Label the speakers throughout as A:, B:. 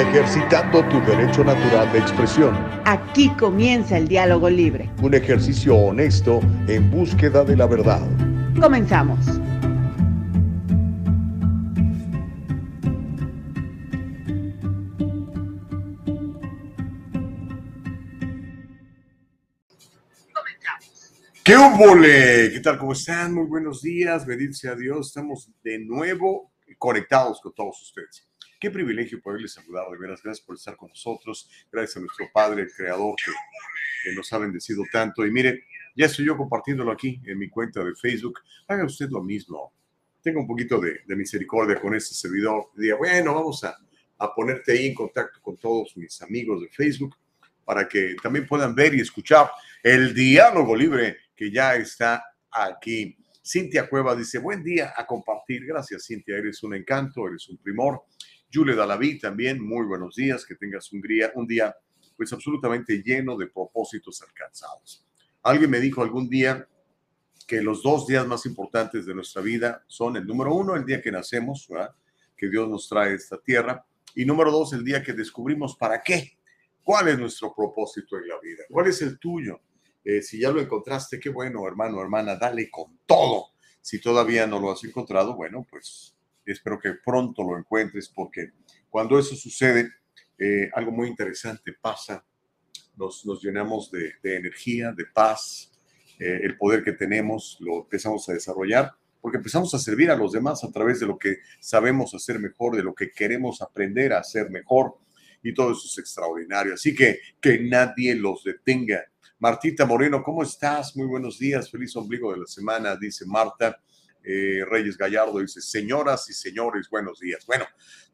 A: ejercitando tu derecho natural de expresión.
B: Aquí comienza el diálogo libre.
A: Un ejercicio honesto en búsqueda de la verdad.
B: Comenzamos.
A: ¿Qué hubo, ¿Qué tal? ¿Cómo están? Muy buenos días. Bendito sea Dios. Estamos de nuevo conectados con todos ustedes. Qué privilegio poderles saludar, de veras. Gracias por estar con nosotros. Gracias a nuestro Padre, el Creador, que, nos ha bendecido tanto. Y mire, ya estoy yo compartiéndolo aquí en mi cuenta de Facebook. Haga usted lo mismo. Tenga un poquito de, misericordia con este servidor. Diga, bueno, vamos a, a ponerte ahí en contacto con todos mis amigos de Facebook para que también puedan ver y escuchar el diálogo libre que ya está aquí. Cintia Cueva dice, buen día a compartir. Gracias, Cintia, eres un encanto, eres un primor. Julie Dalaví también, muy buenos días, que tengas un día, un día pues absolutamente lleno de propósitos alcanzados. Alguien me dijo algún día que los dos días más importantes de nuestra vida son el número uno, el día que nacemos, que Dios nos trae a esta tierra, y número dos, el día que descubrimos para qué, cuál es nuestro propósito en la vida, cuál es el tuyo. Eh, si ya lo encontraste, qué bueno, hermano, hermana, dale con todo. Si todavía no lo has encontrado, bueno, pues Espero que pronto lo encuentres porque cuando eso sucede, eh, algo muy interesante pasa. Nos, llenamos de, energía, de paz, eh, el poder que tenemos lo empezamos a desarrollar porque empezamos a servir a los demás a través de lo que sabemos hacer mejor, de lo que queremos aprender a hacer mejor y todo eso es extraordinario. Así que que nadie los detenga. Martita Moreno, ¿cómo estás? Muy buenos días, feliz ombligo de la semana, dice Marta. Eh, Reyes Gallardo dice, señoras y señores, buenos días. Bueno,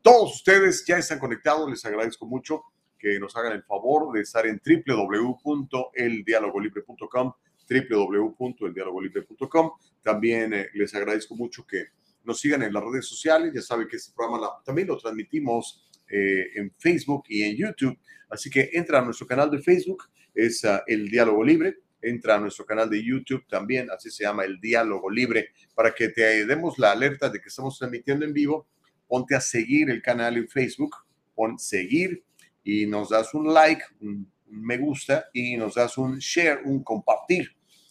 A: todos ustedes ya están conectados, les agradezco mucho que nos hagan el favor de estar en www.eldialogolibre.com, www.eldialogolibre.com. También eh, les agradezco mucho que nos sigan en las redes sociales. Ya saben que este programa también lo transmitimos eh, en Facebook y en YouTube. Así que entra a nuestro canal de Facebook, es ah, El Diálogo Libre entra a nuestro canal de YouTube también, así se llama el diálogo libre, para que te demos la alerta de que estamos transmitiendo en vivo. Ponte a seguir el canal en Facebook, pon seguir y nos das un like, un, me gusta y nos das un share, un compartir.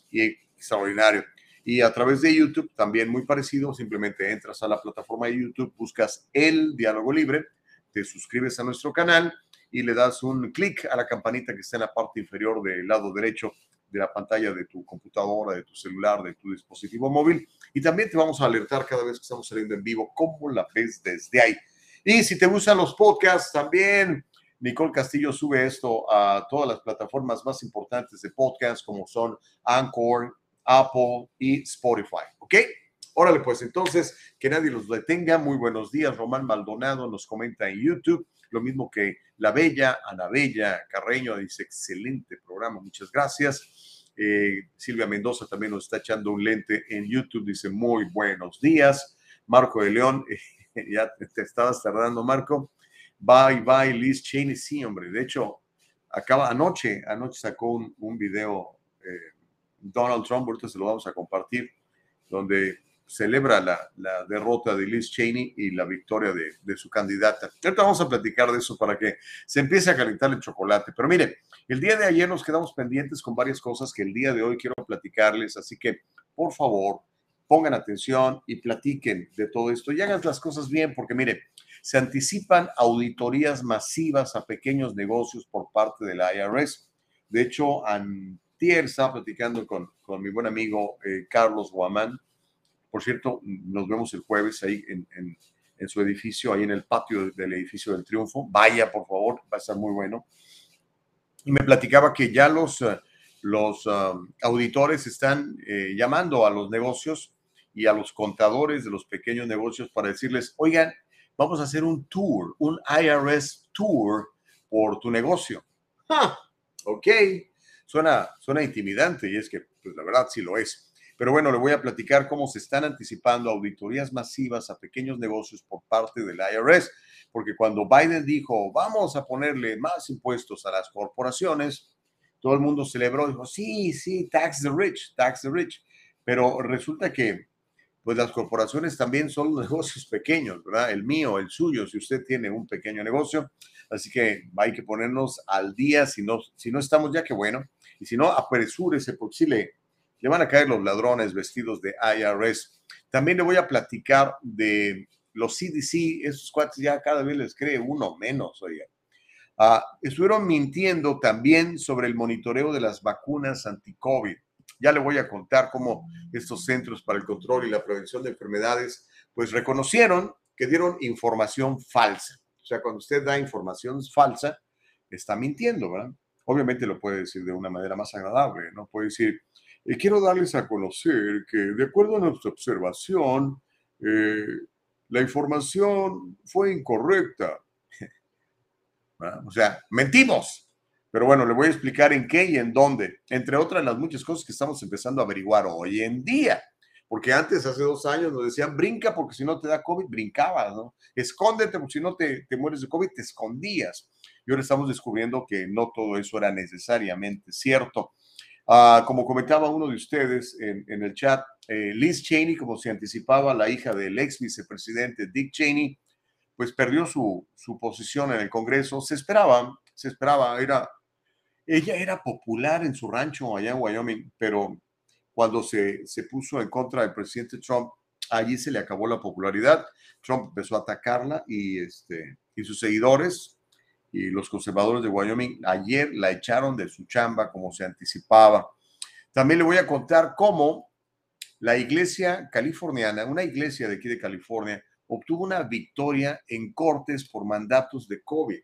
A: Y extraordinario. Y a través de YouTube también muy parecido, simplemente entras a la plataforma de YouTube, buscas el diálogo libre, te suscribes a nuestro canal y le das un clic a la campanita que está en la parte inferior del lado derecho de la pantalla de tu computadora, de tu celular, de tu dispositivo móvil. Y también te vamos a alertar cada vez que estamos saliendo en vivo cómo la ves desde ahí. Y si te gustan los podcasts, también Nicole Castillo sube esto a todas las plataformas más importantes de podcast, como son Anchor, Apple y Spotify. ¿Ok? Órale, pues entonces, que nadie los detenga. Muy buenos días. Román Maldonado nos comenta en YouTube lo mismo que la bella Ana Bella Carreño dice, excelente programa, muchas gracias. Eh, Silvia Mendoza también nos está echando un lente en YouTube, dice, muy buenos días. Marco de León, ya te estabas tardando, Marco. Bye, bye, Liz Cheney, sí, hombre. De hecho, acaba anoche, anoche sacó un, video eh, Donald Trump, ahorita se lo vamos a compartir, donde celebra la, derrota de Liz Cheney y la victoria de, su candidata. Ahorita vamos a platicar de eso para que se empiece a calentar el chocolate. Pero mire, el día de ayer nos quedamos pendientes con varias cosas que el día de hoy quiero platicarles, así que por favor pongan atención y platiquen de todo esto y hagan las cosas bien, porque mire, se anticipan auditorías masivas a pequeños negocios por parte de la IRS. De hecho, antier estaba platicando con, mi buen amigo eh, Carlos Guamán, por cierto, nos vemos el jueves ahí en, su edificio, ahí en el patio del edificio del Triunfo. Vaya, por favor, va a estar muy bueno. Y me platicaba que ya los, eh, los um, auditores están eh, llamando a los negocios y a los contadores de los pequeños negocios para decirles, oigan, vamos a hacer un tour, un IRS tour por tu negocio. Ah, ok, suena, suena intimidante y es que, pues la verdad sí lo es. Pero bueno, le voy a platicar cómo se están anticipando auditorías masivas a pequeños negocios por parte del IRS, porque cuando Biden dijo, vamos a ponerle más impuestos a las corporaciones, todo el mundo celebró, dijo, sí, sí, tax the rich, tax the rich. Pero resulta que pues las corporaciones también son negocios pequeños, ¿verdad? El mío, el suyo, si usted tiene un pequeño negocio. Así que hay que ponernos al día, si no, si no estamos ya, que bueno. Y si no, apresúrese, porque si le, le van a caer los ladrones vestidos de IRS. También le voy a platicar de los CDC, esos cuates ya cada vez les cree uno menos, oiga. Ah, estuvieron mintiendo también sobre el monitoreo de las vacunas anti-COVID. Ya le voy a contar cómo estos centros para el control y la prevención de enfermedades, pues reconocieron que dieron información falsa. O sea, cuando usted da información falsa, está mintiendo, ¿verdad? Obviamente lo puede decir de una manera más agradable, ¿no? Puede decir, eh, quiero darles a conocer que de acuerdo a nuestra observación, eh, la información fue incorrecta. O sea, mentimos. Pero bueno, le voy a explicar en qué y en dónde, entre otras las muchas cosas que estamos empezando a averiguar hoy en día. Porque antes, hace dos años, nos decían, brinca porque si no te da COVID, brincabas, ¿no? Escóndete porque si no te, te mueres de COVID, te escondías. Y ahora estamos descubriendo que no todo eso era necesariamente cierto. Ah, como comentaba uno de ustedes en, el chat, eh, Liz Cheney, como se anticipaba, la hija del ex vicepresidente Dick Cheney, pues perdió su, su posición en el Congreso. Se esperaba, se esperaba, era ella era popular en su rancho allá en Wyoming, pero cuando se, se puso en contra del presidente Trump, allí se le acabó la popularidad. Trump empezó a atacarla y, este, y sus seguidores y los conservadores de Wyoming ayer la echaron de su chamba como se anticipaba. También le voy a contar cómo la iglesia californiana, una iglesia de aquí de California, obtuvo una victoria en cortes por mandatos de COVID.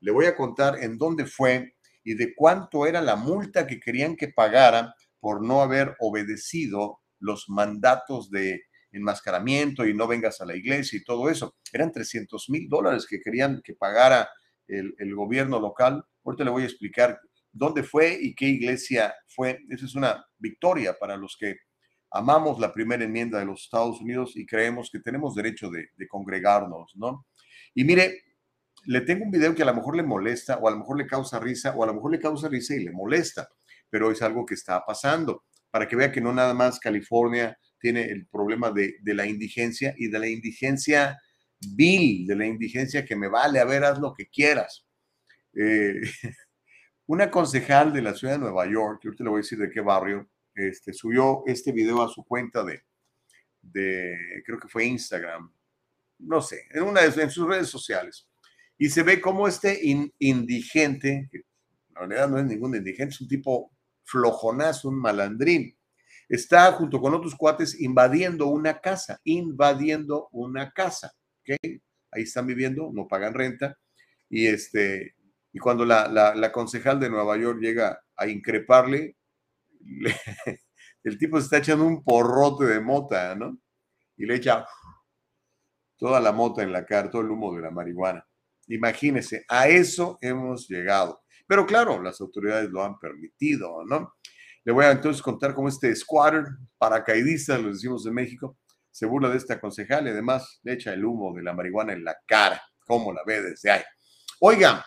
A: Le voy a contar en dónde fue y de cuánto era la multa que querían que pagara por no haber obedecido los mandatos de enmascaramiento y no vengas a la iglesia y todo eso. Eran 300 mil dólares que querían que pagara el, gobierno local. Ahorita le voy a explicar dónde fue y qué iglesia fue. Esa es una victoria para los que amamos la primera enmienda de los Estados Unidos y creemos que tenemos derecho de, congregarnos, ¿no? Y mire, le tengo un video que a lo mejor le molesta o a lo mejor le causa risa o a lo mejor le causa risa y le molesta, pero es algo que está pasando para que vea que no nada más California tiene el problema de la indigencia y de la indigencia vil, de la indigencia que me vale, a ver, haz lo que quieras. Eh, una concejal de la ciudad de Nueva York, yo te le voy a decir de qué barrio, este, subió este video a su cuenta de, de creo que fue Instagram, no sé, en una en sus redes sociales y se ve como este indigente, que la verdad no es ningún indigente, es un tipo flojonazo, un malandrín, está junto con otros cuates invadiendo una casa, invadiendo una casa, ¿ok? Ahí están viviendo, no pagan renta, y este, y cuando la, la, concejal de Nueva York llega a increparle, le, el tipo se está echando un porrote de mota, ¿no? Y le echa toda la mota en la cara, todo el humo de la marihuana. Imagínense, a eso hemos llegado. Pero claro, las autoridades lo han permitido, ¿no? Le voy a entonces contar cómo este squatter, paracaidista, lo decimos en México, se burla de esta concejal y además le echa el humo de la marihuana en la cara, como la ve desde ahí. Oigan,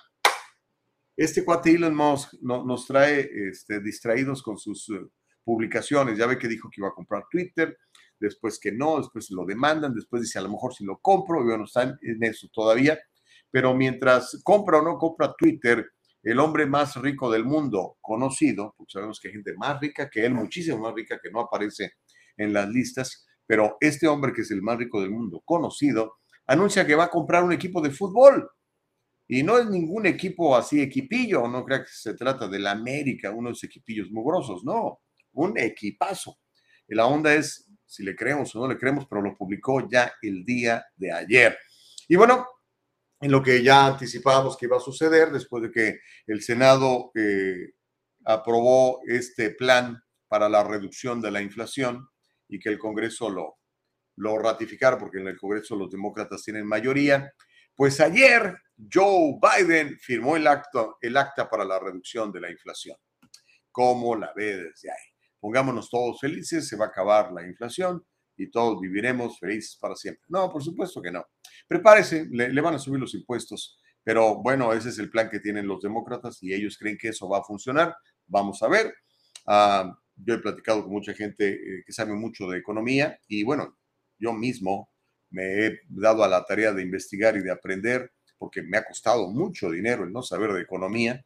A: este cuate Elon Musk no, nos trae este, distraídos con sus uh, publicaciones. Ya ve que dijo que iba a comprar Twitter, después que no, después lo demandan, después dice a lo mejor si lo compro, y bueno, están en eso todavía pero mientras compra o no compra Twitter, el hombre más rico del mundo conocido, porque sabemos que hay gente más rica que él, muchísimo más rica que no aparece en las listas, pero este hombre que es el más rico del mundo conocido, anuncia que va a comprar un equipo de fútbol. Y no es ningún equipo así equipillo, no crea que se trata de la América, unos equipillos mugrosos, no, un equipazo. Y la onda es si le creemos o no le creemos, pero lo publicó ya el día de ayer. Y bueno, en lo que ya anticipábamos que iba a suceder después de que el Senado eh, aprobó este plan para la reducción de la inflación y que el Congreso lo, lo ratificara, porque en el Congreso los demócratas tienen mayoría. Pues ayer Joe Biden firmó el, acto, el acta para la reducción de la inflación. ¿Cómo la ve desde ahí? Pongámonos todos felices, se va a acabar la inflación y todos viviremos felices para siempre. No, por supuesto que no. Prepárese, le, le, van a subir los impuestos, pero bueno, ese es el plan que tienen los demócratas y ellos creen que eso va a funcionar. Vamos a ver. Uh, Yo he platicado con mucha gente eh, que sabe mucho de economía y bueno, yo mismo me he dado a la tarea de investigar y de aprender porque me ha costado mucho dinero el no saber de economía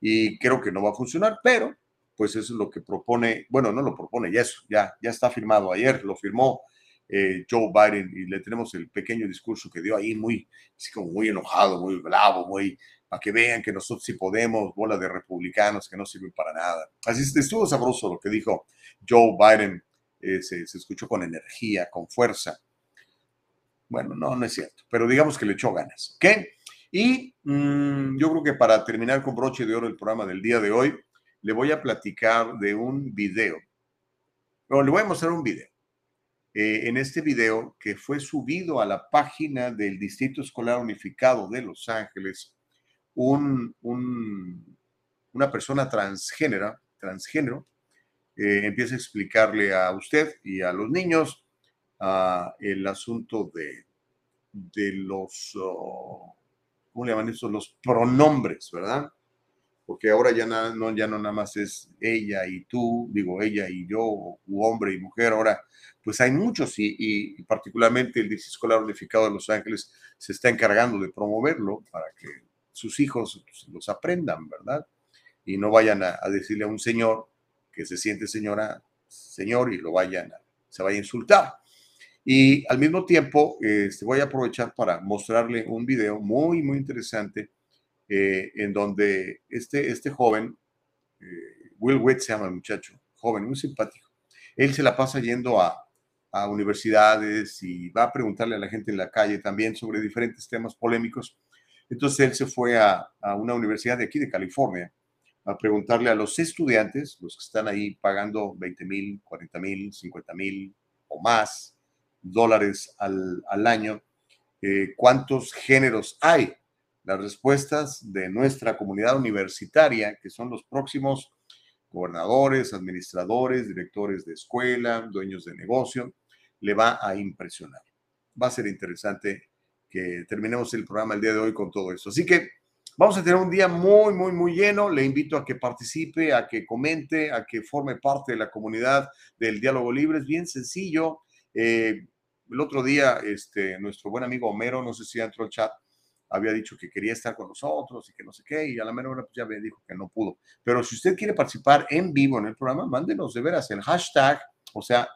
A: y creo que no va a funcionar, pero pues eso es lo que propone, bueno, no lo propone, ya, ya, ya está firmado ayer, lo firmó eh, Joe Biden y le tenemos el pequeño discurso que dio ahí muy, así como muy enojado, muy bravo, muy, para que vean que nosotros sí podemos, bola de republicanos que no sirven para nada. Así estuvo sabroso lo que dijo Joe Biden, eh, se, se, escuchó con energía, con fuerza. Bueno, no, no es cierto, pero digamos que le echó ganas, ¿ok? Y mmm, yo creo que para terminar con broche de oro el programa del día de hoy, le voy a platicar de un video. Bueno, le voy a mostrar un video. Eh, en este video que fue subido a la página del Distrito Escolar Unificado de Los Ángeles, un, un, una persona transgénero, transgénero eh, empieza a explicarle a usted y a los niños uh, el asunto de, de los, uh, ¿cómo le llaman eso? Los pronombres, ¿verdad? porque ahora ya no, ya no nada más es ella y tú, digo ella y yo, u hombre y mujer, ahora pues hay muchos y, y particularmente el Distrito Escolar Unificado de Los Ángeles se está encargando de promoverlo para que sus hijos los aprendan, ¿verdad? Y no vayan a, a, decirle a un señor que se siente señora, señor y lo vayan a, se vaya a insultar. Y al mismo tiempo, este, voy a aprovechar para mostrarle un video muy, muy interesante eh, en donde este, este joven, eh, Will Witt se llama el muchacho, joven, muy simpático, él se la pasa yendo a, a universidades y va a preguntarle a la gente en la calle también sobre diferentes temas polémicos. Entonces él se fue a, a, una universidad de aquí de California a preguntarle a los estudiantes, los que están ahí pagando 20 mil, 40 mil, 50 mil o más dólares al, al año, eh, cuántos géneros hay las respuestas de nuestra comunidad universitaria, que son los próximos gobernadores, administradores, directores de escuela, dueños de negocio, le va a impresionar. Va a ser interesante que terminemos el programa el día de hoy con todo esto. Así que vamos a tener un día muy, muy, muy lleno. Le invito a que participe, a que comente, a que forme parte de la comunidad del diálogo libre. Es bien sencillo. Eh, el otro día, este, nuestro buen amigo Homero, no sé si entró al chat, había dicho que quería estar con nosotros y que no sé qué, y a la menor hora pues ya me dijo que no pudo. Pero si usted quiere participar en vivo en el programa, mándenos de veras el hashtag, o sea,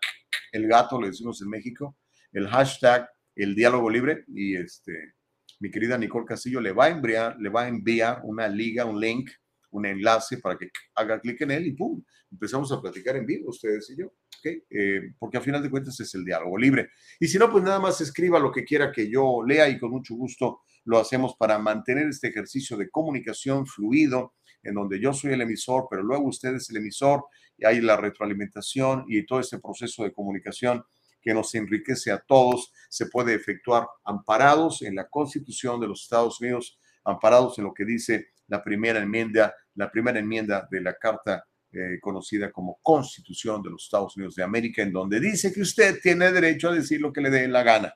A: el gato, le decimos en México, el hashtag, el diálogo libre, y este, mi querida Nicole Castillo le va a enviar, le va a enviar una liga, un link, un enlace para que haga clic en él y ¡pum! Empezamos a platicar en vivo, ustedes y yo. ¿okay? Eh, porque al final de cuentas es el diálogo libre. Y si no, pues nada más escriba lo que quiera que yo lea y con mucho gusto lo hacemos para mantener este ejercicio de comunicación fluido, en donde yo soy el emisor, pero luego usted es el emisor y hay la retroalimentación y todo ese proceso de comunicación que nos enriquece a todos, se puede efectuar amparados en la Constitución de los Estados Unidos, amparados en lo que dice la primera enmienda, la primera enmienda de la Carta eh, conocida como Constitución de los Estados Unidos de América, en donde dice que usted tiene derecho a decir lo que le dé la gana.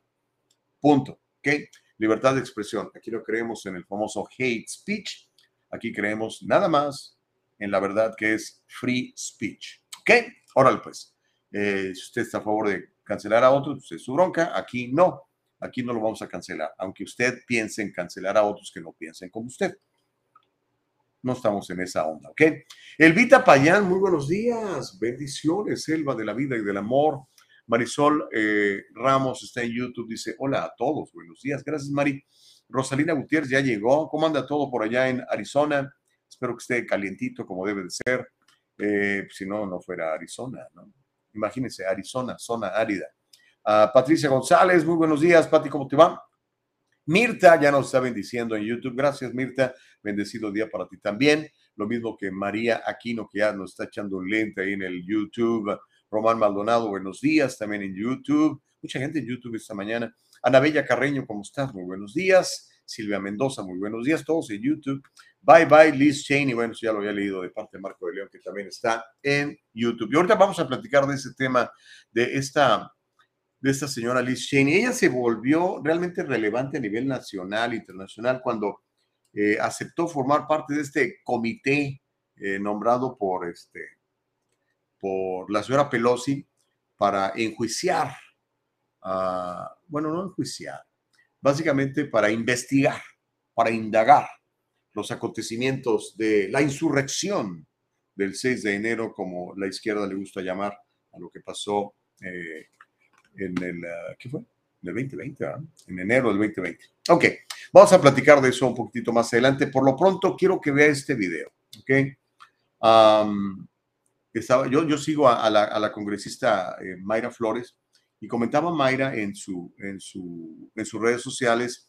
A: Punto. ¿Ok? libertad de expresión. Aquí no creemos en el famoso hate speech. Aquí creemos nada más en la verdad que es free speech. ¿Ok? Órale, pues. Eh, si usted está a favor de cancelar a otros, pues es su bronca. Aquí no. Aquí no lo vamos a cancelar. Aunque usted piense en cancelar a otros que no piensen como usted. No estamos en esa onda, ¿ok? Elvita Payán, muy buenos días. Bendiciones, selva de la vida y del amor. Marisol eh, Ramos está en YouTube, dice, hola a todos, buenos días, gracias Mari. Rosalina Gutiérrez ya llegó, ¿cómo anda todo por allá en Arizona? Espero que esté calientito como debe de ser, eh, si no, no fuera Arizona, ¿no? Imagínense, Arizona, zona árida. Uh, Patricia González, muy buenos días, Pati, ¿cómo te va? Mirta ya nos está bendiciendo en YouTube. Gracias, Mirta. Bendecido día para ti también. Lo mismo que María Aquino, que ya nos está echando lente ahí en el YouTube. Román Maldonado, buenos días, también en YouTube. Mucha gente en YouTube esta mañana. Anabella Carreño, ¿cómo estás? Muy buenos días. Silvia Mendoza, muy buenos días. Todos en YouTube. Bye bye, Liz Cheney. Bueno, ya lo había leído de parte de Marco de León, que también está en YouTube. Y ahorita vamos a platicar de ese tema, de esta, de esta señora Liz Cheney. Ella se volvió realmente relevante a nivel nacional, internacional, cuando eh, aceptó formar parte de este comité eh, nombrado por este por la señora Pelosi para enjuiciar, bueno, no enjuiciar, básicamente para investigar, para indagar los acontecimientos de la insurrección del 6 de enero, como la izquierda le gusta llamar a lo que pasó eh, en el, ah, ¿qué fue? En el 2020, En enero del 2020. Ok, vamos a platicar de eso un poquitito más adelante. Por lo pronto, quiero que vea este video, ¿ok? estaba, yo, yo sigo a, la, congresista eh, Mayra Flores y comentaba Mayra en, su, en, su, en sus redes sociales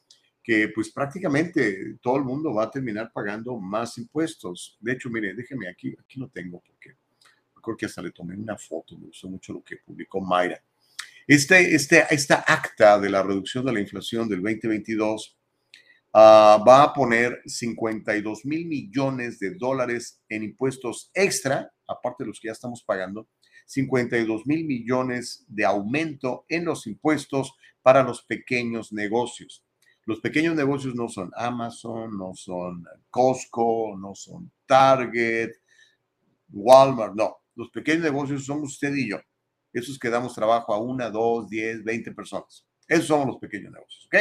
A: que pues prácticamente todo el mundo va a terminar pagando más impuestos. De hecho, mire, déjeme aquí, aquí lo tengo porque creo que hasta le tomé una foto, me gustó mucho lo que publicó Mayra. Este, este, esta acta de la reducción de la inflación del 2022 ah, va a poner 52 mil millones de dólares en impuestos extra, aparte de los que ya estamos pagando, 52 mil millones de aumento en los impuestos para los pequeños negocios. Los pequeños negocios no son Amazon, no son Costco, no son Target, Walmart, no. Los pequeños negocios son usted y yo. Esos que damos trabajo a una, dos, diez, veinte personas. Esos son los pequeños negocios, ¿ok?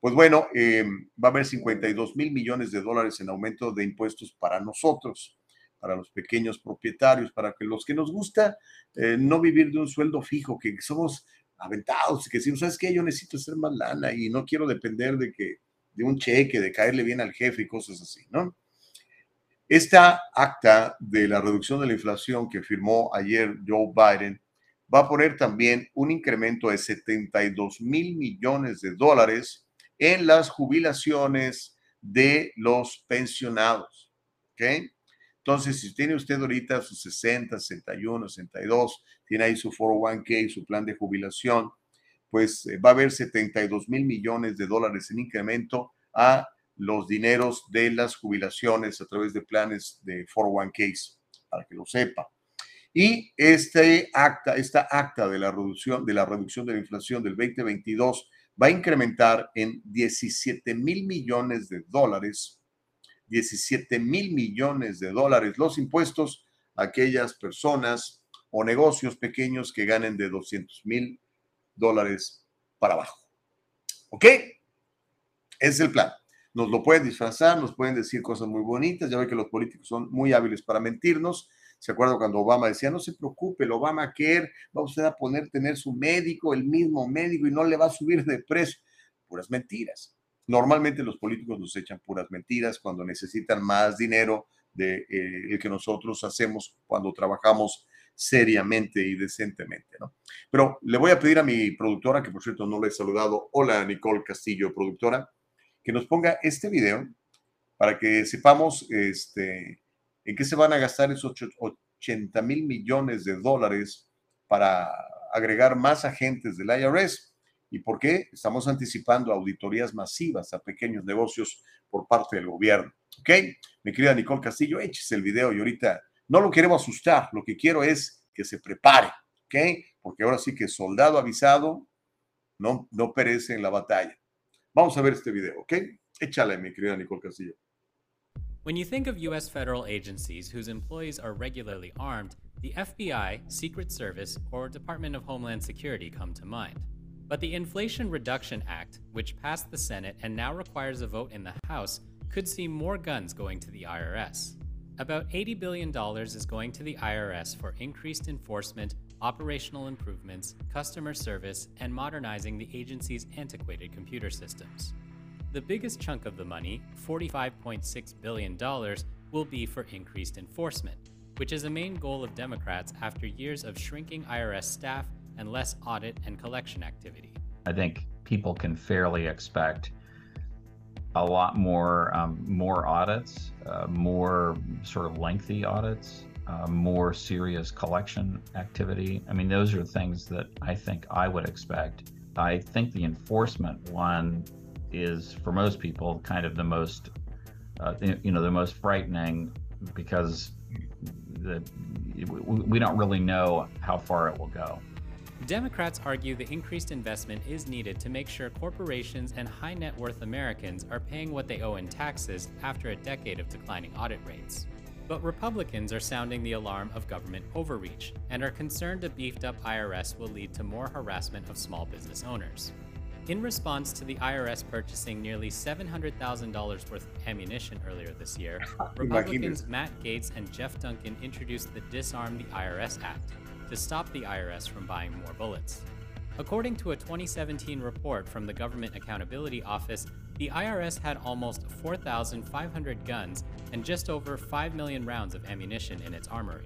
A: Pues bueno, eh, va a haber 52 mil millones de dólares en aumento de impuestos para nosotros, para los pequeños propietarios, para que los que nos gusta eh, no vivir de un sueldo fijo, que somos aventados, que decimos, ¿sabes qué? Yo necesito hacer más lana y no quiero depender de que de un cheque, de caerle bien al jefe y cosas así, ¿no? Esta acta de la reducción de la inflación que firmó ayer Joe Biden va a poner también un incremento de 72 mil millones de dólares en las jubilaciones de los pensionados. ¿Ok? Entonces, si tiene usted ahorita sus 60, 61, 62, tiene ahí su 401k, su plan de jubilación, pues eh, va a haber 72 mil millones de dólares en incremento a los dineros de las jubilaciones a través de planes de 401ks, para que lo sepa. Y este acta, esta acta de la reducción de la reducción de la inflación del 2022 va a incrementar en 17 mil millones de dólares, 17 mil millones de dólares los impuestos a aquellas personas o negocios pequeños que ganen de 200 mil dólares para abajo. ¿Ok? Ese es el plan. Nos lo pueden disfrazar, nos pueden decir cosas muy bonitas. Ya ve que los políticos son muy hábiles para mentirnos ¿Se acuerda cuando Obama decía, no se preocupe, el Obama Care va usted a poner tener su médico, el mismo médico, y no le va a subir de precio? Puras mentiras. Normalmente los políticos nos echan puras mentiras cuando necesitan más dinero de eh, que nosotros hacemos cuando trabajamos seriamente y decentemente, ¿no? Pero le voy a pedir a mi productora, que por cierto no le he saludado, hola Nicole Castillo, productora, que nos ponga este video para que sepamos este, ¿En qué se van a gastar esos 80 mil millones de dólares para agregar más agentes del IRS? ¿Y por qué? Estamos anticipando auditorías masivas a pequeños negocios por parte del gobierno. ¿Ok? Mi querida Nicole Castillo, échese el video y ahorita no lo queremos asustar, lo que quiero es que se prepare. ¿Ok? Porque ahora sí que soldado avisado no, no perece en la batalla. Vamos a ver este video, ¿ok? Échale, mi querida Nicole Castillo.
C: When you think of US federal agencies whose employees are regularly armed, the FBI, Secret Service, or Department of Homeland Security come to mind. But the Inflation Reduction Act, which passed the Senate and now requires a vote in the House, could see more guns going to the IRS. About $80 billion is going to the IRS for increased enforcement, operational improvements, customer service, and modernizing the agency's antiquated computer systems. The biggest chunk of the money, $45.6 billion, will be for increased enforcement, which is a main goal of Democrats after years of shrinking IRS staff and less audit and collection activity.
D: I think people can fairly expect a lot more um, more audits, uh, more sort of lengthy audits, uh, more serious collection activity. I mean, those are things that I think I would expect. I think the enforcement one is for most people kind of the most uh, you know the most frightening because the, we don't really know how far it will go.
C: Democrats argue the increased investment is needed to make sure corporations and high net worth Americans are paying what they owe in taxes after a decade of declining audit rates. But Republicans are sounding the alarm of government overreach and are concerned a beefed up IRS will lead to more harassment of small business owners. In response to the IRS purchasing nearly $700,000 worth of ammunition earlier this year, Republicans Matt Gaetz and Jeff Duncan introduced the Disarm the IRS Act to stop the IRS from buying more bullets. According to a 2017 report from the Government Accountability Office, the IRS had almost 4,500 guns and just over 5 million rounds of ammunition in its armory.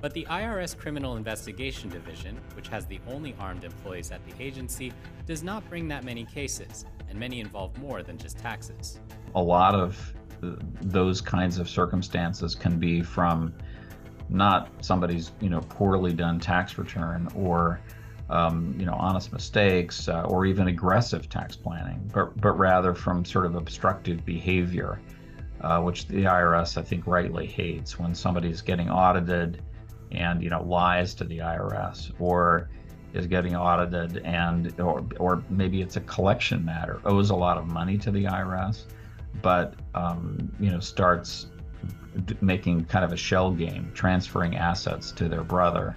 C: But the IRS Criminal Investigation Division, which has the only armed employees at the agency, does not bring that many cases, and many involve more than just taxes.
D: A lot of those kinds of circumstances can be from not somebody's you know poorly done tax return or um, you know honest mistakes uh, or even aggressive tax planning, but but rather from sort of obstructive behavior, uh, which the IRS I think rightly hates when somebody's getting audited and you know lies to the IRS or is getting audited and or or maybe it's a collection matter owes a lot of money to the IRS but um, you know starts making kind of a shell game transferring assets to their brother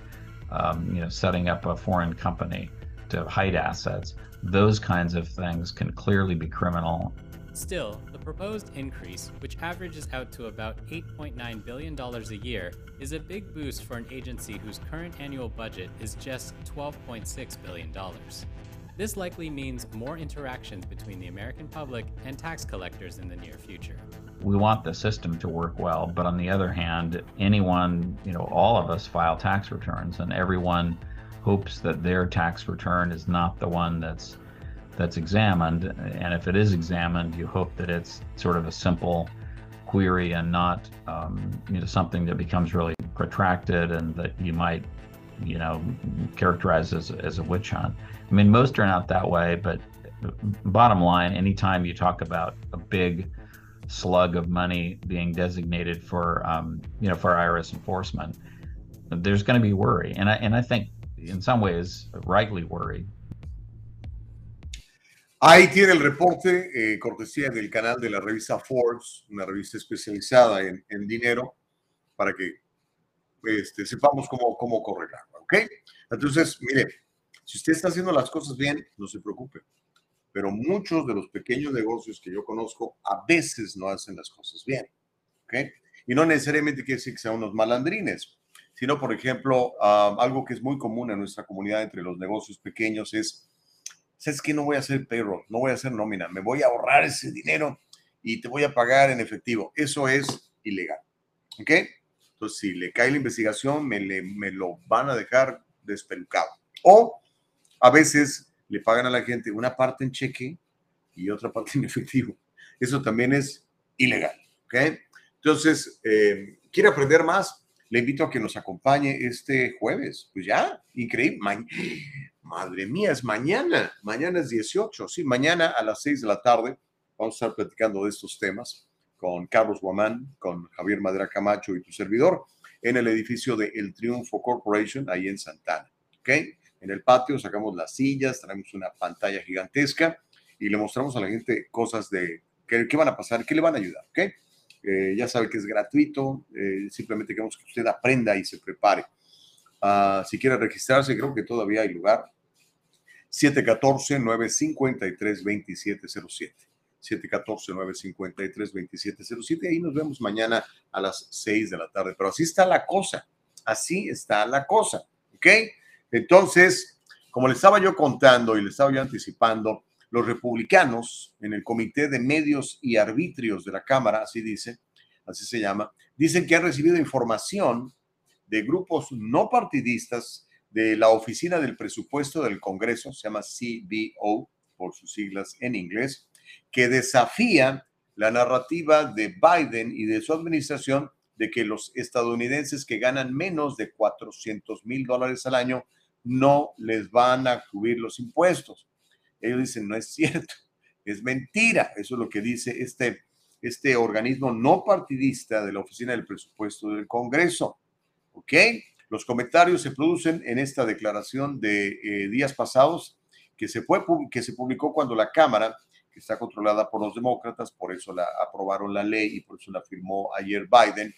D: um, you know setting up a foreign company to hide assets those kinds of things can clearly be criminal
C: Still, the proposed increase, which averages out to about $8.9 billion a year, is a big boost for an agency whose current annual budget is just $12.6 billion. This likely means more interactions between the American public and tax collectors in the near future.
D: We want the system to work well, but on the other hand, anyone, you know, all of us file tax returns and everyone hopes that their tax return is not the one that's that's examined. And if it is examined, you hope that it's sort of a simple query and not um, you know something that becomes really protracted and that you might you know characterize as, as a witch hunt. I mean, most are not that way, but bottom line, anytime you talk about a big slug of money being designated for um, you know for IRS enforcement, there's going to be worry, and I and I think in some ways rightly worried
A: Ahí tiene el reporte, eh, cortesía del canal de la revista Forbes, una revista especializada en, dinero, para que este, sepamos cómo, cómo correr ¿ok? Entonces, mire, si usted está haciendo las cosas bien, no se preocupe, pero muchos de los pequeños negocios que yo conozco a veces no hacen las cosas bien, ¿ok? Y no necesariamente quiere decir que sean unos malandrines, sino, por ejemplo, ah, algo que es muy común en nuestra comunidad entre los negocios pequeños es ¿sabes qué? No voy a hacer payroll, no voy a hacer nómina, me voy a ahorrar ese dinero y te voy a pagar en efectivo. Eso es ilegal. ¿Ok? Entonces, si le cae la investigación, me, me lo van a dejar despelucado. O a veces le pagan a la gente una parte en cheque y otra parte en efectivo. Eso también es ilegal. ¿Ok? Entonces, eh, ¿quiere aprender más? Le invito a que nos acompañe este jueves. Pues ya, increíble. Madre mía, es mañana. Mañana es 18. Sí, mañana a las 6 de la tarde vamos a estar platicando de estos temas con Carlos Guamán, con Javier Madera Camacho y tu servidor en el edificio de El Triunfo Corporation, ahí en Santana. ¿Ok? En el patio sacamos las sillas, tenemos una pantalla gigantesca y le mostramos a la gente cosas de qué, van a pasar, qué le van a ayudar. ¿Ok? Eh, ya sabe que es gratuito, eh, simplemente queremos que usted aprenda y se prepare. Ah, si quiere registrarse, creo que todavía hay lugar. 714-953-2707. 714-953-2707. Ahí nos vemos mañana a las 6 de la tarde. Pero así está la cosa. Así está la cosa. ¿Ok? Entonces, como le estaba yo contando y le estaba yo anticipando, los republicanos en el Comité de Medios y Arbitrios de la Cámara, así dice, así se llama, dicen que han recibido información de grupos no partidistas de la Oficina del Presupuesto del Congreso, se llama CBO por sus siglas en inglés, que desafía la narrativa de Biden y de su administración de que los estadounidenses que ganan menos de 400 mil dólares al año no les van a subir los impuestos. Ellos dicen, no es cierto, es mentira. Eso es lo que dice este, este organismo no partidista de la Oficina del Presupuesto del Congreso. ¿Ok? Los comentarios se producen en esta declaración de eh, días pasados que se, fue, que se publicó cuando la Cámara, que está controlada por los demócratas, por eso la aprobaron la ley y por eso la firmó ayer Biden,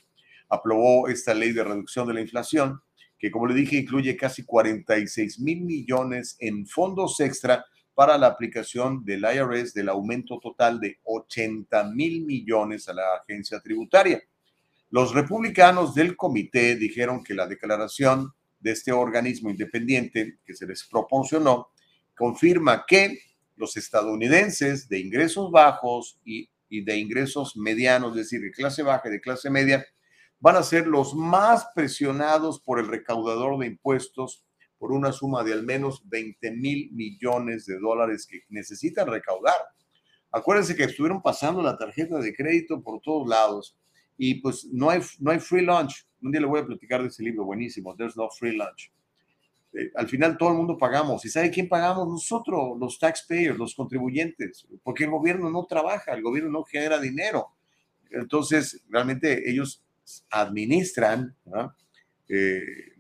A: aprobó esta ley de reducción de la inflación, que como le dije incluye casi 46 mil millones en fondos extra para la aplicación del IRS del aumento total de 80 mil millones a la agencia tributaria. Los republicanos del comité dijeron que la declaración de este organismo independiente que se les proporcionó confirma que los estadounidenses de ingresos bajos y, y de ingresos medianos, es decir, de clase baja y de clase media, van a ser los más presionados por el recaudador de impuestos por una suma de al menos 20 mil millones de dólares que necesitan recaudar. Acuérdense que estuvieron pasando la tarjeta de crédito por todos lados y pues no hay, no hay free lunch. Un día le voy a platicar de ese libro buenísimo, There's no free lunch. Eh, al final todo el mundo pagamos. ¿Y sabe quién pagamos? Nosotros, los taxpayers, los contribuyentes, porque el gobierno no trabaja, el gobierno no genera dinero. Entonces, realmente ellos administran eh,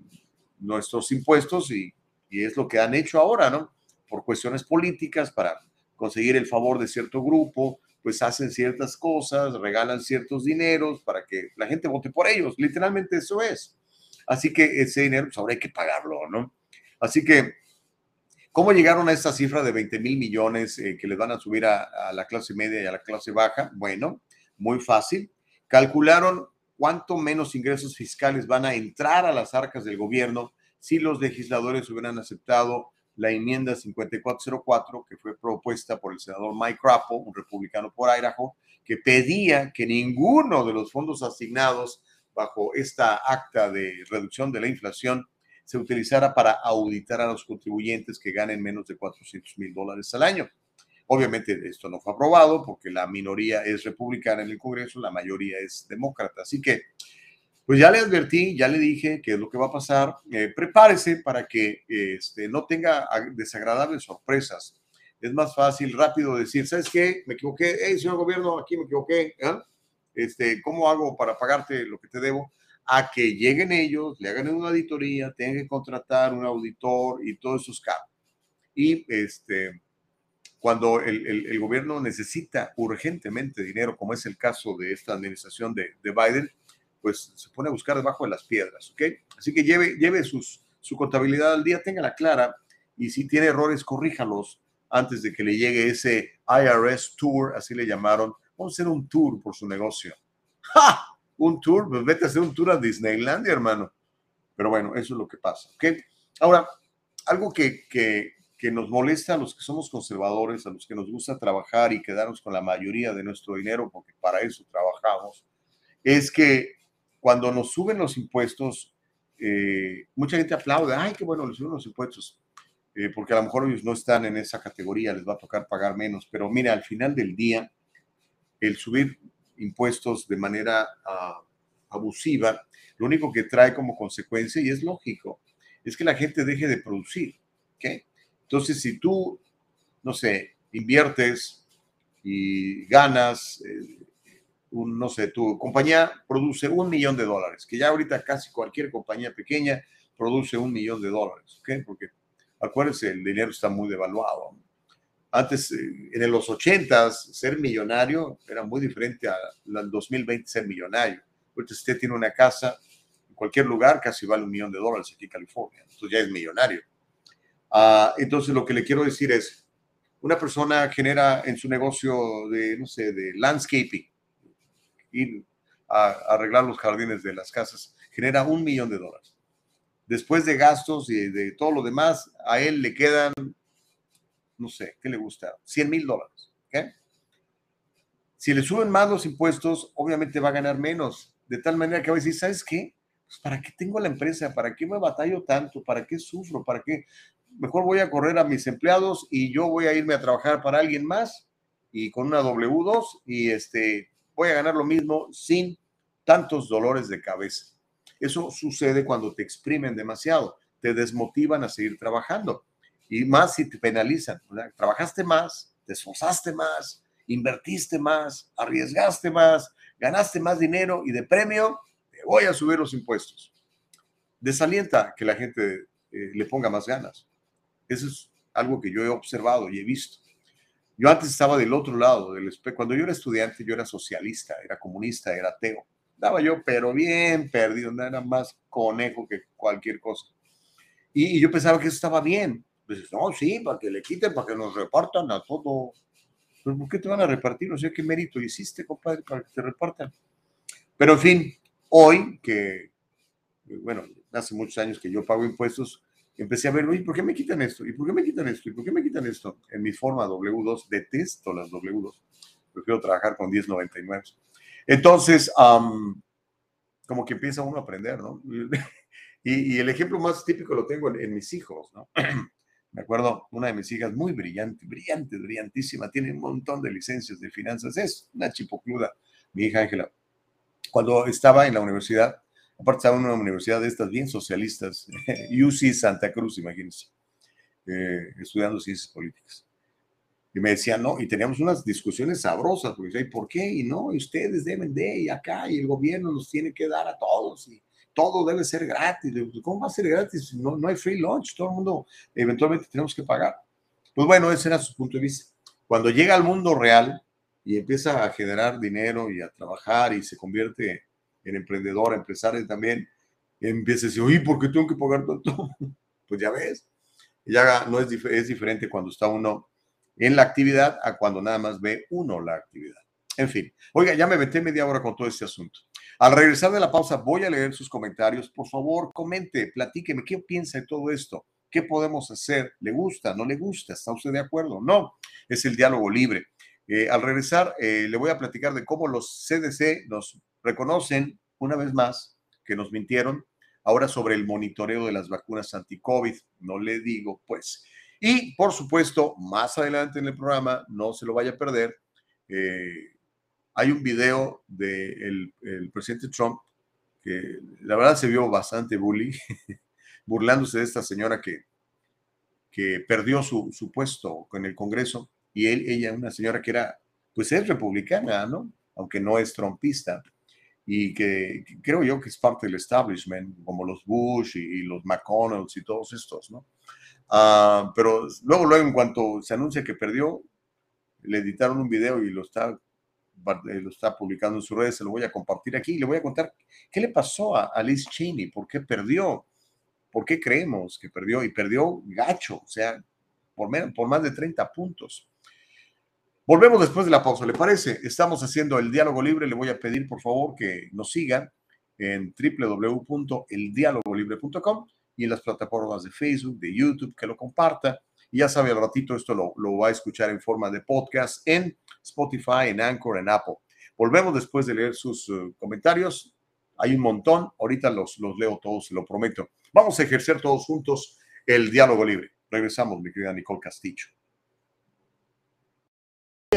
A: nuestros impuestos y, y, es lo que han hecho ahora, ¿no? Por cuestiones políticas, para conseguir el favor de cierto grupo, pues hacen ciertas cosas, regalan ciertos dineros para que la gente vote por ellos. Literalmente eso es. Así que ese dinero, pues ahora hay que pagarlo, ¿no? Así que, ¿cómo llegaron a esta cifra de 20 mil millones eh, que les van a subir a, a la clase media y a la clase baja? Bueno, muy fácil. Calcularon cuánto menos ingresos fiscales van a entrar a las arcas del gobierno si los legisladores hubieran aceptado la enmienda 5404 que fue propuesta por el senador Mike Crapo, un republicano por Idaho, que pedía que ninguno de los fondos asignados bajo esta acta de reducción de la inflación se utilizara para auditar a los contribuyentes que ganen menos de 400 mil dólares al año. Obviamente esto no fue aprobado porque la minoría es republicana en el Congreso, la mayoría es demócrata. Así que, pues ya le advertí, ya le dije qué es lo que va a pasar. Eh, prepárese para que este, no tenga desagradables sorpresas. Es más fácil, rápido decir, ¿sabes qué? Me equivoqué. Hey, señor gobierno, aquí me equivoqué. ¿eh? Este, ¿Cómo hago para pagarte lo que te debo? A que lleguen ellos, le hagan una auditoría, tengan que contratar un auditor y todos esos casos. Y este, cuando el, gobierno necesita urgentemente dinero, como es el caso de esta administración de, Biden, pues se pone a buscar debajo de las piedras, ¿ok? Así que lleve, lleve sus, su contabilidad al día, téngala clara y si tiene errores, corríjalos antes de que le llegue ese IRS Tour, así le llamaron. Vamos a hacer un tour por su negocio. ¡Ja! Un tour, pues vete a hacer un tour a Disneylandia, hermano. Pero bueno, eso es lo que pasa, ¿ok? Ahora, algo que, que, que nos molesta a los que somos conservadores, a los que nos gusta trabajar y quedarnos con la mayoría de nuestro dinero, porque para eso trabajamos, es que cuando nos suben los impuestos, eh, mucha gente aplaude, ay, qué bueno, les suben los impuestos, eh, porque a lo mejor ellos no están en esa categoría, les va a tocar pagar menos, pero mira, al final del día, el subir impuestos de manera uh, abusiva, lo único que trae como consecuencia, y es lógico, es que la gente deje de producir. ¿okay? Entonces, si tú, no sé, inviertes y ganas, eh, un, no sé, tu compañía produce un millón de dólares, que ya ahorita casi cualquier compañía pequeña produce un millón de dólares, ¿ok? Porque acuérdense, el dinero está muy devaluado. Antes, eh, en los 80 ser millonario era muy diferente al 2020 ser millonario. Ahorita usted tiene una casa en cualquier lugar, casi vale un millón de dólares aquí en California. Entonces ya es millonario. Ah, entonces, lo que le quiero decir es, una persona genera en su negocio de, no sé, de landscaping, ir a, arreglar los jardines de las casas, genera un millón de dólares. Después de gastos y de todo lo demás, a él le quedan, no sé, ¿qué le gusta? 100 mil dólares. Si le suben más los impuestos, obviamente va a ganar menos. De tal manera que va a decir, ¿sabes qué? Pues, ¿Para qué tengo la empresa? ¿Para qué me batallo tanto? ¿Para qué sufro? ¿Para qué? Mejor voy a correr a mis empleados y yo voy a irme a trabajar para alguien más y con una W2 y este, voy a ganar lo mismo sin tantos dolores de cabeza. Eso sucede cuando te exprimen demasiado, te desmotivan a seguir trabajando y más si te penalizan. Trabajaste más, te esforzaste más, invertiste más, arriesgaste más, ganaste más dinero y de premio te voy a subir los impuestos. Desalienta que la gente eh, le ponga más ganas. Eso es algo que yo he observado y he visto. Yo antes estaba del otro lado del espejo. Cuando yo era estudiante, yo era socialista, era comunista, era ateo. Daba yo, pero bien perdido, nada más conejo que cualquier cosa. Y, yo pensaba que eso estaba bien. Pues, no, sí, para que le quiten, para que nos repartan a todo. Pero ¿por qué te van a repartir? No sé qué mérito hiciste, compadre, para que te repartan. Pero en fin, hoy que, bueno, hace muchos años que yo pago impuestos, empecé a ver, oye, ¿por qué me quitan esto? ¿Y por qué me quitan esto? ¿Y por qué me quitan esto? En mi forma W2, detesto las W2. Prefiero trabajar con 1099. Entonces, como que empieza uno a aprender, ¿no? Y, el ejemplo más típico lo tengo en, mis hijos, ¿no? Me acuerdo, una de mis hijas muy brillante, brillante, brillantísima, tiene un montón de licencias de finanzas, es una chipocluda, mi hija Ángela. Cuando estaba en la universidad, aparte estaba en una universidad de estas bien socialistas, UC Santa Cruz, imagínense, eh, estudiando ciencias políticas. Y me decían, no, y teníamos unas discusiones sabrosas, porque decía, ¿por qué? Y no, y ustedes deben de, y acá, y el gobierno nos tiene que dar a todos, y todo debe ser gratis. ¿Cómo va a ser gratis? No, no hay free lunch, todo el mundo eventualmente tenemos que pagar. Pues bueno, ese era su punto de vista. Cuando llega al mundo real y empieza a generar dinero y a trabajar y se convierte en emprendedor, empresario también, empieza a decir, uy, ¿por qué tengo que pagar tanto? Pues ya ves, ya no es, es diferente cuando está uno en la actividad a cuando nada más ve uno la actividad. En fin, oiga, ya me metí media hora con todo este asunto. Al regresar de la pausa voy a leer sus comentarios. Por favor, comente, platíqueme qué piensa de todo esto. ¿Qué podemos hacer? ¿Le gusta? ¿No le gusta? ¿Está usted de acuerdo? No, es el diálogo libre. Eh, al regresar, eh, le voy a platicar de cómo los CDC nos reconocen una vez más que nos mintieron. Ahora sobre el monitoreo de las vacunas anti-COVID, no le digo, pues. Y por supuesto, más adelante en el programa, no se lo vaya a perder, eh, hay un video del el presidente Trump que la verdad se vio bastante bully, burlándose de esta señora que, que perdió su, su puesto en el Congreso y él, ella, una señora que era, pues es republicana, ¿no? Aunque no es trumpista y que, creo yo que es parte del establishment, como los Bush y, los McConnells y todos estos, ¿no? Ah, pero luego, luego, en cuanto se anuncia que perdió, le editaron un video y lo está eh, lo está publicando en sus redes, se lo voy a compartir aquí y le voy a contar qué le pasó a, Liz Cheney, por qué perdió, por qué creemos que perdió y perdió gacho, o sea, por, menos, por más de 30 puntos. Volvemos después de la pausa, ¿le parece? Estamos haciendo el diálogo libre, le voy a pedir por favor que nos sigan en www.eldialogolibre.com y en las plataformas de Facebook, de YouTube, que lo comparta. Y ya sabe, al ratito esto lo, va a escuchar en forma de podcast en Spotify, en Anchor, en Apple. Volvemos después de leer sus eh, comentarios. Hay un montón. Ahorita los, los leo todos, se lo prometo. Vamos a ejercer todos juntos el diálogo libre. Regresamos, mi querida Nicole Castillo.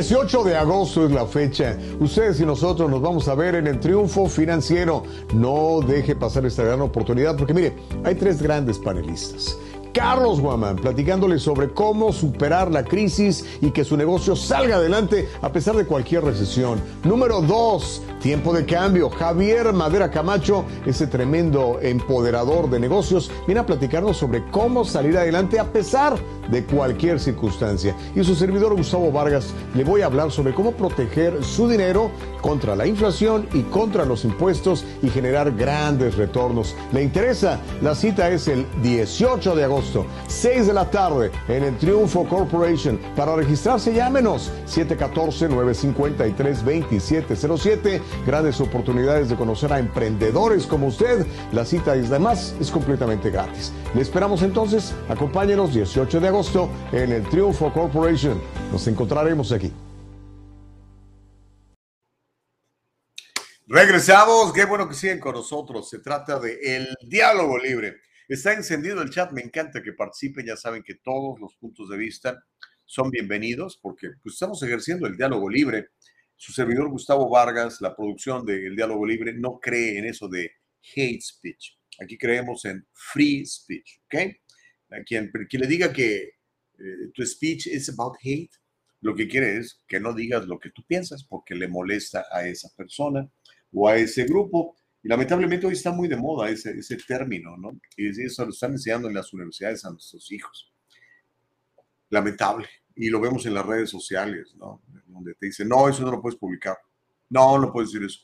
E: 18 de agosto es la fecha. Ustedes y nosotros nos vamos a ver en el triunfo financiero. No deje pasar esta gran oportunidad porque mire, hay tres grandes panelistas. Carlos Guamán, platicándole sobre cómo superar la crisis y que su negocio salga adelante a pesar de cualquier recesión. Número dos, tiempo de cambio. Javier Madera Camacho, ese tremendo empoderador de negocios, viene a platicarnos sobre cómo salir adelante a pesar de cualquier circunstancia. Y su servidor Gustavo Vargas le voy a hablar sobre cómo proteger su dinero contra la inflación y contra los impuestos y generar grandes retornos. ¿Le interesa? La cita es el 18 de agosto 6 de la tarde, en el Triunfo Corporation. Para registrarse, llámenos 714-953-2707. Grandes oportunidades de conocer a emprendedores como usted. La cita, y además, es completamente gratis. Le esperamos entonces. Acompáñenos 18 de agosto en el Triunfo Corporation. Nos encontraremos aquí.
A: Regresamos, qué bueno que siguen con nosotros. Se trata de El Diálogo Libre. Está encendido el chat, me encanta que participen, ya saben que todos los puntos de vista son bienvenidos porque pues, estamos ejerciendo el diálogo libre. Su servidor Gustavo Vargas, la producción del diálogo libre, no cree en eso de hate speech. Aquí creemos en free speech, ¿ok? A quien, quien le diga que eh, tu speech es about hate, lo que quiere es que no digas lo que tú piensas porque le molesta a esa persona o a ese grupo. Y lamentablemente hoy está muy de moda ese, ese término, ¿no? Y eso lo están enseñando en las universidades a nuestros hijos. Lamentable. Y lo vemos en las redes sociales, ¿no? Donde te dicen, no, eso no lo puedes publicar. No, no puedes decir eso.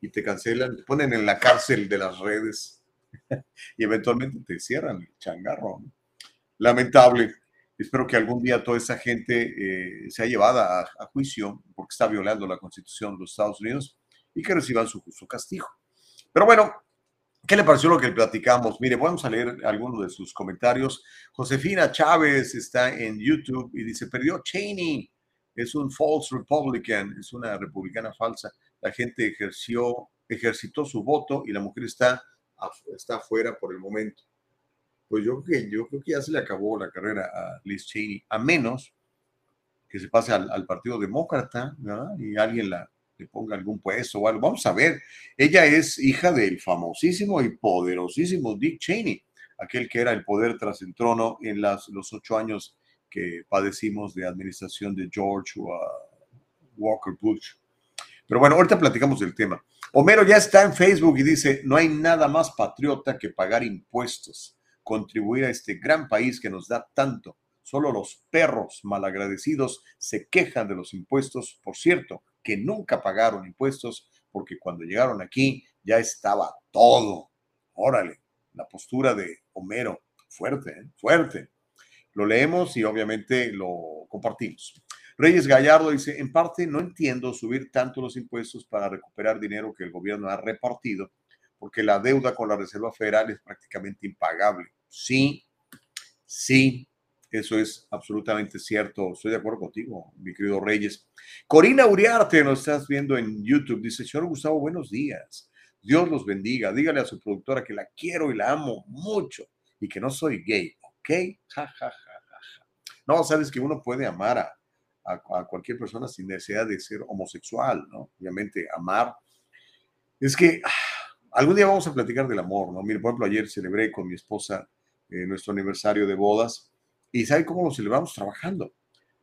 A: y te cancelan, te ponen en la cárcel de las redes y eventualmente te cierran el changarro. Lamentable. Espero que algún día toda esa gente eh, sea llevada a, juicio porque está violando la constitución de los Estados Unidos y que reciban su justo castigo. Pero bueno, ¿qué le pareció lo que platicamos? Mire, vamos a leer algunos de sus comentarios. Josefina Chávez está en YouTube y dice, perdió Cheney, es un false Republican, es una republicana falsa. La gente ejerció, ejercitó su voto y la mujer está, está afuera por el momento pues yo creo, que, yo creo que ya se le acabó la carrera a Liz Cheney, a menos que se pase al, Partido Demócrata ¿verdad? y alguien la, le ponga algún puesto o algo. Vamos a ver, ella es hija del famosísimo y poderosísimo Dick Cheney, aquel que era el poder tras el trono en las, los ocho años que padecimos de administración de George uh, Walker Bush. Pero bueno, ahorita platicamos del tema. Homero ya está en Facebook y dice, no hay nada más patriota que pagar impuestos contribuir a este gran país que nos da tanto. Solo los perros malagradecidos se quejan de los impuestos, por cierto, que nunca pagaron impuestos porque cuando llegaron aquí ya estaba todo. Órale, la postura de Homero, fuerte, ¿eh? fuerte. Lo leemos y obviamente lo compartimos. Reyes Gallardo dice, en parte no entiendo subir tanto los impuestos para recuperar dinero que el gobierno ha repartido, porque la deuda con la Reserva Federal es prácticamente impagable. Sí, sí, eso es absolutamente cierto. Estoy de acuerdo contigo, mi querido Reyes. Corina Uriarte, nos estás viendo en YouTube. Dice, señor Gustavo, buenos días. Dios los bendiga. Dígale a su productora que la quiero y la amo mucho y que no soy gay, ¿ok? Ja, ja, ja, ja. No, sabes que uno puede amar a, cualquier persona sin necesidad de ser homosexual, ¿no? Obviamente, amar. Es que ah, algún día vamos a platicar del amor, ¿no? Mire, por ejemplo, ayer celebré con mi esposa eh, nuestro aniversario de bodas. ¿Y sabe cómo lo celebramos? Trabajando.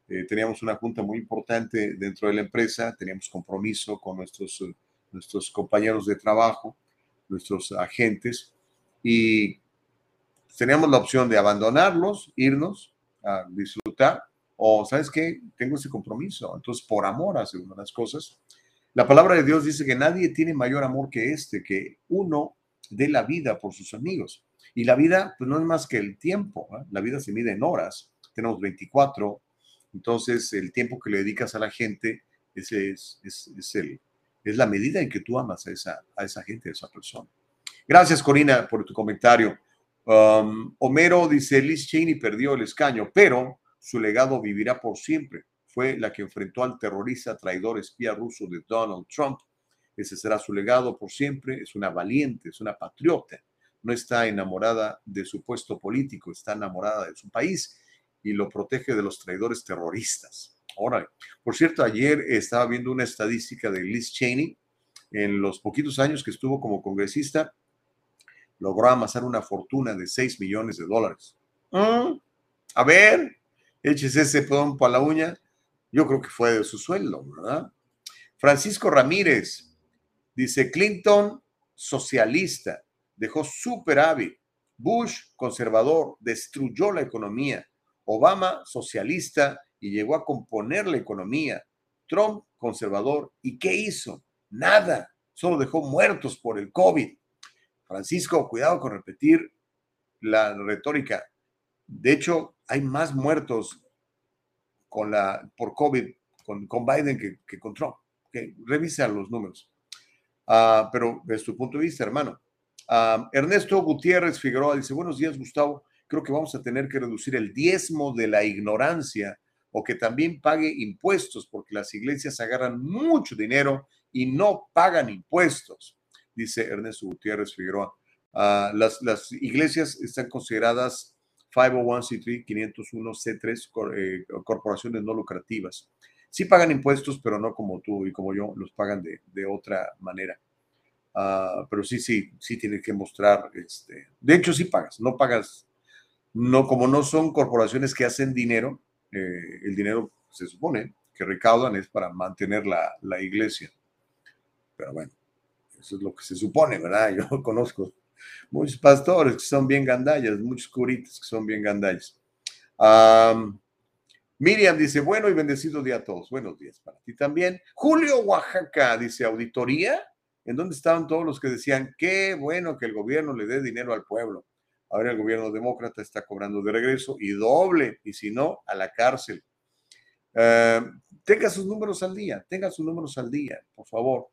A: Eh, teníamos una junta muy importante dentro de la empresa, teníamos compromiso con nuestros, eh, nuestros compañeros de trabajo, nuestros agentes, y teníamos la opción de abandonarlos, irnos a disfrutar, o sabes qué, tengo ese compromiso. Entonces, por amor hacemos las cosas. La palabra de Dios dice que nadie tiene mayor amor que este, que uno dé la vida por sus amigos. Y la vida, pues no es más que el tiempo. La vida se mide en horas. Tenemos 24. Entonces, el tiempo que le dedicas a la gente ese es, es, el, es la medida en que tú amas a esa, a esa gente, a esa persona. Gracias, Corina, por tu comentario. Um, Homero dice, Liz Cheney perdió el escaño, pero su legado vivirá por siempre. Fue la que enfrentó al terrorista traidor espía ruso de Donald Trump. Ese será su legado por siempre. Es una valiente, es una patriota no está enamorada de su puesto político, está enamorada de su país y lo protege de los traidores terroristas. Órale. Por cierto, ayer estaba viendo una estadística de Liz Cheney. En los poquitos años que estuvo como congresista, logró amasar una fortuna de 6 millones de dólares. Mm, a ver, échese ese pompo a la uña. Yo creo que fue de su sueldo, ¿verdad? Francisco Ramírez dice: Clinton, socialista, dejó superávit. Bush, conservador, destruyó la economía. Obama, socialista, y llegó a componer la economía. Trump, conservador, ¿y qué hizo? Nada, solo dejó muertos por el COVID. Francisco, cuidado con repetir la retórica. De hecho, hay más muertos con la, por COVID con, con Biden que, con Trump. Revisa los números. Ah, pero desde tu punto de vista, hermano, Ernesto Gutiérrez Figueroa dice, buenos días Gustavo, creo que vamos a tener que reducir el diezmo de la ignorancia o que también pague impuestos porque las iglesias agarran mucho dinero y no pagan impuestos, dice Ernesto Gutiérrez Figueroa. Ah, las, las, iglesias están consideradas 501c3, 501c3, eh, corporaciones no lucrativas. Sí pagan impuestos, pero no como tú y como yo, los pagan de, de otra manera. Ah, pero sí, sí, sí tiene que mostrar, este, de hecho sí pagas, no pagas, no, como no son corporaciones que hacen dinero, eh, el dinero se supone que recaudan es para mantener la, la, iglesia. Pero bueno, eso es lo que se supone, ¿verdad? Yo conozco muchos pastores que son bien gandallas, muchos curitas que son bien gandallas. Miriam dice, bueno y bendecido día a todos. Buenos días para ti también. Julio Oaxaca dice, auditoría ¿En dónde estaban todos los que decían, qué bueno que el gobierno le dé dinero al pueblo? Ahora el gobierno demócrata está cobrando de regreso y doble, y si no, a la cárcel. Eh, tenga sus números al día, tenga sus números al día, por favor.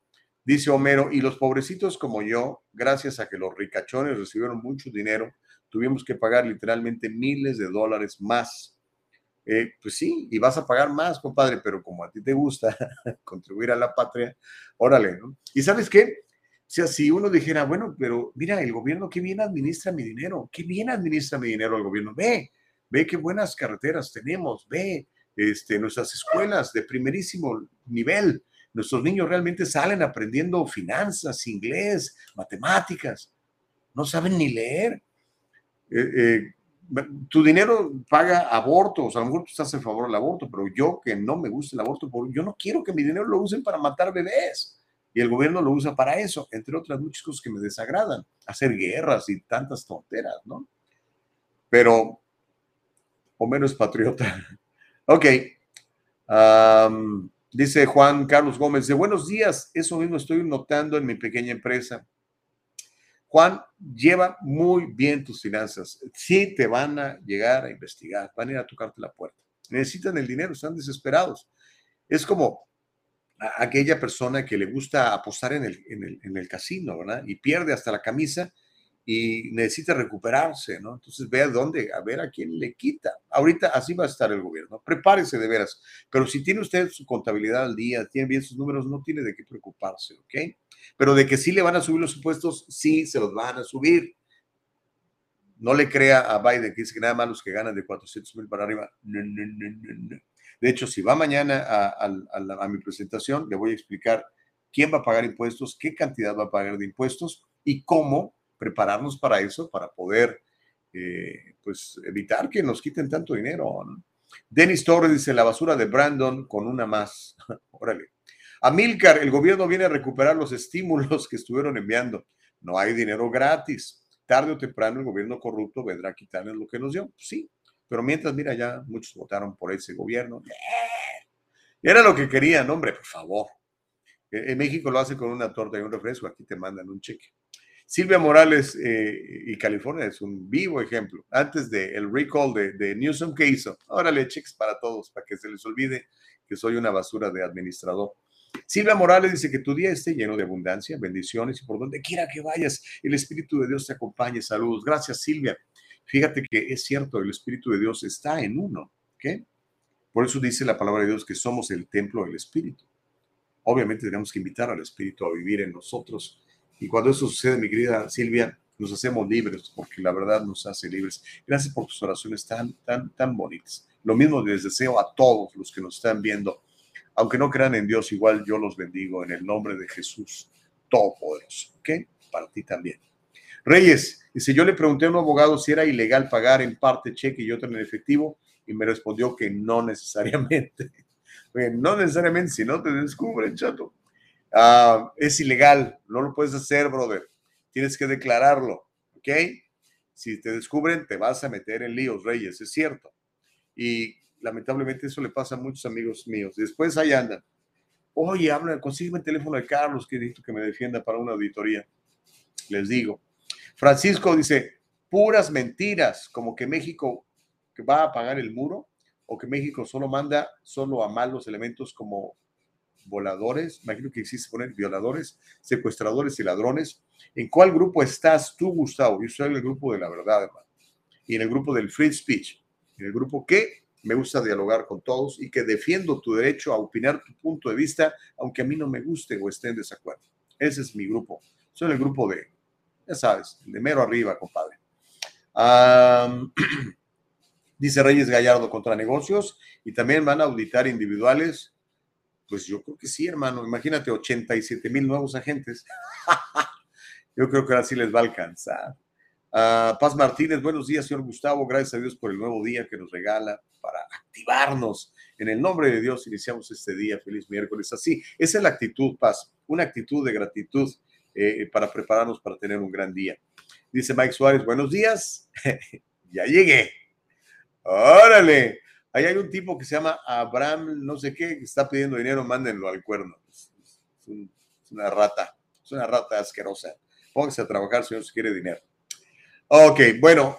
A: Dice Homero, y los pobrecitos como yo, gracias a que los ricachones recibieron mucho dinero, tuvimos que pagar literalmente miles de dólares más. Eh, pues sí, y vas a pagar más, compadre, pero como a ti te gusta contribuir a la patria, órale, ¿no? Y sabes qué? O sea, si uno dijera, bueno, pero mira, el gobierno, qué bien administra mi dinero, qué bien administra mi dinero el gobierno, ve, ve qué buenas carreteras tenemos, ve este, nuestras escuelas de primerísimo nivel, nuestros niños realmente salen aprendiendo finanzas, inglés, matemáticas, no saben ni leer. Eh, eh, tu dinero paga abortos, a lo mejor tú estás en favor del aborto, pero yo que no me gusta el aborto, yo no quiero que mi dinero lo usen para matar bebés. Y el gobierno lo usa para eso, entre otras muchas cosas que me desagradan, hacer guerras y tantas tonteras, ¿no? Pero Homero es patriota. ok. dice Juan Carlos Gómez, de buenos días, eso mismo estoy notando en mi pequeña empresa. Juan, lleva muy bien tus finanzas. Sí te van a llegar a investigar, van a ir a tocarte la puerta. Necesitan el dinero, están desesperados. Es como aquella persona que le gusta apostar en el, en el, en el casino, ¿verdad? Y pierde hasta la camisa y necesita recuperarse, ¿no? Entonces vea dónde, a ver a quién le quita. Ahorita así va a estar el gobierno. Prepárese de veras. Pero si tiene usted su contabilidad al día, tiene bien sus números, no tiene de qué preocuparse, ¿ok? Pero de que sí le van a subir los impuestos, sí se los van a subir. No le crea a Biden que dice que nada más los que ganan de 400 mil para arriba. No, no, no, de hecho, si va mañana a, a mi presentación, le voy a explicar quién va a pagar impuestos, qué cantidad va a pagar de impuestos y cómo prepararnos para eso, para poder eh, pues evitar que nos quiten tanto dinero. Denis Torres dice, la basura de Brandon con una más. Órale. Amilcar, el gobierno viene a recuperar los estímulos que estuvieron enviando. No hay dinero gratis. Tarde o temprano el gobierno corrupto vendrá a quitarles lo que nos dio. Sí, pero mientras, mira, ya muchos votaron por ese gobierno. Era lo que querían, hombre, por favor. En México lo hacen con una torta y un refresco, aquí te mandan un cheque. Silvia Morales eh, y California es un vivo ejemplo. Antes del el recall de, de Newsom, ¿qué hizo? Órale, cheques para todos, para que se les olvide que soy una basura de administrador. Silvia Morales dice que tu día esté lleno de abundancia, bendiciones y por donde quiera que vayas, el Espíritu de Dios te acompañe. Saludos. Gracias, Silvia. Fíjate que es cierto, el Espíritu de Dios está en uno. ¿ok? Por eso dice la palabra de Dios que somos el templo del Espíritu. Obviamente tenemos que invitar al Espíritu a vivir en nosotros y cuando eso sucede, mi querida Silvia, nos hacemos libres, porque la verdad nos hace libres. Gracias por tus oraciones tan, tan, tan bonitas. Lo mismo les deseo a todos los que nos están viendo. Aunque no crean en Dios, igual yo los bendigo en el nombre de Jesús Todopoderoso. ¿Ok? Para ti también. Reyes, dice, yo le pregunté a un abogado si era ilegal pagar en parte cheque y otro en efectivo, y me respondió que no necesariamente. no necesariamente, si no te descubren, chato. Ah, es ilegal, no lo puedes hacer, brother. Tienes que declararlo, ¿ok? Si te descubren, te vas a meter en líos, Reyes, es cierto. Y lamentablemente eso le pasa a muchos amigos míos. Después ahí andan. Oye, habla, consígueme el teléfono de Carlos, que necesito que me defienda para una auditoría. Les digo. Francisco dice, puras mentiras, como que México va a pagar el muro o que México solo manda solo a malos elementos como voladores, imagino que existe poner violadores, secuestradores y ladrones. ¿En cuál grupo estás tú, Gustavo? Yo soy en el grupo de la verdad, hermano. Y en el grupo del free speech. En el grupo que me gusta dialogar con todos y que defiendo tu derecho a opinar tu punto de vista, aunque a mí no me guste o esté en desacuerdo. Ese es mi grupo. Soy el grupo de, ya sabes, de mero arriba, compadre. dice Reyes Gallardo contra negocios y también van a auditar individuales pues yo creo que sí, hermano. Imagínate, 87 mil nuevos agentes. yo creo que ahora sí les va a alcanzar. Ah, Paz Martínez, buenos días, señor Gustavo. Gracias a Dios por el nuevo día que nos regala para activarnos. En el nombre de Dios iniciamos este día. Feliz miércoles. Así, esa es la actitud, Paz. Una actitud de gratitud eh, para prepararnos para tener un gran día. Dice Mike Suárez, buenos días. ya llegué. Órale. Ahí hay un tipo que se llama Abraham, no sé qué, que está pidiendo dinero, mándenlo al cuerno. Es, una rata, Es una rata asquerosa. Póngase a trabajar, si quiere dinero. Ok, bueno.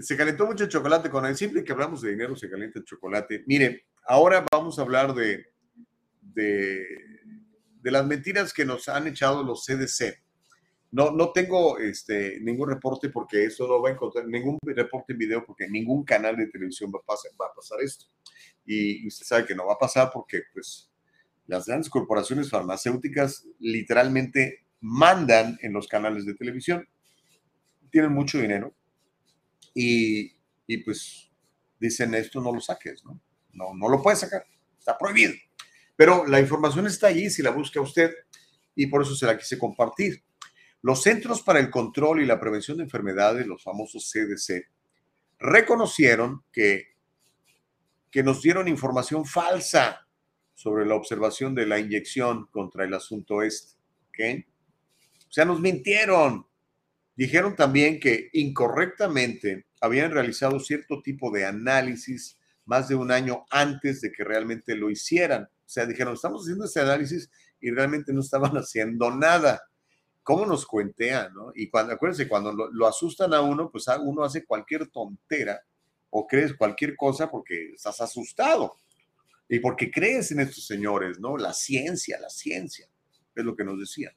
A: Se calentó mucho el chocolate con el simple que hablamos de dinero, se calienta el chocolate. Mire, ahora vamos a hablar de, de las mentiras que nos han echado los CDC. No, no tengo este, ningún reporte porque eso no va a encontrar, ningún reporte en video porque ningún canal de televisión va a pasar, va a pasar esto. Y usted sabe que no va a pasar porque pues las grandes corporaciones farmacéuticas literalmente mandan en los canales de televisión. Tienen mucho dinero y, y pues dicen esto no lo saques, ¿no? No, no lo puedes sacar, está prohibido. Pero la información está allí si la busca usted y por eso se la quise compartir. Los Centros para el Control y la Prevención de Enfermedades, los famosos CDC, reconocieron que, que nos dieron información falsa sobre la observación de la inyección contra el asunto este. ¿ok? O sea, nos mintieron. Dijeron también que incorrectamente habían realizado cierto tipo de análisis más de un año antes de que realmente lo hicieran. O sea, dijeron, estamos haciendo ese análisis y realmente no estaban haciendo nada cómo nos cuentean, ¿no? Y cuando, acuérdense, cuando lo, lo, asustan a uno, pues uno hace cualquier tontera o crees cualquier cosa porque estás asustado y porque crees en estos señores, ¿no? La ciencia, la ciencia, es lo que nos decían.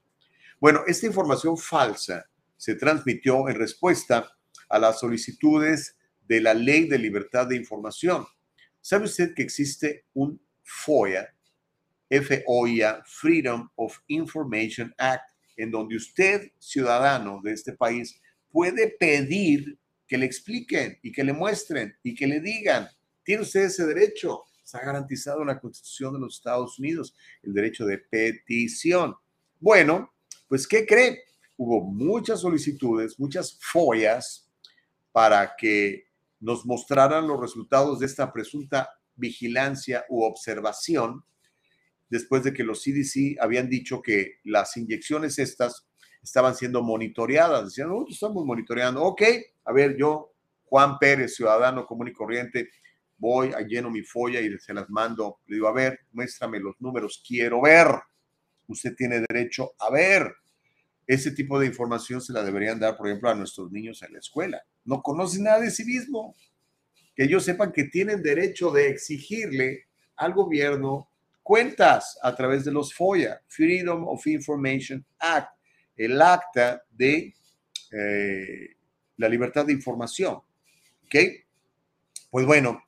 A: Bueno, esta información falsa se transmitió en respuesta a las solicitudes de la Ley de Libertad de Información. ¿Sabe usted que existe un FOIA, FOIA, Freedom of Information Act, en donde usted, ciudadano de este país, puede pedir que le expliquen y que le muestren y que le digan, tiene usted ese derecho, está garantizado en la Constitución de los Estados Unidos, el derecho de petición. Bueno, pues ¿qué cree? Hubo muchas solicitudes, muchas follas para que nos mostraran los resultados de esta presunta vigilancia u observación después de que los CDC habían dicho que las inyecciones estas estaban siendo monitoreadas. Decían, oh, estamos monitoreando. Ok, a ver, yo, Juan Pérez, ciudadano común y corriente, voy, lleno mi folla y se las mando. Le digo, a ver, muéstrame los números, quiero ver. Usted tiene derecho a ver. Ese tipo de información se la deberían dar, por ejemplo, a nuestros niños en la escuela. No conocen nada de civismo. Que ellos sepan que tienen derecho de exigirle al gobierno cuentas a través de los FOIA, Freedom of Information Act, el acta de eh, la libertad de información. ¿Ok? Pues bueno,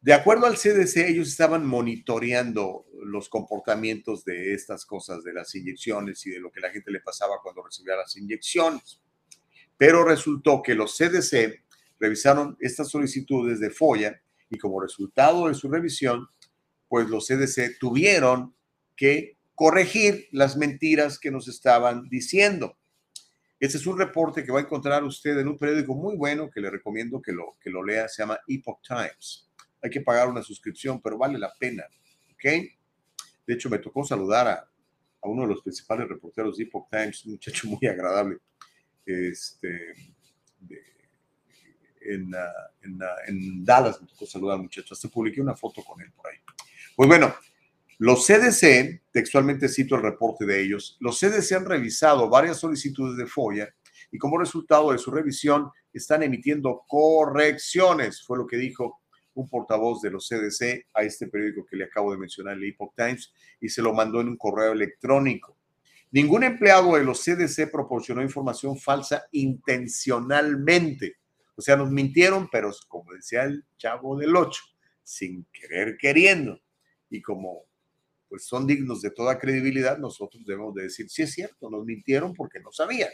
A: de acuerdo al CDC, ellos estaban monitoreando los comportamientos de estas cosas, de las inyecciones y de lo que la gente le pasaba cuando recibía las inyecciones. Pero resultó que los CDC revisaron estas solicitudes de FOIA y como resultado de su revisión, pues los CDC tuvieron que corregir las mentiras que nos estaban diciendo. Este es un reporte que va a encontrar usted en un periódico muy bueno que le recomiendo que lo, que lo lea, se llama Epoch Times. Hay que pagar una suscripción, pero vale la pena, ¿ok? De hecho, me tocó saludar a, a uno de los principales reporteros de Epoch Times, un muchacho muy agradable, este, en, uh, en, uh, en, Dallas me tocó saludar al muchacho, hasta publiqué una foto con él por ahí. Pues bueno, los CDC, textualmente cito el reporte de ellos, los CDC han revisado varias solicitudes de FOIA y como resultado de su revisión están emitiendo correcciones, fue lo que dijo un portavoz de los CDC a este periódico que le acabo de mencionar, el Epoch Times, y se lo mandó en un correo electrónico. Ningún empleado de los CDC proporcionó información falsa intencionalmente. O sea, nos mintieron, pero como decía el chavo del 8, sin querer queriendo y como pues son dignos de toda credibilidad, nosotros debemos de decir, sí es cierto, nos mintieron porque no sabían.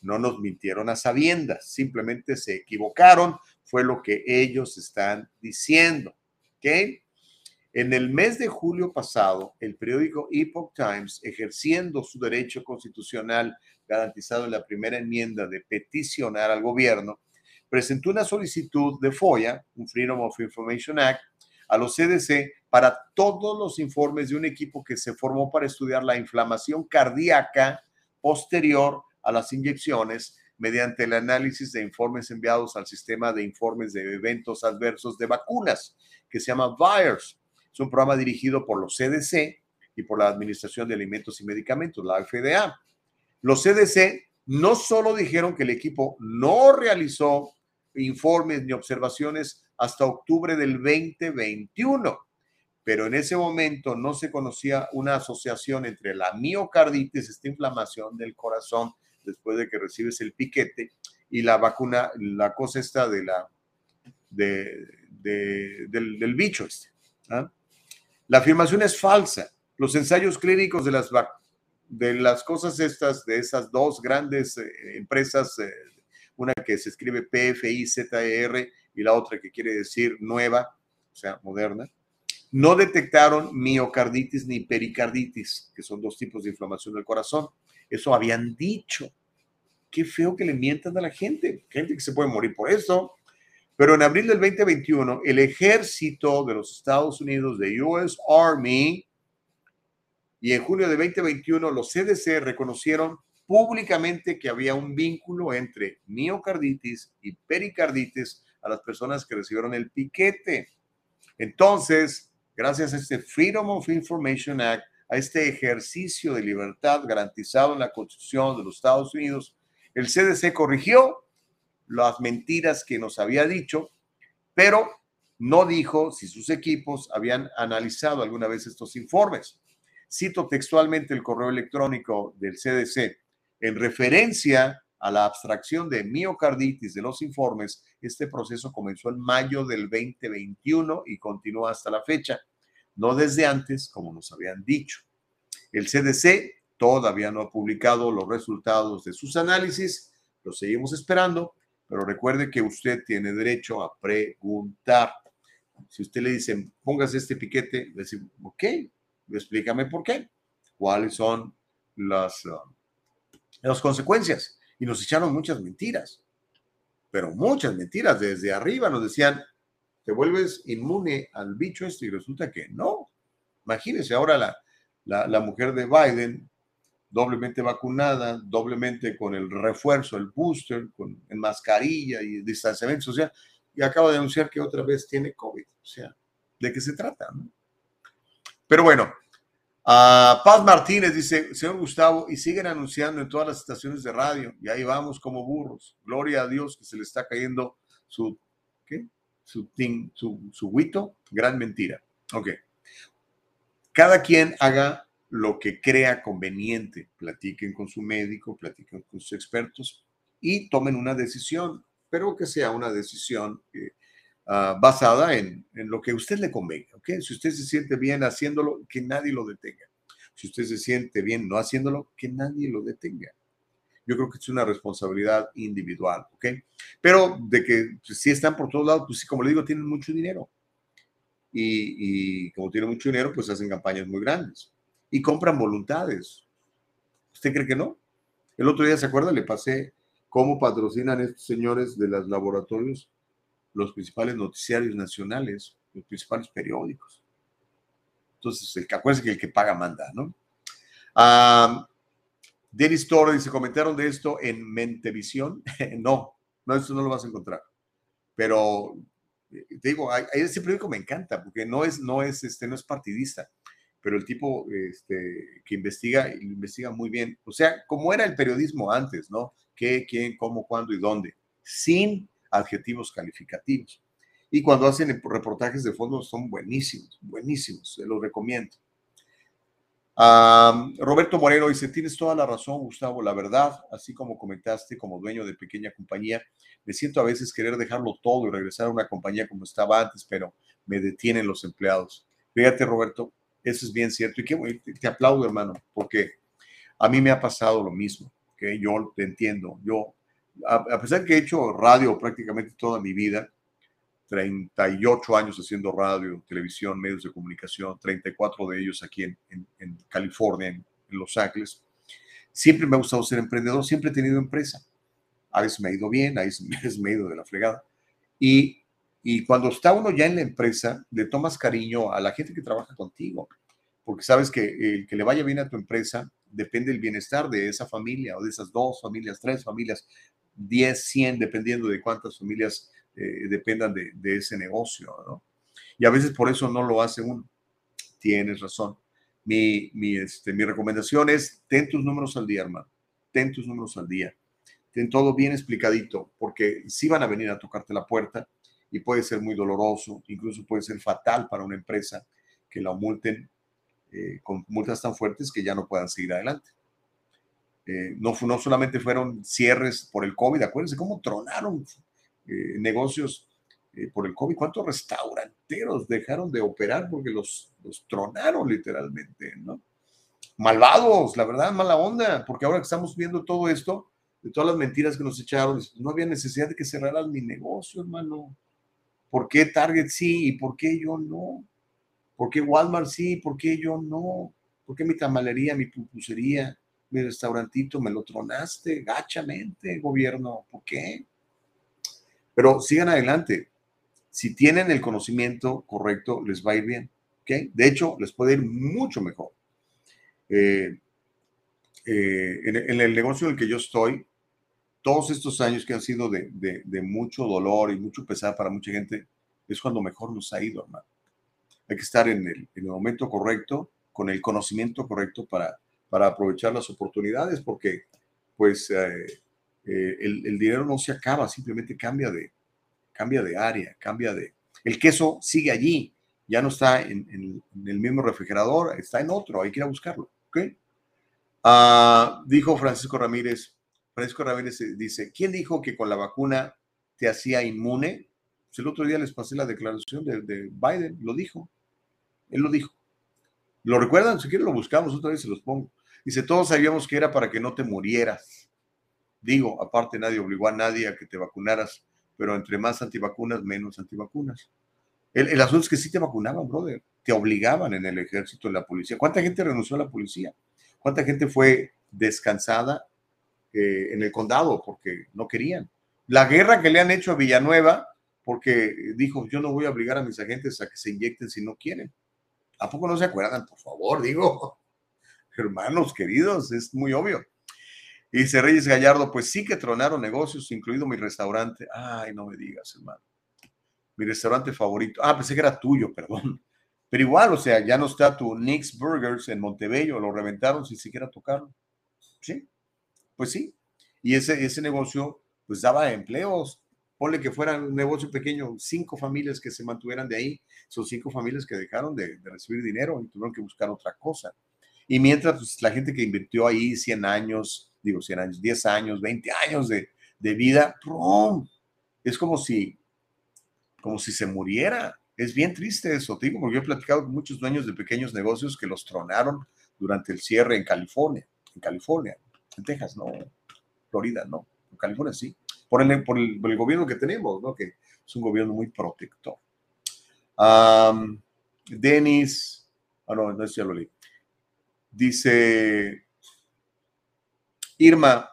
A: No nos mintieron a sabiendas, simplemente se equivocaron, fue lo que ellos están diciendo. ¿Ok? En el mes de julio pasado, el periódico Epoch Times, ejerciendo su derecho constitucional garantizado en la primera enmienda de peticionar al gobierno, presentó una solicitud de FOIA, un Freedom of Information Act, a los CDC para todos los informes de un equipo que se formó para estudiar la inflamación cardíaca posterior a las inyecciones mediante el análisis de informes enviados al sistema de informes de eventos adversos de vacunas, que se llama VIRES. Es un programa dirigido por los CDC y por la Administración de Alimentos y Medicamentos, la FDA. Los CDC no solo dijeron que el equipo no realizó informes ni observaciones hasta octubre del 2021, pero en ese momento no se conocía una asociación entre la miocarditis, esta inflamación del corazón después de que recibes el piquete, y la vacuna, la cosa esta de la, de, del, bicho este. ¿ah? La afirmación es falsa. Los ensayos clínicos de las, de las cosas estas, de esas dos grandes eh, empresas, eh, una que se escribe PFIZR y la otra que quiere decir nueva, o sea, moderna, no detectaron miocarditis ni pericarditis, que son dos tipos de inflamación del corazón. Eso habían dicho. Qué feo que le mientan a la gente. Gente que se puede morir por eso. Pero en abril del 2021, el ejército de los Estados Unidos, de US Army, y en junio de 2021 los CDC reconocieron públicamente que había un vínculo entre miocarditis y pericarditis a las personas que recibieron el piquete. Entonces, gracias a este Freedom of Information Act, a este ejercicio de libertad garantizado en la Constitución de los Estados Unidos, el CDC corrigió las mentiras que nos había dicho, pero no dijo si sus equipos habían analizado alguna vez estos informes. Cito textualmente el correo electrónico del CDC. En referencia a la abstracción de miocarditis de los informes, este proceso comenzó en mayo del 2021 y continúa hasta la fecha, no desde antes, como nos habían dicho. El CDC todavía no ha publicado los resultados de sus análisis, los seguimos esperando, pero recuerde que usted tiene derecho a preguntar. Si usted le dice, póngase este piquete, le dice, ok, explícame por qué, cuáles son las, uh, las consecuencias. Y nos echaron muchas mentiras, pero muchas mentiras. Desde arriba nos decían, te vuelves inmune al bicho este y resulta que no. Imagínense ahora la, la, mujer de Biden, doblemente vacunada, doblemente con el refuerzo, el booster, con en mascarilla y distanciamiento social, y acaba de anunciar que otra vez tiene COVID. O sea, ¿de qué se trata? Pero bueno, Paz Martínez dice, señor Gustavo, y siguen anunciando en todas las estaciones de radio, y ahí vamos como burros. Gloria a Dios que se le está cayendo su, ¿qué? Su, su, su huito, gran mentira. Ok. Cada quien haga lo que crea conveniente. Platiquen con su médico, platiquen con sus expertos y tomen una decisión, pero que sea una decisión eh, Ah, basada en, en, lo que a usted le convenga. ¿ok? Si usted se siente bien haciéndolo, que nadie lo detenga. Si usted se siente bien no haciéndolo, que nadie lo detenga. Yo creo que es una responsabilidad individual, ¿ok? Pero de que pues, si están por todos lados, pues sí, como le digo, tienen mucho dinero. Y, y como tienen mucho dinero, pues hacen campañas muy grandes. Y compran voluntades. ¿Usted cree que no? El otro día, ¿se acuerda? Le pasé cómo patrocinan estos señores de los laboratorios los principales noticiarios nacionales, los principales periódicos. Entonces, el que acuérdense que el que paga manda, ¿no? Denis Torres dice, comentaron de esto en Mentevisión. no, no, esto no lo vas a encontrar. Pero eh, te digo, ese periódico me encanta porque no es, no es, este, no es partidista, pero el tipo este, que investiga, investiga muy bien. O sea, como era el periodismo antes, ¿no? ¿Qué, quién, cómo, cuándo y dónde? Sin adjetivos calificativos. Y cuando hacen reportajes de fondo son buenísimos, buenísimos, se los recomiendo. Roberto Moreno dice, tienes toda la razón, Gustavo, la verdad, así como comentaste como dueño de pequeña compañía, me siento a veces querer dejarlo todo y regresar a una compañía como estaba antes, pero me detienen los empleados. Fíjate, Roberto, eso es bien cierto. Y que, te aplaudo, hermano, porque a mí me ha pasado lo mismo, que yo te entiendo. Yo a, pesar que he hecho radio prácticamente toda mi vida, 38 años haciendo radio, televisión, medios de comunicación, 34 de ellos aquí en, en, California, en, Los Ángeles. Siempre me ha gustado ser emprendedor, siempre he tenido empresa. A veces me ha ido bien, a veces me ha ido de la fregada. Y, y cuando está uno ya en la empresa, le tomas cariño a la gente que trabaja contigo, porque sabes que el que le vaya bien a tu empresa depende del bienestar de esa familia o de esas dos familias, tres familias. 10, 100, dependiendo de cuántas familias eh, dependan de, ese negocio, ¿no? Y a veces por eso no lo hace uno. Tienes razón. Mi, mi, este, mi recomendación es, ten tus números al día, hermano. Ten tus números al día. Ten todo bien explicadito, porque sí van a venir a tocarte la puerta y puede ser muy doloroso, incluso puede ser fatal para una empresa que la multen eh, con multas tan fuertes que ya no puedan seguir adelante. Eh, no, no solamente fueron cierres por el COVID, acuérdense cómo tronaron eh, negocios por el COVID, cuántos restauranteros dejaron de operar porque los, los tronaron literalmente, ¿no? Malvados, la verdad, mala onda, porque ahora que estamos viendo todo esto, de todas las mentiras que nos echaron, no había necesidad de que cerraran mi negocio, hermano. ¿Por qué Target sí y por qué yo no? ¿Por qué Walmart sí y por qué yo no? ¿Por qué mi tamalería, mi pupusería, mi restaurantito me lo tronaste gachamente, gobierno? ¿Por qué? Pero sigan adelante. Si tienen el conocimiento correcto, les va a ir bien. ¿okay? De hecho, les puede ir mucho mejor. Eh, eh, en, el negocio en el que yo estoy, todos estos años que han sido de, mucho dolor y mucho pesar para mucha gente, es cuando mejor nos ha ido, hermano. Hay que estar en el momento correcto, con el conocimiento correcto para, para aprovechar las oportunidades, porque pues eh, el, el, dinero no se acaba, simplemente cambia de, cambia de área, cambia de... El queso sigue allí, ya no está en, el mismo refrigerador, está en otro, hay que ir a buscarlo. ¿ok? Ah, dijo Francisco Ramírez, Francisco Ramírez eh, dice, ¿quién dijo que con la vacuna te hacía inmune? Pues el otro día les pasé la declaración de, de, Biden, lo dijo, él lo dijo. ¿Lo recuerdan? Si quieren lo buscamos, otra vez se los pongo. Dice, todos sabíamos que era para que no te murieras. Digo, aparte nadie obligó a nadie a que te vacunaras pero entre más antivacunas, menos antivacunas. El, el, asunto es que sí te vacunaban, brother. Te obligaban en el ejército, en la policía. ¿Cuánta gente renunció a la policía? ¿Cuánta gente fue descansada eh, en el condado porque no querían? La guerra que le han hecho a Villanueva porque dijo, yo no voy a obligar a mis agentes a que se inyecten si no quieren. ¿A poco no se acuerdan? Por favor, digo, hermanos queridos, es muy obvio. Y dice Reyes Gallardo, pues sí que tronaron negocios, incluido mi restaurante. Ay, no me digas, hermano. Mi restaurante favorito. Ah, pensé que era tuyo, perdón. Pero igual, o sea, ya no está tu Nick's Burgers en Montebello, lo reventaron sin siquiera tocarlo. Sí, pues sí. Y ese, ese negocio, pues daba empleos. Ponle que fuera un negocio pequeño, cinco familias que se mantuvieran de ahí. Son cinco familias que dejaron de, de recibir dinero y tuvieron que buscar otra cosa. Y mientras, pues la gente que invirtió ahí 100 años, digo 100 años, 10 años, 20 años de, de vida, ¡prum! es como si, como si se muriera. Es bien triste eso, digo, porque yo he platicado con muchos dueños de pequeños negocios que los tronaron durante el cierre en California, en California, en Texas, no, Florida, no, en California sí, por el, por el, por el gobierno que tenemos, ¿no? que es un gobierno muy protector. Um, Denis, ah, no, no, ya lo leí. Dice Irma,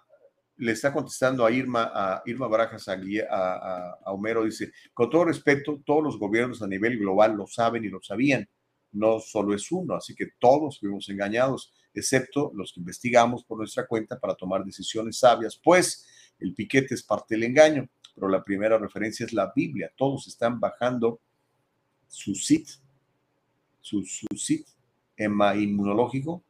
A: le está contestando a Irma, a Irma Barajas, a, a, a, Homero, dice, con todo respeto, todos los gobiernos a nivel global lo saben y lo sabían, no solo es uno, así que todos fuimos engañados, excepto los que investigamos por nuestra cuenta para tomar decisiones sabias, pues el piquete es parte del engaño, pero la primera referencia es la Biblia, todos están bajando su sit, su, su sit inmunológico,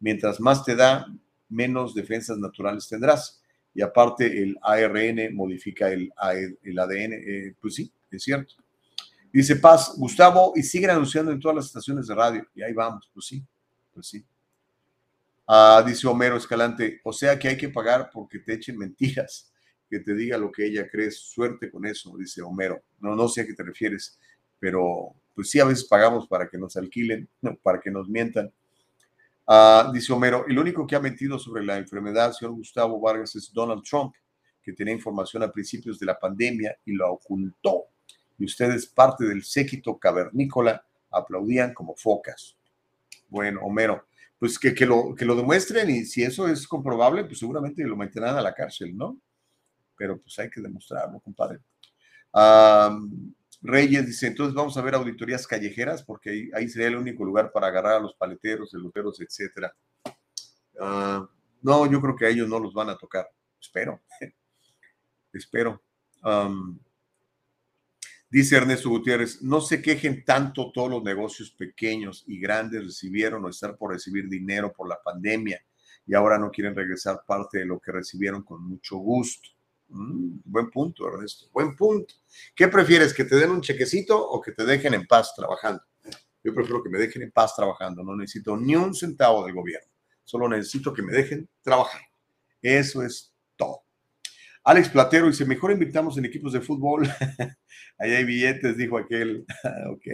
A: mientras más te da, menos defensas naturales tendrás. Y aparte el ARN modifica el, el ADN, eh, pues sí, es cierto. Dice Paz, Gustavo, y siguen anunciando en todas las estaciones de radio. Y ahí vamos, pues sí, pues sí. Ah, dice Homero Escalante, o sea que hay que pagar porque te echen mentiras, que te diga lo que ella cree. Suerte con eso, dice Homero. No, no sé a qué te refieres, pero pues sí, a veces pagamos para que nos alquilen, para que nos mientan. Uh, dice Homero, el único que ha mentido sobre la enfermedad, señor Gustavo Vargas, es Donald Trump, que tenía información a principios de la pandemia y lo ocultó. Y ustedes, parte del séquito cavernícola, aplaudían como focas. Bueno, Homero, pues que, que, lo, que lo demuestren y si eso es comprobable, pues seguramente lo meterán a la cárcel, ¿no? Pero pues hay que demostrarlo, compadre. Reyes dice, entonces vamos a ver auditorías callejeras porque ahí, sería el único lugar para agarrar a los paleteros, eluteros, etcétera. Uh, no, yo creo que a ellos no los van a tocar. Espero. Espero. Dice Ernesto Gutiérrez, no se quejen tanto todos los negocios pequeños y grandes recibieron o están por recibir dinero por la pandemia y ahora no quieren regresar parte de lo que recibieron con mucho gusto. Mm, buen punto, Ernesto, buen punto. ¿Qué prefieres, que te den un chequecito o que te dejen en paz trabajando? Yo prefiero que me dejen en paz trabajando, no necesito ni un centavo del gobierno, solo necesito que me dejen trabajar. Eso es todo. Alex Platero dice, mejor invitamos en equipos de fútbol. Ahí hay billetes, dijo aquel. ok.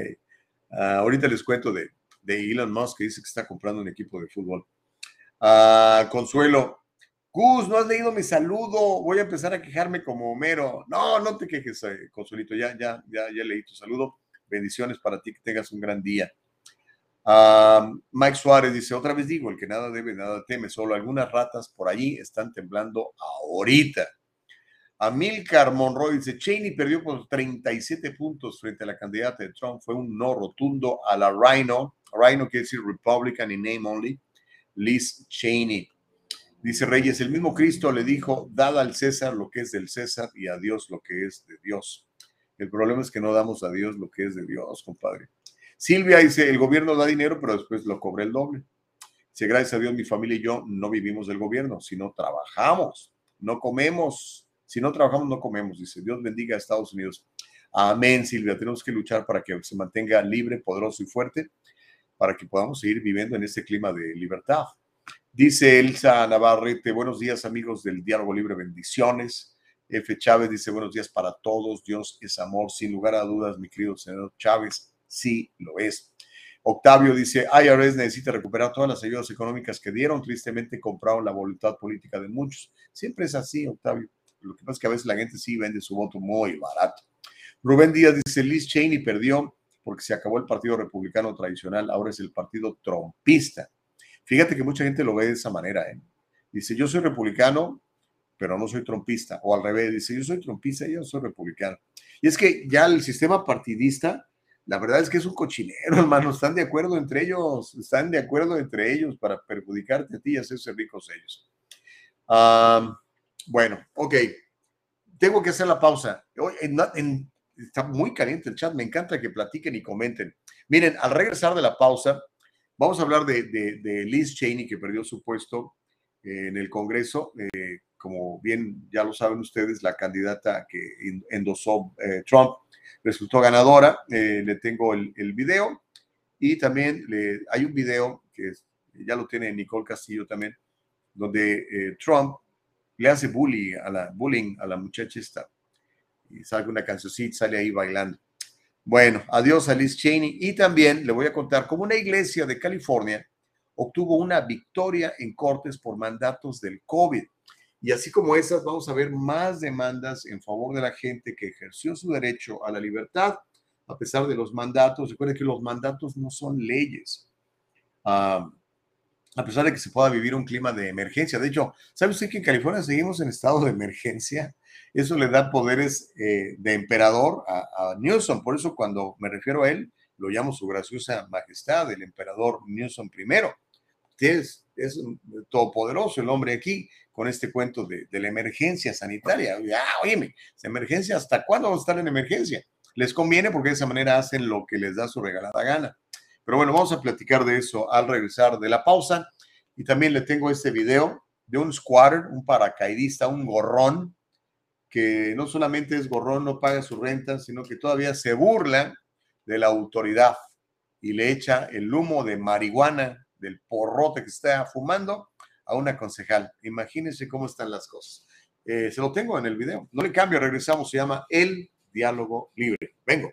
A: Ah, ahorita les cuento de, de, Elon Musk que dice que está comprando un equipo de fútbol. Uh, Consuelo, Gus, no has leído mi saludo. Voy a empezar a quejarme como Homero. No, no te quejes, eh, Consuelito. Ya, ya, ya, ya leí tu saludo. Bendiciones para ti, que tengas un gran día. Mike Suárez dice, otra vez digo, el que nada debe, nada teme, solo algunas ratas por allí están temblando ahorita. Amilcar Monroy dice, Cheney perdió por 37 puntos frente a la candidata de Trump. Fue un no rotundo a la Rhino. Rhino quiere decir Republican in name only. Liz Cheney. Dice Reyes, el mismo Cristo le dijo, dad al César lo que es del César y a Dios lo que es de Dios. El problema es que no damos a Dios lo que es de Dios, compadre. Silvia dice, el gobierno da dinero, pero después lo cobra el doble. Dice, gracias a Dios, mi familia y yo no vivimos del gobierno, sino trabajamos, no comemos. Si no trabajamos, no comemos. Dice, Dios bendiga a Estados Unidos. Amén, Silvia. Tenemos que luchar para que se mantenga libre, poderoso y fuerte, para que podamos seguir viviendo en este clima de libertad. Dice Elsa Navarrete, buenos días amigos del Diálogo Libre, bendiciones. F. Chávez dice, buenos días para todos, Dios es amor, sin lugar a dudas, mi querido señor Chávez, sí lo es. Octavio dice, IRS necesita recuperar todas las ayudas económicas que dieron, tristemente compraron la voluntad política de muchos. Siempre es así, Octavio. Lo que pasa es que a veces la gente sí vende su voto muy barato. Rubén Díaz dice, Liz Cheney perdió porque se acabó el partido republicano tradicional, ahora es el partido trompista. Fíjate que mucha gente lo ve de esa manera. ¿eh? Dice, yo soy republicano, pero no soy trompista. O al revés, dice, yo soy trompista y yo soy republicano. Y es que ya el sistema partidista, la verdad es que es un cochinero, hermano. Están de acuerdo entre ellos, están de acuerdo entre ellos para perjudicarte a ti y hacerse ricos ellos. bueno, ok. Tengo que hacer la pausa. está muy caliente el chat, me encanta que platiquen y comenten. Miren, al regresar de la pausa, Vamos a hablar de, Liz Cheney, que perdió su puesto eh, en el Congreso. Eh, como bien ya lo saben ustedes, la candidata que endosó eh, Trump resultó ganadora. le tengo el, video y también le, hay un video que ya lo tiene Nicole Castillo también, donde Trump le hace bullying a la, bullying a la muchacha esta. Y sale una cancioncita, sale ahí bailando. Bueno, adiós a Liz Cheney. Y también le voy a contar cómo una iglesia de California obtuvo una victoria en cortes por mandatos del COVID. Y así como esas, vamos a ver más demandas en favor de la gente que ejerció su derecho a la libertad a pesar de los mandatos. Recuerden que los mandatos no son leyes. A pesar de que se pueda vivir un clima de emergencia. De hecho, ¿sabe usted que en California seguimos en estado de emergencia? Eso le da poderes eh, de emperador a, Newsom. Por eso cuando me refiero a él, lo llamo su graciosa majestad, el emperador Newsom I. Es, es todopoderoso el hombre aquí con este cuento de, la emergencia sanitaria. Ah, emergencia, ¿hasta cuándo vamos a estar en emergencia? Les conviene porque de esa manera hacen lo que les da su regalada gana. Pero bueno, vamos a platicar de eso al regresar de la pausa. Y también le tengo este video de un squatter, un paracaidista, un gorrón, que no solamente es gorrón, no paga su renta, sino que todavía se burla de la autoridad y le echa el humo de marihuana del porrote que está fumando a una concejal. Imagínense cómo están las cosas. Eh, se lo tengo en el video. No le cambio, regresamos. Se llama El Diálogo Libre. Vengo.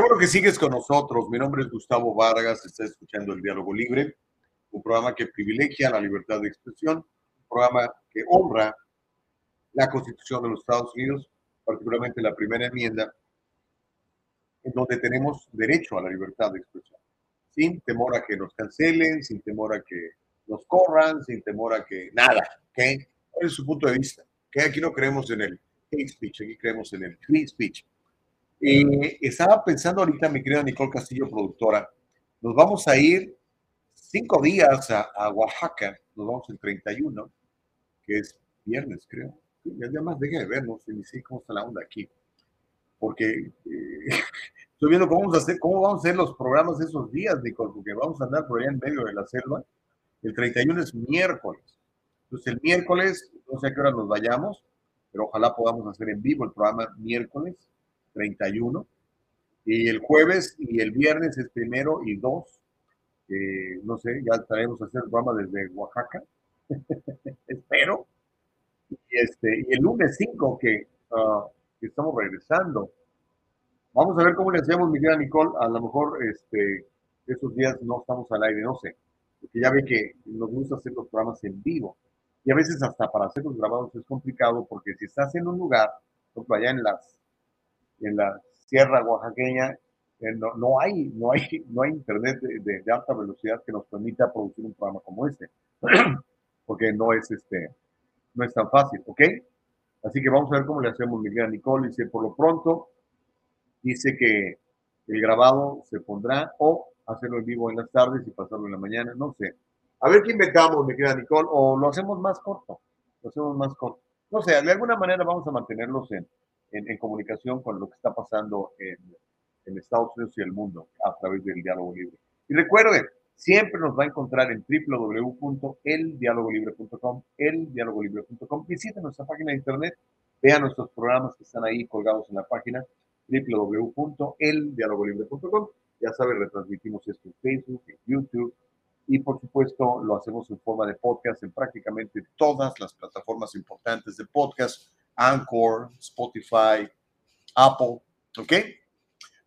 A: Qué bueno que sigues con nosotros. Mi nombre es Gustavo Vargas. Está escuchando el Diálogo Libre, un programa que privilegia la libertad de expresión, un programa que honra la Constitución de los Estados Unidos, particularmente la primera enmienda, en donde tenemos derecho a la libertad de expresión, sin temor a que nos cancelen, sin temor a que nos corran, sin temor a que nada, ¿ok? ¿Cuál es su punto de vista? Que aquí no creemos en el hate speech, aquí creemos en el free speech. Y estaba pensando ahorita, mi querida Nicole Castillo, productora, nos vamos a ir cinco días a, Oaxaca, nos vamos el 31, que es viernes, creo. ya además deje de ver, no sé ni sé cómo está la onda aquí. Porque eh, estoy viendo cómo vamos, a hacer, cómo vamos a hacer los programas esos días, Nicole, porque vamos a andar por allá en medio de la selva. El 31 es miércoles. Entonces el miércoles, no sé a qué hora nos vayamos, pero ojalá podamos hacer en vivo el programa miércoles 31. Y el jueves y el viernes es primero y dos. no sé, ya estaremos a hacer programa desde Oaxaca. Espero. Y, este, y el lunes 5 ah, que, estamos regresando. Vamos a ver cómo le hacemos, mi querida Nicole. A lo mejor este, esos días no estamos al aire, no sé. Porque ya ve que nos gusta hacer los programas en vivo. Y a veces hasta para hacer los grabados es complicado porque si estás en un lugar, por ejemplo, allá en las en la sierra oaxaqueña eh, no, no, hay, no, hay, no hay internet de, alta velocidad que nos permita producir un programa como este, porque no es, este, no es tan fácil, ¿ok? Así que vamos a ver cómo le hacemos, Miguel Nicole. Dice, por lo pronto, dice que el grabado se pondrá o hacerlo en vivo en las tardes y pasarlo en la mañana, no sé. A ver qué inventamos, mi querida Nicole, o lo hacemos más corto, lo hacemos más corto. No sé, de alguna manera vamos a mantenerlos en, en, comunicación con lo que está pasando en, en, Estados Unidos y el mundo a través del diálogo libre. Y recuerden, siempre nos va a encontrar en www.eldialogolibre.com, eldialogolibre.com. Visiten nuestra página de internet, vean nuestros programas que están ahí colgados en la página www.eldialogolibre.com. Ya saben, retransmitimos esto en Facebook, en YouTube, y por supuesto lo hacemos en forma de podcast en prácticamente todas las plataformas importantes de podcast Anchor, Spotify, Apple, ¿ok?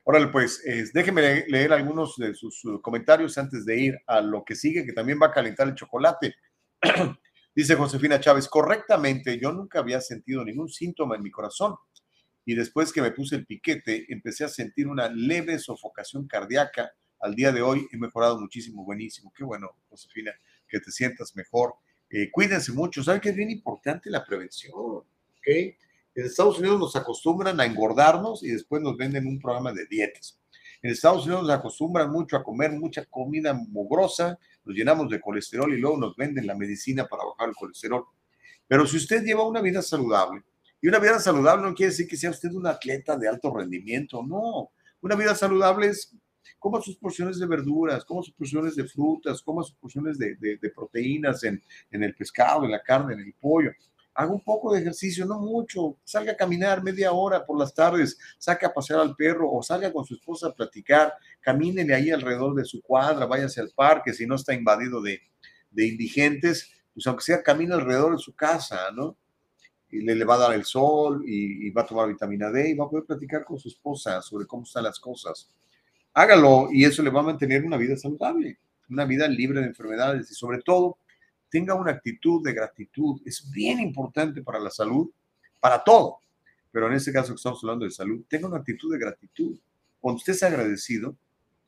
A: Órale, pues déjenme leer algunos de sus uh, comentarios antes de ir a lo que sigue, que también va a calentar el chocolate. Dice Josefina Chávez, correctamente, yo nunca había sentido ningún síntoma en mi corazón y después que me puse el piquete empecé a sentir una leve sofocación cardíaca. Al día de hoy he mejorado muchísimo, buenísimo. Qué bueno, Josefina, que te sientas mejor. Eh, cuídense mucho. ¿Saben que es bien importante la prevención? En Estados Unidos nos acostumbran a engordarnos y después nos venden un programa de dietas. En Estados Unidos nos acostumbran mucho a comer mucha comida mugrosa, nos llenamos de colesterol y luego nos venden la medicina para bajar el colesterol. Pero si usted lleva una vida saludable, y una vida saludable no quiere decir que sea usted un atleta de alto rendimiento, no. Una vida saludable es coma sus porciones de verduras, coma sus porciones de frutas, coma sus porciones de, proteínas en, en, el pescado, en la carne, en el pollo haga un poco de ejercicio, no mucho, salga a caminar media hora por las tardes, saque a pasear al perro o salga con su esposa a platicar, camínele ahí alrededor de su cuadra, váyase al parque, si no está invadido de, indigentes, pues aunque sea camine alrededor de su casa, ¿no? Y le, va a dar el sol y, y, va a tomar vitamina D y va a poder platicar con su esposa sobre cómo están las cosas. Hágalo y eso le va a mantener una vida saludable, una vida libre de enfermedades y sobre todo tenga una actitud de gratitud. Es bien importante para la salud, para todo. Pero en este caso que estamos hablando de salud, tenga una actitud de gratitud. Cuando usted es agradecido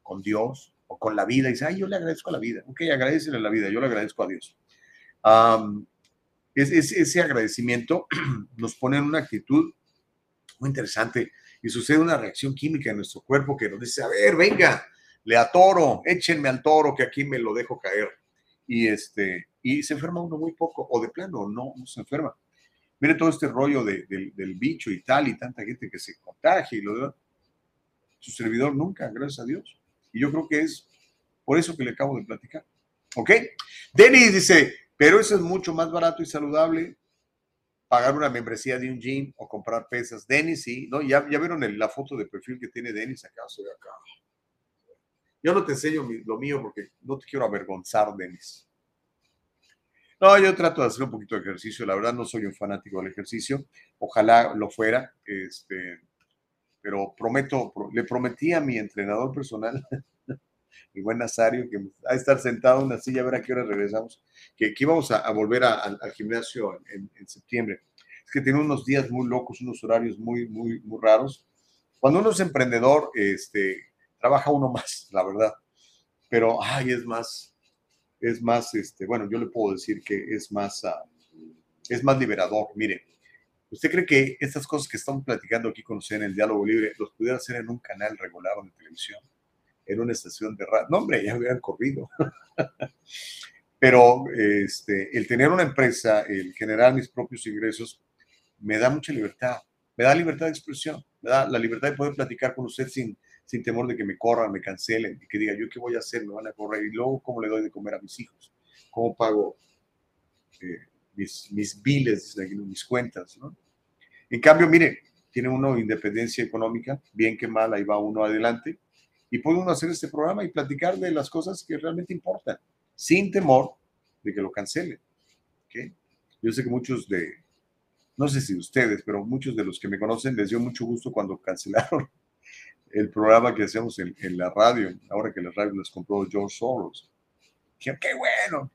A: con Dios o con la vida, dice, ay, yo le agradezco a la vida. Ok, agradecele la vida, yo le agradezco a Dios. ese agradecimiento nos pone en una actitud muy interesante y sucede una reacción química en nuestro cuerpo que nos dice, a ver, venga, le atoro, échenme al toro que aquí me lo dejo caer. Y este, y se enferma uno muy poco, o de plano no, no se enferma. Mire todo este rollo del bicho y tal, y tanta gente que se contagia y lo de su servidor nunca, gracias a Dios. Y yo creo que es por eso que le acabo de platicar. ¿Ok? Denis dice, pero eso es mucho más barato y saludable pagar una membresía de un gym o comprar pesas. Denis, sí, ¿no? Ya, ya vieron la foto de perfil que tiene Denis acá, soy acá. Yo no te enseño lo mío porque no te quiero avergonzar, Denis. No, yo trato de hacer un poquito de ejercicio. La verdad, no soy un fanático del ejercicio. Ojalá lo fuera. Este, pero prometo, le prometí a mi entrenador personal, mi buen Nazario, que va a estar sentado en una silla a ver a qué hora regresamos, que, que íbamos a, volver al gimnasio en, septiembre. es que tiene unos días muy locos, unos horarios muy, muy, muy raros. Cuando uno es emprendedor, este, trabaja uno más, la verdad. Pero, ay, es más, es más, este, bueno, yo le puedo decir que es más, uh, es más liberador. Mire, ¿usted cree que estas cosas que estamos platicando aquí con usted en el diálogo libre los pudiera hacer en un canal regular de televisión? En una estación de radio. No, hombre, ya hubieran corrido. Pero este, el tener una empresa, el generar mis propios ingresos, me da mucha libertad. Me da libertad de expresión. Me da la libertad de poder platicar con usted sin, sin temor de que me corran, me cancelen y que diga, ¿yo qué voy a hacer? Me van a correr. Y luego, ¿cómo le doy de comer a mis hijos? ¿Cómo pago eh, mis, mis biles, mis cuentas? ¿no? En cambio, mire, tiene uno independencia económica, bien que mal, ahí va uno adelante, y puede uno hacer este programa y platicar de las cosas que realmente importan, sin temor de que lo cancelen. ¿okay? Yo sé que muchos de, no sé si ustedes, pero muchos de los que me conocen les dio mucho gusto cuando cancelaron el programa que hacemos en, en la radio, ahora que la radio les compró George Soros. ¡Qué, qué bueno!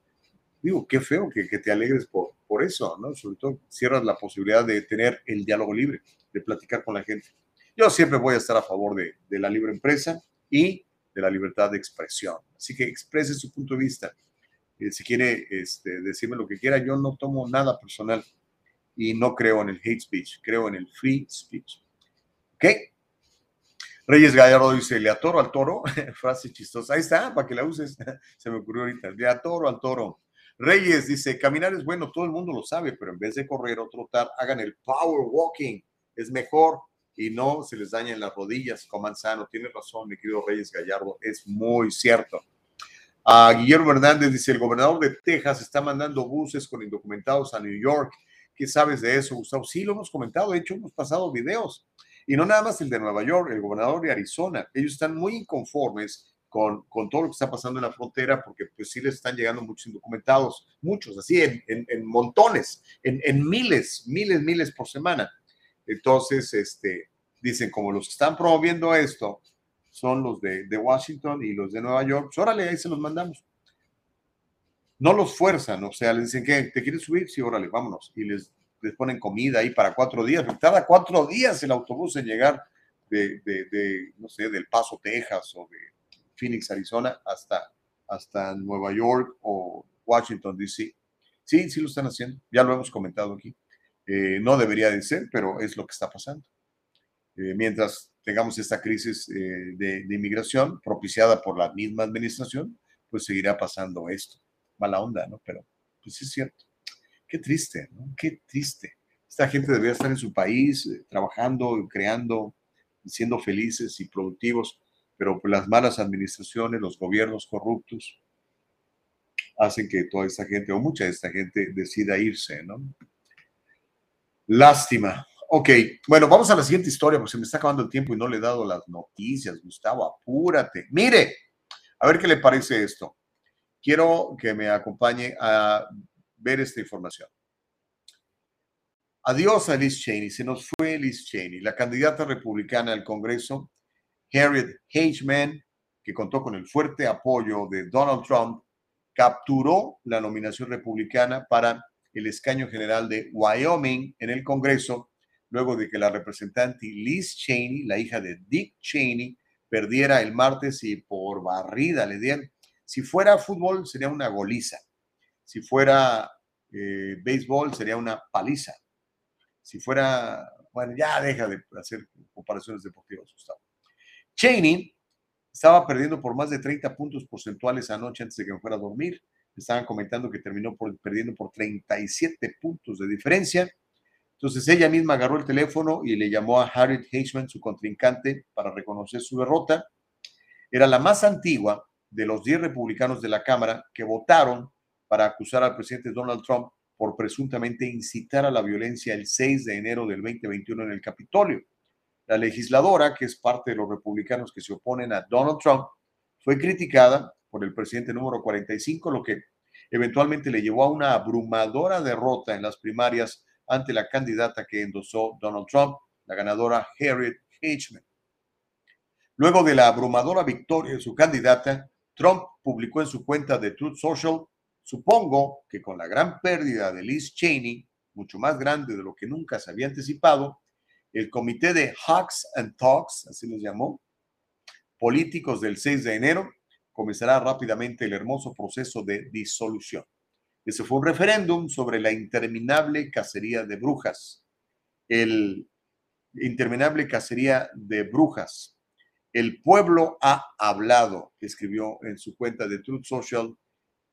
A: Digo, qué feo que, que, te alegres por, por eso, ¿no? Sobre todo cierras la posibilidad de tener el diálogo libre, de platicar con la gente. Yo siempre voy a estar a favor de, de la libre empresa y de la libertad de expresión. Así que exprese su punto de vista. Eh, si quiere este, decirme lo que quiera, yo no tomo nada personal y no creo en el hate speech, creo en el free speech. ¿Ok? Reyes Gallardo dice, le atoro al toro, frase chistosa. Ahí está, para que la uses. Se me ocurrió ahorita. Le atoro al toro. Reyes dice, caminar es bueno, todo el mundo lo sabe, pero en vez de correr o trotar, hagan el power walking. Es mejor y no se les dañen las rodillas. Coman sano. Tiene razón, mi querido Reyes Gallardo. Es muy cierto. Uh, Guillermo Hernández dice, el gobernador de Texas está mandando buses con indocumentados a New York. ¿Qué sabes de eso, Gustavo? Sí, lo hemos comentado. De hecho, hemos pasado videos. Y no nada más el de Nueva York, el gobernador de Arizona. Ellos están muy inconformes con, con todo lo que está pasando en la frontera porque pues sí les están llegando muchos indocumentados, muchos, así en, en, en montones, en, en, miles, miles, miles por semana. Entonces, este, dicen, como los que están promoviendo esto son los de, de Washington y los de Nueva York, pues órale, ahí se los mandamos. No los fuerzan, o sea, les dicen que te quieres subir, sí, órale, vámonos. Y les les ponen comida ahí para cuatro días, cada cuatro días el autobús en llegar de, de, de, no sé, del Paso, Texas o de Phoenix, Arizona, hasta, hasta Nueva York o Washington, D.C. Sí, sí lo están haciendo, ya lo hemos comentado aquí. Eh, no debería de ser, pero es lo que está pasando. Eh, mientras tengamos esta crisis eh, de, de inmigración propiciada por la misma administración, pues seguirá pasando esto. Mala onda, ¿no? Pero pues es cierto. Qué triste, ¿no? Qué triste. Esta gente debería estar en su país eh, trabajando, creando, siendo felices y productivos, pero las malas administraciones, los gobiernos corruptos, hacen que toda esta gente, o mucha de esta gente, decida irse, ¿no? Lástima. Ok, bueno, vamos a la siguiente historia, porque se me está acabando el tiempo y no le he dado las noticias. Gustavo, apúrate. Mire, a ver qué le parece esto. Quiero que me acompañe a ver esta información. Adiós a Liz Cheney, se nos fue Liz Cheney, la candidata republicana al Congreso, Harriet Hageman, que contó con el fuerte apoyo de Donald Trump, capturó la nominación republicana para el escaño general de Wyoming en el Congreso, luego de que la representante Liz Cheney, la hija de Dick Cheney, perdiera el martes y por barrida le dieron. Si fuera fútbol, sería una goliza. Si fuera eh, béisbol, sería una paliza. Si fuera, bueno, ya deja de hacer comparaciones deportivas, Gustavo. Cheney estaba perdiendo por más de 30 puntos porcentuales anoche antes de que me fuera a dormir. Estaban comentando que terminó por, perdiendo por 37 puntos de diferencia. Entonces ella misma agarró el teléfono y le llamó a Harriet Hageman, su contrincante, para reconocer su derrota. Era la más antigua de los 10 republicanos de la Cámara que votaron para acusar al presidente Donald Trump por presuntamente incitar a la violencia el 6 de enero del 2021 en el Capitolio. La legisladora, que es parte de los republicanos que se oponen a Donald Trump, fue criticada por el presidente número 45, lo que eventualmente le llevó a una abrumadora derrota en las primarias ante la candidata que endosó Donald Trump, la ganadora Harriet Hageman. Luego de la abrumadora victoria de su candidata, Trump publicó en su cuenta de Truth Social Supongo que con la gran pérdida de Liz Cheney, mucho más grande de lo que nunca se había anticipado, el comité de Hawks and Talks, así los llamó, políticos del 6 de enero, comenzará rápidamente el hermoso proceso de disolución. Ese fue un referéndum sobre la interminable cacería de brujas. El interminable cacería de brujas. El pueblo ha hablado, escribió en su cuenta de Truth Social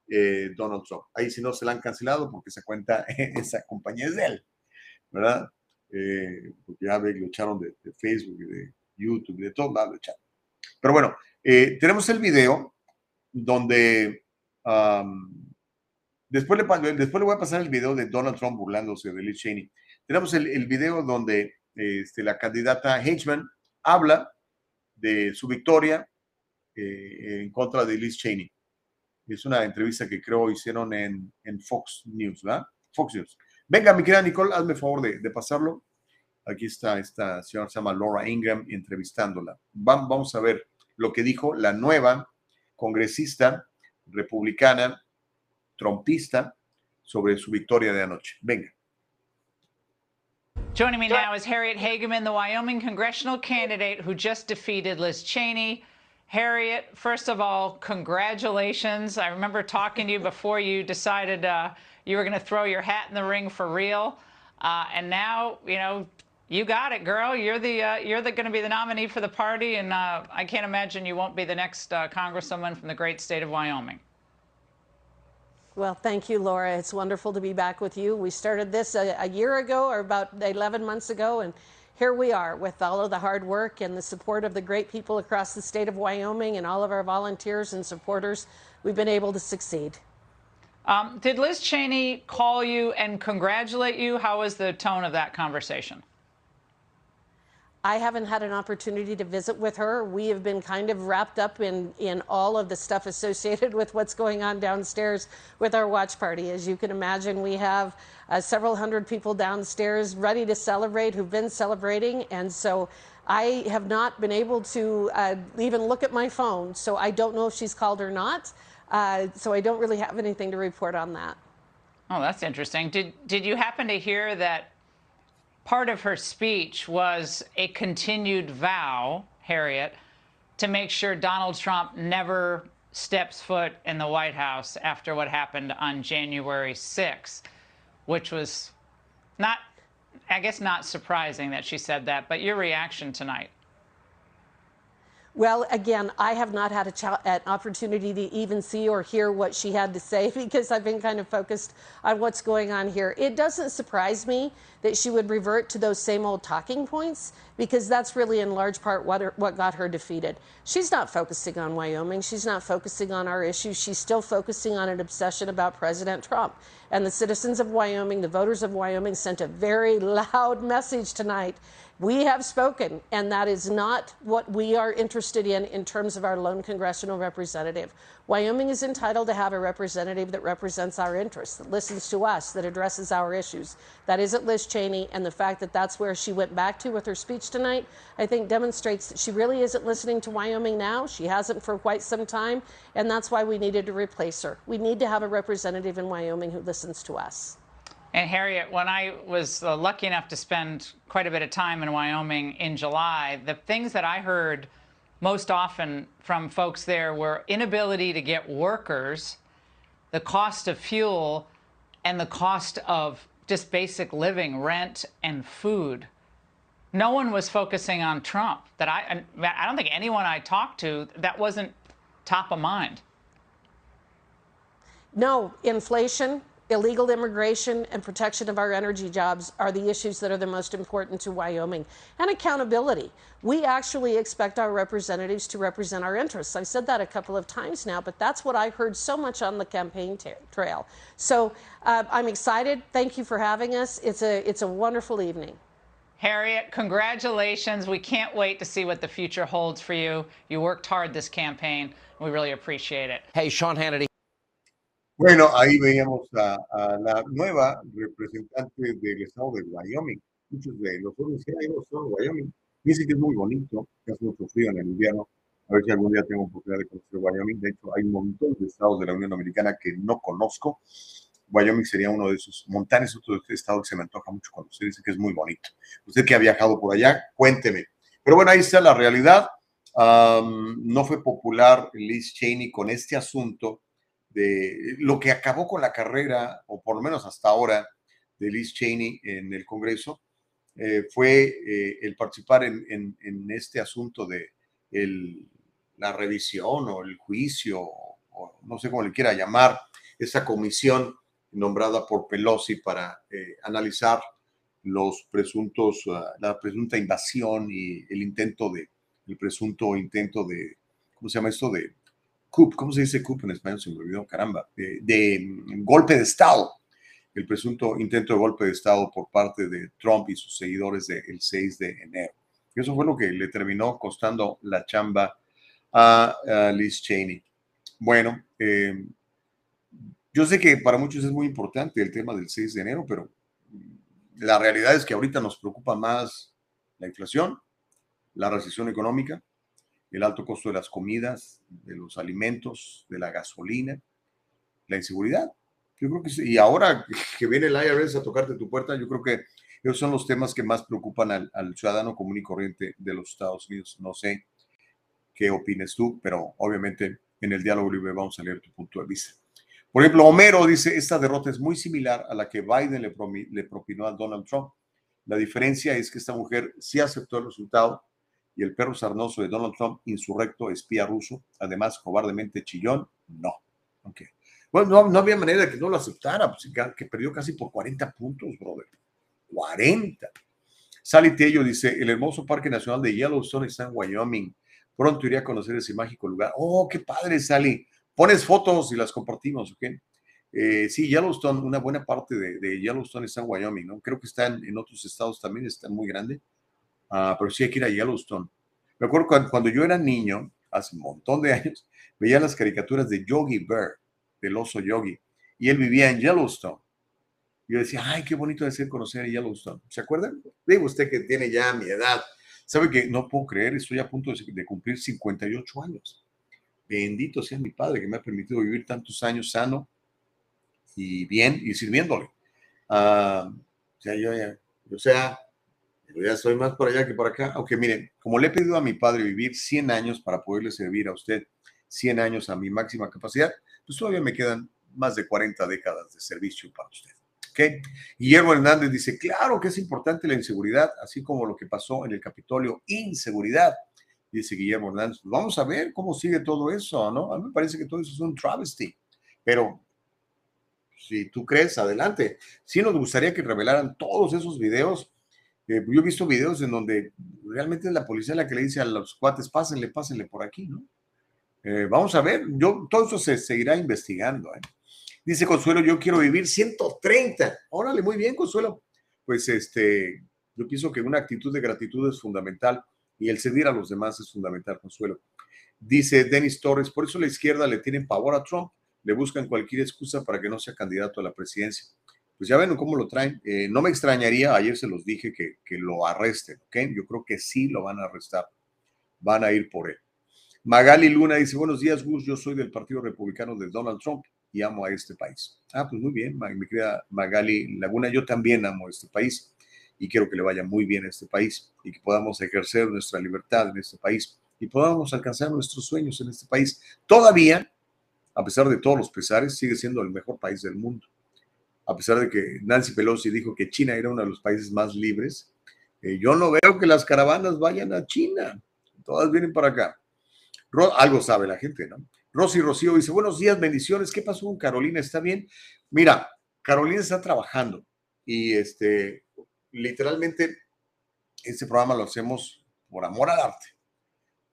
A: eh, Donald Trump. Ahí si no se la han cancelado porque esa cuenta, esa compañía es de él, ¿verdad? Eh, porque ya ve, lo echaron de, Facebook de YouTube de todo lado lo echaron. Pero bueno, eh, tenemos el video donde después, le, después le voy a pasar el video de Donald Trump burlándose de Liz Cheney. Tenemos el, video donde este, la candidata Hedgeman habla de su victoria en contra de Liz Cheney. Es una entrevista que creo hicieron en, en Fox News, ¿verdad? Fox News. Venga, mi querida Nicole, hazme favor de, de pasarlo. Aquí está esta señora, se llama Laura Ingram, entrevistándola. Vamos a ver lo que dijo la nueva congresista republicana, trompista, sobre su victoria de anoche. Venga.
F: Joining me now is Harriet Hageman, the Wyoming congressional candidate who just defeated Liz Cheney. Harriet, first of all, congratulations. I remember talking to you before you decided uh, you were going to throw your hat in the ring for real. Uh, and now, you know, you got it, girl. You're the uh, you're the going to be the nominee for the party, and uh, I can't imagine you won't be the next uh, congresswoman from the great state of Wyoming.
G: Well, thank you, Laura. It's wonderful to be back with you. We started this a, a, year ago, or about 11 months ago, and here we are with all of the hard work and the support of the great people across the state of Wyoming and all of our volunteers and supporters. We've been able to succeed.
F: Um, did Liz Cheney call you and congratulate you? How was the tone of that conversation?
G: I haven't had an opportunity to visit with her. We have been kind of wrapped up in, in all of the stuff associated with what's going on downstairs with our watch party. As you can imagine, we have uh, several hundred people downstairs ready to celebrate who've been celebrating. And so I have not been able to uh, even look at my phone. So I don't know if she's called or not. Uh, so I don't really have anything to report on that.
F: Oh, that's interesting. Did, did you happen to hear that part of her speech was a continued vow, Harriet, to make sure Donald Trump never steps foot in the White House after what happened on January 6th, which was not, I guess, not surprising that she said that, but your reaction tonight.
G: Well, again, I have not had an opportunity to even see or hear what she had to say because I've been kind of focused on what's going on here. It doesn't surprise me that she would revert to those same old talking points because that's really in large part what, her, what got her defeated. She's not focusing on Wyoming. She's not focusing on our issues. She's still focusing on an obsession about President Trump. And the citizens of Wyoming, the voters of Wyoming, sent a very loud message tonight we have spoken, and that is not what we are interested in in terms of our lone congressional representative. Wyoming is entitled to have a representative that represents our interests, that listens to us, that addresses our issues. That isn't Liz Cheney, and the fact that that's where she went back to with her speech tonight, I think demonstrates that she really isn't listening to Wyoming now. She hasn't for quite some time, and that's why we needed to replace her. We need to have a representative in Wyoming who listens to us.
F: And Harriet, when I was uh, lucky enough to spend quite a bit of time in Wyoming in July, the things that I heard most often from folks there were inability to get workers, the cost of fuel, and the cost of just basic living, rent, and food. No one was focusing on Trump. That I, I don't think anyone I talked to that wasn't top of mind.
G: No, inflation, illegal immigration and protection of our energy jobs are the issues that are the most important to Wyoming. And accountability. We actually expect our representatives to represent our interests. I've said that a couple of times now, but that's what I heard so much on the campaign trail. So uh, I'm excited. Thank you for having us. It's a, it's a wonderful evening.
F: Harriet, congratulations. We can't wait to see what the future holds for you. You worked hard this campaign. We really appreciate it.
H: Hey, Sean Hannity.
A: Bueno, ahí veíamos a, la nueva representante del estado de Wyoming. Muchos de los jóvenes que hay estado de Wyoming dicen que es muy bonito, que hace mucho frío en el invierno. A ver si algún día tengo oportunidad de conocer Wyoming. De hecho, hay un montón de estados de la Unión Americana que no conozco. Wyoming sería uno de esos. Montana es otro estado que se me antoja mucho usted dice que es muy bonito. Usted que ha viajado por allá, cuénteme. Pero bueno, ahí está la realidad. no fue popular Liz Cheney con este asunto de lo que acabó con la carrera, o por lo menos hasta ahora, de Liz Cheney en el Congreso, eh, fue eh, el participar en, este asunto de la revisión o el juicio, o no sé cómo le quiera llamar, esa comisión nombrada por Pelosi para eh, analizar los presuntos, ah, la presunta invasión y el intento de, el presunto intento de, ¿cómo se llama esto? De coup, ¿cómo se dice coup en español? Se me olvidó, caramba, de, mm, golpe de Estado, el presunto intento de golpe de Estado por parte de Trump y sus seguidores del 6 de enero. Y eso fue lo que le terminó costando la chamba a, Liz Cheney. Bueno, eh, yo sé que para muchos es muy importante el tema del 6 de enero, pero la realidad es que ahorita nos preocupa más la inflación, la recesión económica, el alto costo de las comidas, de los alimentos, de la gasolina, la inseguridad. Yo creo que sí. Y ahora que viene el IRS a tocarte tu puerta, yo creo que esos son los temas que más preocupan al, ciudadano común y corriente de los Estados Unidos. No sé qué opines tú, pero obviamente en el diálogo libre vamos a leer tu punto de vista. Por ejemplo, Homero dice, esta derrota es muy similar a la que Biden le, propinó a Donald Trump. La diferencia es que esta mujer sí aceptó el resultado y el perro sarnoso de Donald Trump, insurrecto, espía ruso, además cobardemente chillón, no. Okay. Bueno, no, había manera de que no lo aceptara, pues, que perdió casi por 40 puntos, brother. 40. Sally Tello dice, el hermoso Parque Nacional de Yellowstone está en Wyoming. Pronto iré a conocer ese mágico lugar. Oh, qué padre, Sally pones fotos y las compartimos, ¿ok? Eh, sí, Yellowstone, una buena parte de, Yellowstone está en Wyoming, ¿no? Creo que está en, otros estados también, está muy grande, ah, pero sí hay que ir a Yellowstone. Me acuerdo cuando, yo era niño, hace un montón de años, veía las caricaturas de Yogi Bear, del oso Yogi, y él vivía en Yellowstone. Yo decía, ay, qué bonito de ser conocer a Yellowstone. ¿Se acuerdan? Digo usted que tiene ya mi edad. Sabe que no puedo creer, estoy a punto de, cumplir 58 años. Bendito sea mi Padre que me ha permitido vivir tantos años sano y bien y sirviéndole. Ah, o sea, yo o sea, yo ya estoy más por allá que por acá. Aunque miren, como le he pedido a mi padre vivir 100 años para poderle servir a usted 100 años a mi máxima capacidad, pues todavía me quedan más de 40 décadas de servicio para usted. ¿Okay? Guillermo Hernández dice, claro que es importante la inseguridad, así como lo que pasó en el Capitolio, inseguridad dice Guillermo Hernández. Pues vamos a ver cómo sigue todo eso, ¿no? A mí me parece que todo eso es un travesty, pero si tú crees, adelante. Sí nos gustaría que revelaran todos esos videos. Eh, yo he visto videos en donde realmente es la policía la que le dice a los cuates, pásenle, pásenle por aquí, ¿no? Eh, vamos a ver, yo, todo eso se seguirá investigando. ¿eh? Dice Consuelo, yo quiero vivir 130. Órale, muy bien, Consuelo. Pues este, yo pienso que una actitud de gratitud es fundamental y el servir a los demás es fundamental, Consuelo. Dice Denis Torres, por eso la izquierda le tienen pavor a Trump, le buscan cualquier excusa para que no sea candidato a la presidencia. Pues ya ven cómo lo traen. Eh, no me extrañaría, ayer se los dije que, que lo arresten, ¿ok? Yo creo que sí lo van a arrestar. Van a ir por él. Magali Luna dice, buenos días, Gus, yo soy del Partido Republicano de Donald Trump y amo a este país. Ah, pues muy bien, mi querida Magali Laguna, yo también amo a este país y quiero que le vaya muy bien a este país y que podamos ejercer nuestra libertad en este país y podamos alcanzar nuestros sueños en este país. Todavía, a pesar de todos los pesares, sigue siendo el mejor país del mundo. A pesar de que Nancy Pelosi dijo que China era uno de los países más libres, eh, yo no veo que las caravanas vayan a China. Todas vienen para acá. algo sabe la gente, ¿no? Rosy Rocío dice, buenos días, bendiciones. ¿Qué pasó con Carolina? ¿Está bien? Mira, Carolina está trabajando y este, literalmente este programa lo hacemos por amor al arte.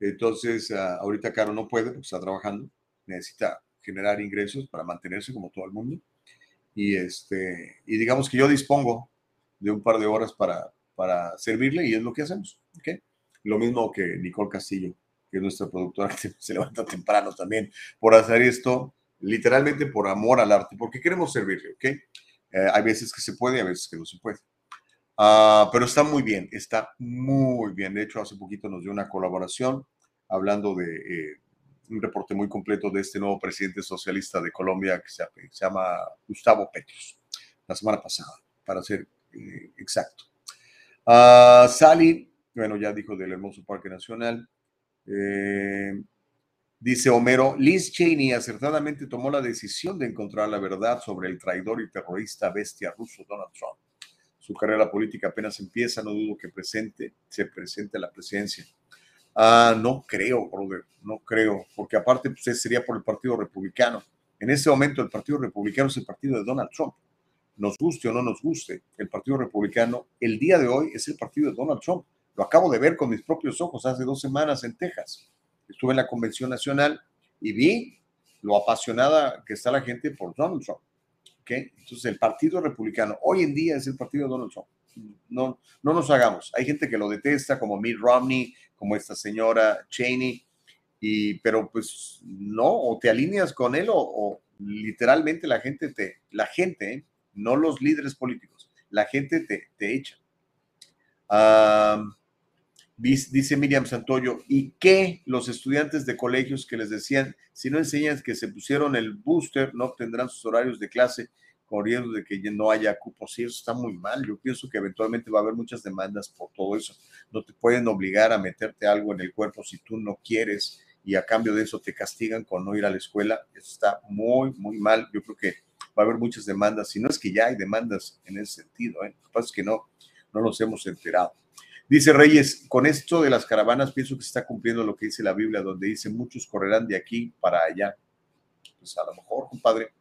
A: Entonces, ah, ahorita Caro no puede porque está trabajando, necesita generar ingresos para mantenerse como todo el mundo. Y, este, y digamos que yo dispongo de un par de horas para, para servirle y es lo que hacemos. ¿okay? Lo mismo que Nicole Castillo, que es nuestra productora, se levanta temprano también por hacer esto, literalmente por amor al arte, porque queremos servirle. ¿ok? Eh, hay veces que se puede hay veces que no se puede. Ah, pero está muy bien, está muy bien. De hecho, hace poquito nos dio una colaboración hablando de, eh, un reporte muy completo de este nuevo presidente socialista de Colombia que se, llama Gustavo Petros, la semana pasada, para ser eh, exacto. Uh, Sally, bueno, ya dijo del hermoso Parque Nacional. Eh, dice Homero, Liz Cheney acertadamente tomó la decisión de encontrar la verdad sobre el traidor y terrorista bestia ruso Donald Trump. Su carrera política apenas empieza, no dudo que presente, se presente a la presidencia. Ah, no creo, brother, no creo, porque aparte pues, sería por el Partido Republicano. En ese momento el Partido Republicano es el partido de Donald Trump. Nos guste o no nos guste, el Partido Republicano el día de hoy es el partido de Donald Trump. Lo acabo de ver con mis propios ojos hace dos semanas en Texas. Estuve en la Convención Nacional y vi lo apasionada que está la gente por Donald Trump. ¿Okay? Entonces el Partido Republicano hoy en día es el partido de Donald Trump. No, no nos hagamos. Hay gente que lo detesta, como Mitt Romney, como esta señora Cheney, y, pero pues no, o te alineas con él o, literalmente la gente te, la gente, ¿eh? no los líderes políticos, la gente te, te echa. dice Miriam Santoyo, ¿y qué los estudiantes de colegios que les decían, si no enseñan que se pusieron el booster, no obtendrán sus horarios de clase? Corriendo de que no haya cupos y eso está muy mal. Yo pienso que eventualmente va a haber muchas demandas por todo eso. No te pueden obligar a meterte algo en el cuerpo si tú no quieres y a cambio de eso te castigan con no ir a la escuela. Eso está muy, muy mal. Yo creo que va a haber muchas demandas. Si no es que ya hay demandas en ese sentido. ¿eh? Lo que pasa es que no, no nos hemos enterado. Dice Reyes, con esto de las caravanas pienso que se está cumpliendo lo que dice la Biblia, donde dice muchos correrán de aquí para allá. Pues a lo mejor, compadre,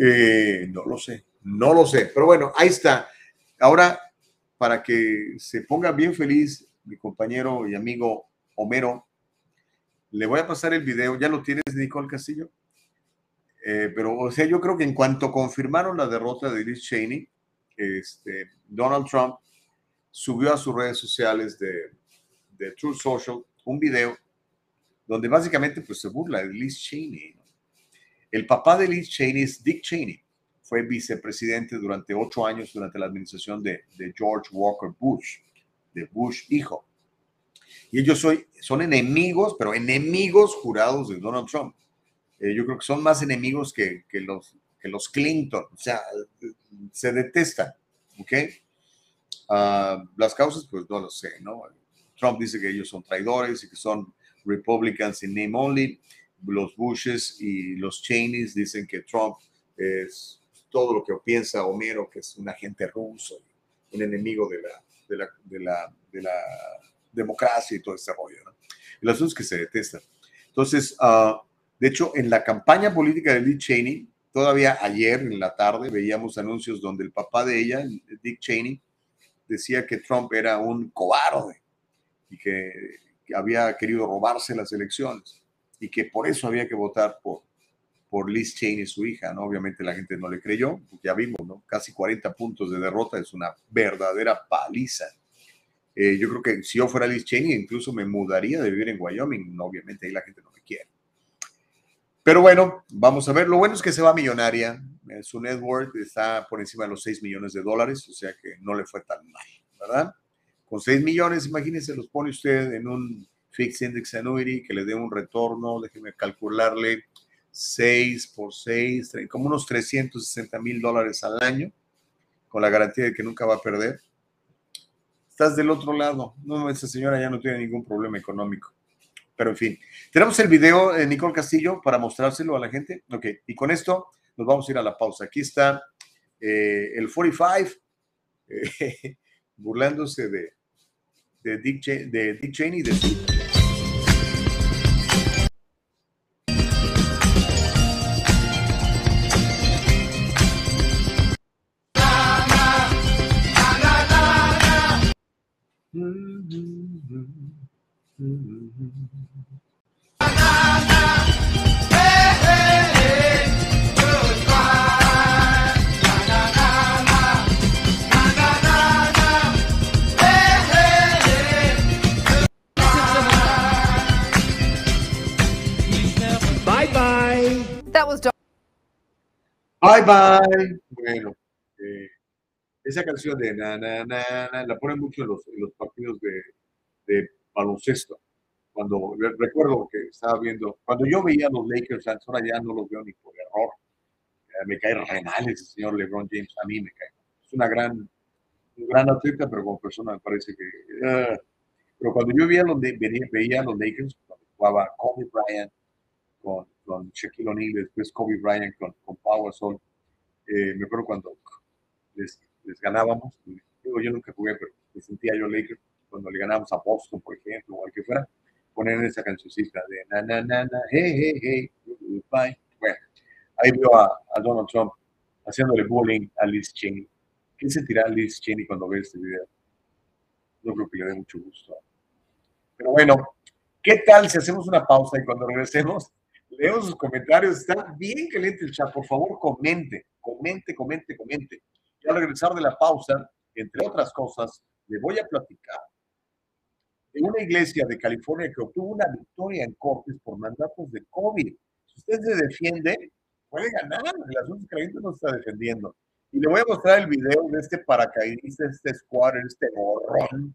A: eh, no lo sé, no lo sé, pero bueno, ahí está. Ahora, para que se ponga bien feliz mi compañero y amigo Homero, le voy a pasar el video. ¿Ya lo tienes, Nicole Castillo? Eh, pero, o sea, yo creo que en cuanto confirmaron la derrota de Liz Cheney, este, Donald Trump subió a sus redes sociales de, de Truth Social un video donde básicamente pues, se burla de Liz Cheney. El papá de Liz Cheney es Dick Cheney. Fue vicepresidente durante ocho años durante la administración de, George Walker Bush, de Bush hijo. Y ellos son enemigos, pero enemigos jurados de Donald Trump. Eh, yo creo que son más enemigos que, los, que los Clinton. O sea, se detestan. ¿Ok? Ah, las causas, pues no lo sé, ¿no? Trump dice que ellos son traidores y que son Republicans in name only los Bushes y los Cheneys dicen que Trump es todo lo que piensa Homero, que es un agente ruso, un enemigo de la, de la, de la, de la democracia y todo ese rollo. ¿no? El asunto es que se detestan. Entonces, uh, de hecho, en la campaña política de Dick Cheney, todavía ayer en la tarde veíamos anuncios donde el papá de ella, Dick Cheney, decía que Trump era un cobarde y que había querido robarse las elecciones y que por eso había que votar por, por Liz Cheney, su hija, ¿no? Obviamente la gente no le creyó, ya vimos, ¿no? Casi 40 puntos de derrota, es una verdadera paliza. Eh, yo creo que si yo fuera Liz Cheney, incluso me mudaría de vivir en Wyoming, obviamente ahí la gente no me quiere. Pero bueno, vamos a ver, lo bueno es que se va millonaria, eh, su net worth está por encima de los 6 millones de dólares, o sea que no le fue tan mal, ¿verdad? Con 6 millones, imagínense, los pone usted en un Fixed Index Annuity que le dé un retorno, déjeme calcularle 6 por 6, como unos 360 mil dólares al año, con la garantía de que nunca va a perder. Estás del otro lado. No, esa señora ya no tiene ningún problema económico. Pero en fin, tenemos el video de Nicole Castillo para mostrárselo a la gente. Ok, y con esto nos vamos a ir a la pausa. Aquí está eh, el 45, eh, burlándose de, de, Dick, de Dick Cheney, de Bye bye. Bueno, eh, esa canción de na, na, na, na, la ponen mucho en los, los partidos de, de baloncesto. cuando recuerdo que estaba viendo, cuando yo veía a los Lakers, ahora ya no los veo ni por error. me cae re mal ese señor LeBron James, a mí me cae. Es una gran, un gran atleta, pero como persona me parece que... Uh, pero cuando yo veía, los, veía, a los Lakers, cuando jugaba Kobe Bryant con, con Shaquille O'Neal, después Kobe Bryant con, con Pau eh, me acuerdo cuando les, les ganábamos, digo, yo nunca jugué, pero me sentía yo Lakers, cuando le ganábamos a Boston, por ejemplo, o al que fuera, poner esa cancioncita de na, na, na, na, hey, hey, hey, goodbye. Bueno, ahí veo a, a, Donald Trump haciéndole bullying a Liz Cheney. ¿Qué sentirá Liz Cheney cuando ve este video? No creo que le dé mucho gusto. Pero bueno, ¿qué tal si hacemos una pausa y cuando regresemos leo sus comentarios? Está bien caliente el chat. Por favor, comente, comente, comente, comente. Y al regresar de la pausa, entre otras cosas, le voy a platicar una iglesia de California que obtuvo una victoria en cortes por mandatos de COVID. Si usted se defiende, puede ganar. El asunto es que la gente no está defendiendo. Y le voy a mostrar el video de este paracaidista, este squatter, este borrón,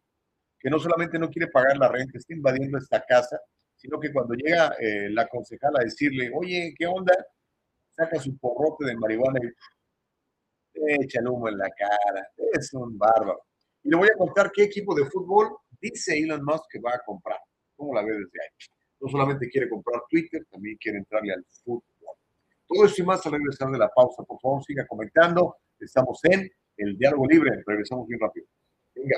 A: que no solamente no quiere pagar la renta, está invadiendo esta casa, sino que cuando llega eh, la concejala a decirle, oye, ¿qué onda? Saca su porrote de marihuana y echa el humo en la cara. Es un bárbaro. Y le voy a contar qué equipo de fútbol dice Elon Musk que va a comprar. ¿Cómo la ve desde ahí? No solamente quiere comprar Twitter, también quiere entrarle al fútbol. Todo esto y más al regresar de la pausa. Por favor, siga comentando. Estamos en el diálogo libre. Regresamos bien rápido. Venga.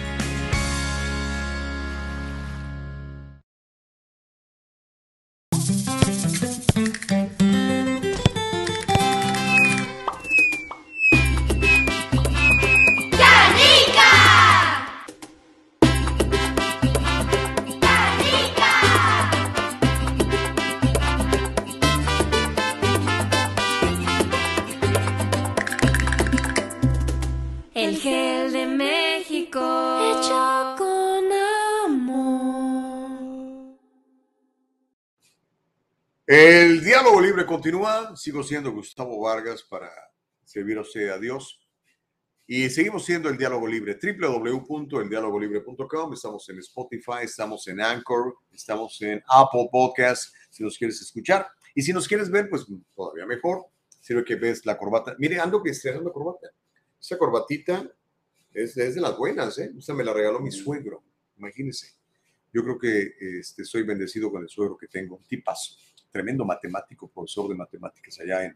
A: El diálogo libre continúa. Sigo siendo Gustavo Vargas para servir a usted a Dios. Y seguimos siendo el diálogo libre. www.eldialogolibre.com. Estamos en Spotify, estamos en Anchor, estamos en Apple Podcast. Si nos quieres escuchar. Y si nos quieres ver, pues todavía mejor. Sirve que ves la corbata. Mire, ando que estrenando corbata. Esa corbatita es, de las buenas, ¿eh? Esta me la regaló mi suegro. Imagínense. Yo creo que este, soy bendecido con el suegro que tengo. Tipazo tremendo matemático, profesor de matemáticas allá en,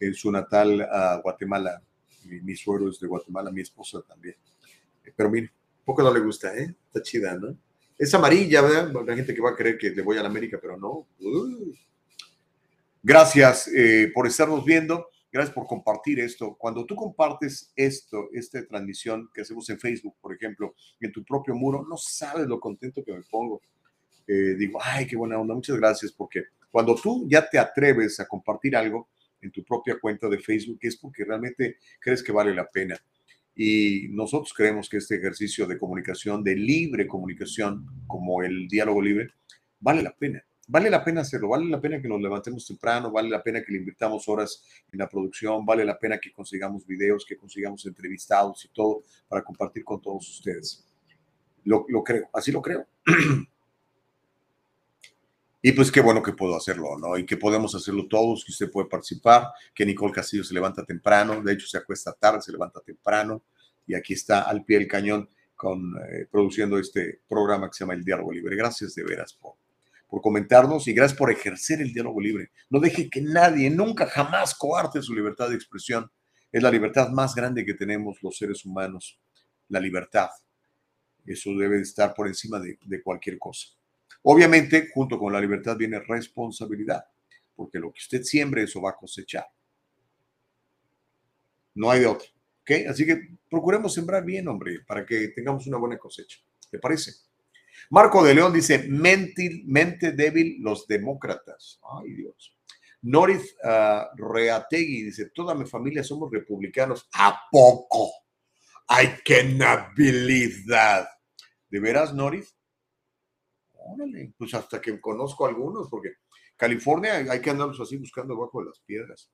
A: en su natal uh, Guatemala. Mi, mi, suegro es de Guatemala, mi esposa también. Pero mire, poco no le gusta, ¿eh? Está chida, ¿no? Es amarilla, ¿verdad? La gente que va a creer que le voy a la América, pero no. Uh. Gracias eh, por estarnos viendo. Gracias por compartir esto. Cuando tú compartes esto, esta transmisión que hacemos en Facebook, por ejemplo, en tu propio muro, no sabes lo contento que me pongo. Eh, digo, ay, qué buena onda, muchas gracias, porque cuando tú ya te atreves a compartir algo en tu propia cuenta de Facebook es porque realmente crees que vale la pena. Y nosotros creemos que este ejercicio de comunicación, de libre comunicación, como el diálogo libre, vale la pena. Vale la pena hacerlo, vale la pena que nos levantemos temprano, vale la pena que le invirtamos horas en la producción, vale la pena que consigamos videos, que consigamos entrevistados y todo para compartir con todos ustedes. Lo, lo creo, así lo creo. Y pues qué bueno que puedo hacerlo, ¿no? Y que podemos hacerlo todos, que usted puede participar, que Nicole Castillo se levanta temprano, de hecho se acuesta tarde, se levanta temprano, y aquí está al pie del cañón con, eh, produciendo este programa que se llama El Diálogo Libre. Gracias de veras por, por comentarnos y gracias por ejercer el diálogo libre. No deje que nadie, nunca, jamás coarte su libertad de expresión. Es la libertad más grande que tenemos los seres humanos, la libertad. Eso debe estar por encima de, de cualquier cosa. Obviamente, junto con la libertad viene responsabilidad, porque lo que usted siembre, eso va a cosechar. No hay de otro. ¿Ok? Así que procuremos sembrar bien, hombre, para que tengamos una buena cosecha. ¿Te parece? Marco de León dice, mente, mente débil los demócratas. Ay, Dios. Norith uh, Reategui dice, toda mi familia somos republicanos. ¿A poco? I cannot believe that. ¿De veras, Norith? Órale, pues hasta que conozco algunos, porque California hay que andarlos así buscando debajo de las piedras.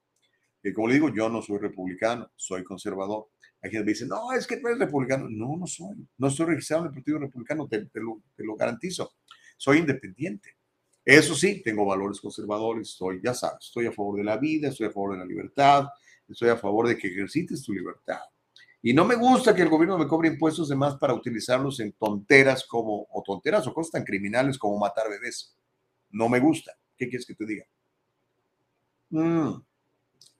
A: Y como le digo, yo no soy republicano, soy conservador. Hay gente que dice, no, es que no eres republicano. No, no soy. No estoy registrado en el Partido Republicano, te, lo, te lo garantizo. Soy independiente. Eso sí, tengo valores conservadores, estoy, ya sabes, estoy a favor de la vida, estoy a favor de la libertad, estoy a favor de que ejercites tu libertad. Y no me gusta que el gobierno me cobre impuestos de más para utilizarlos en tonteras como, o tonteras o cosas tan criminales como matar bebés. No me gusta. ¿Qué quieres que te diga? Mm.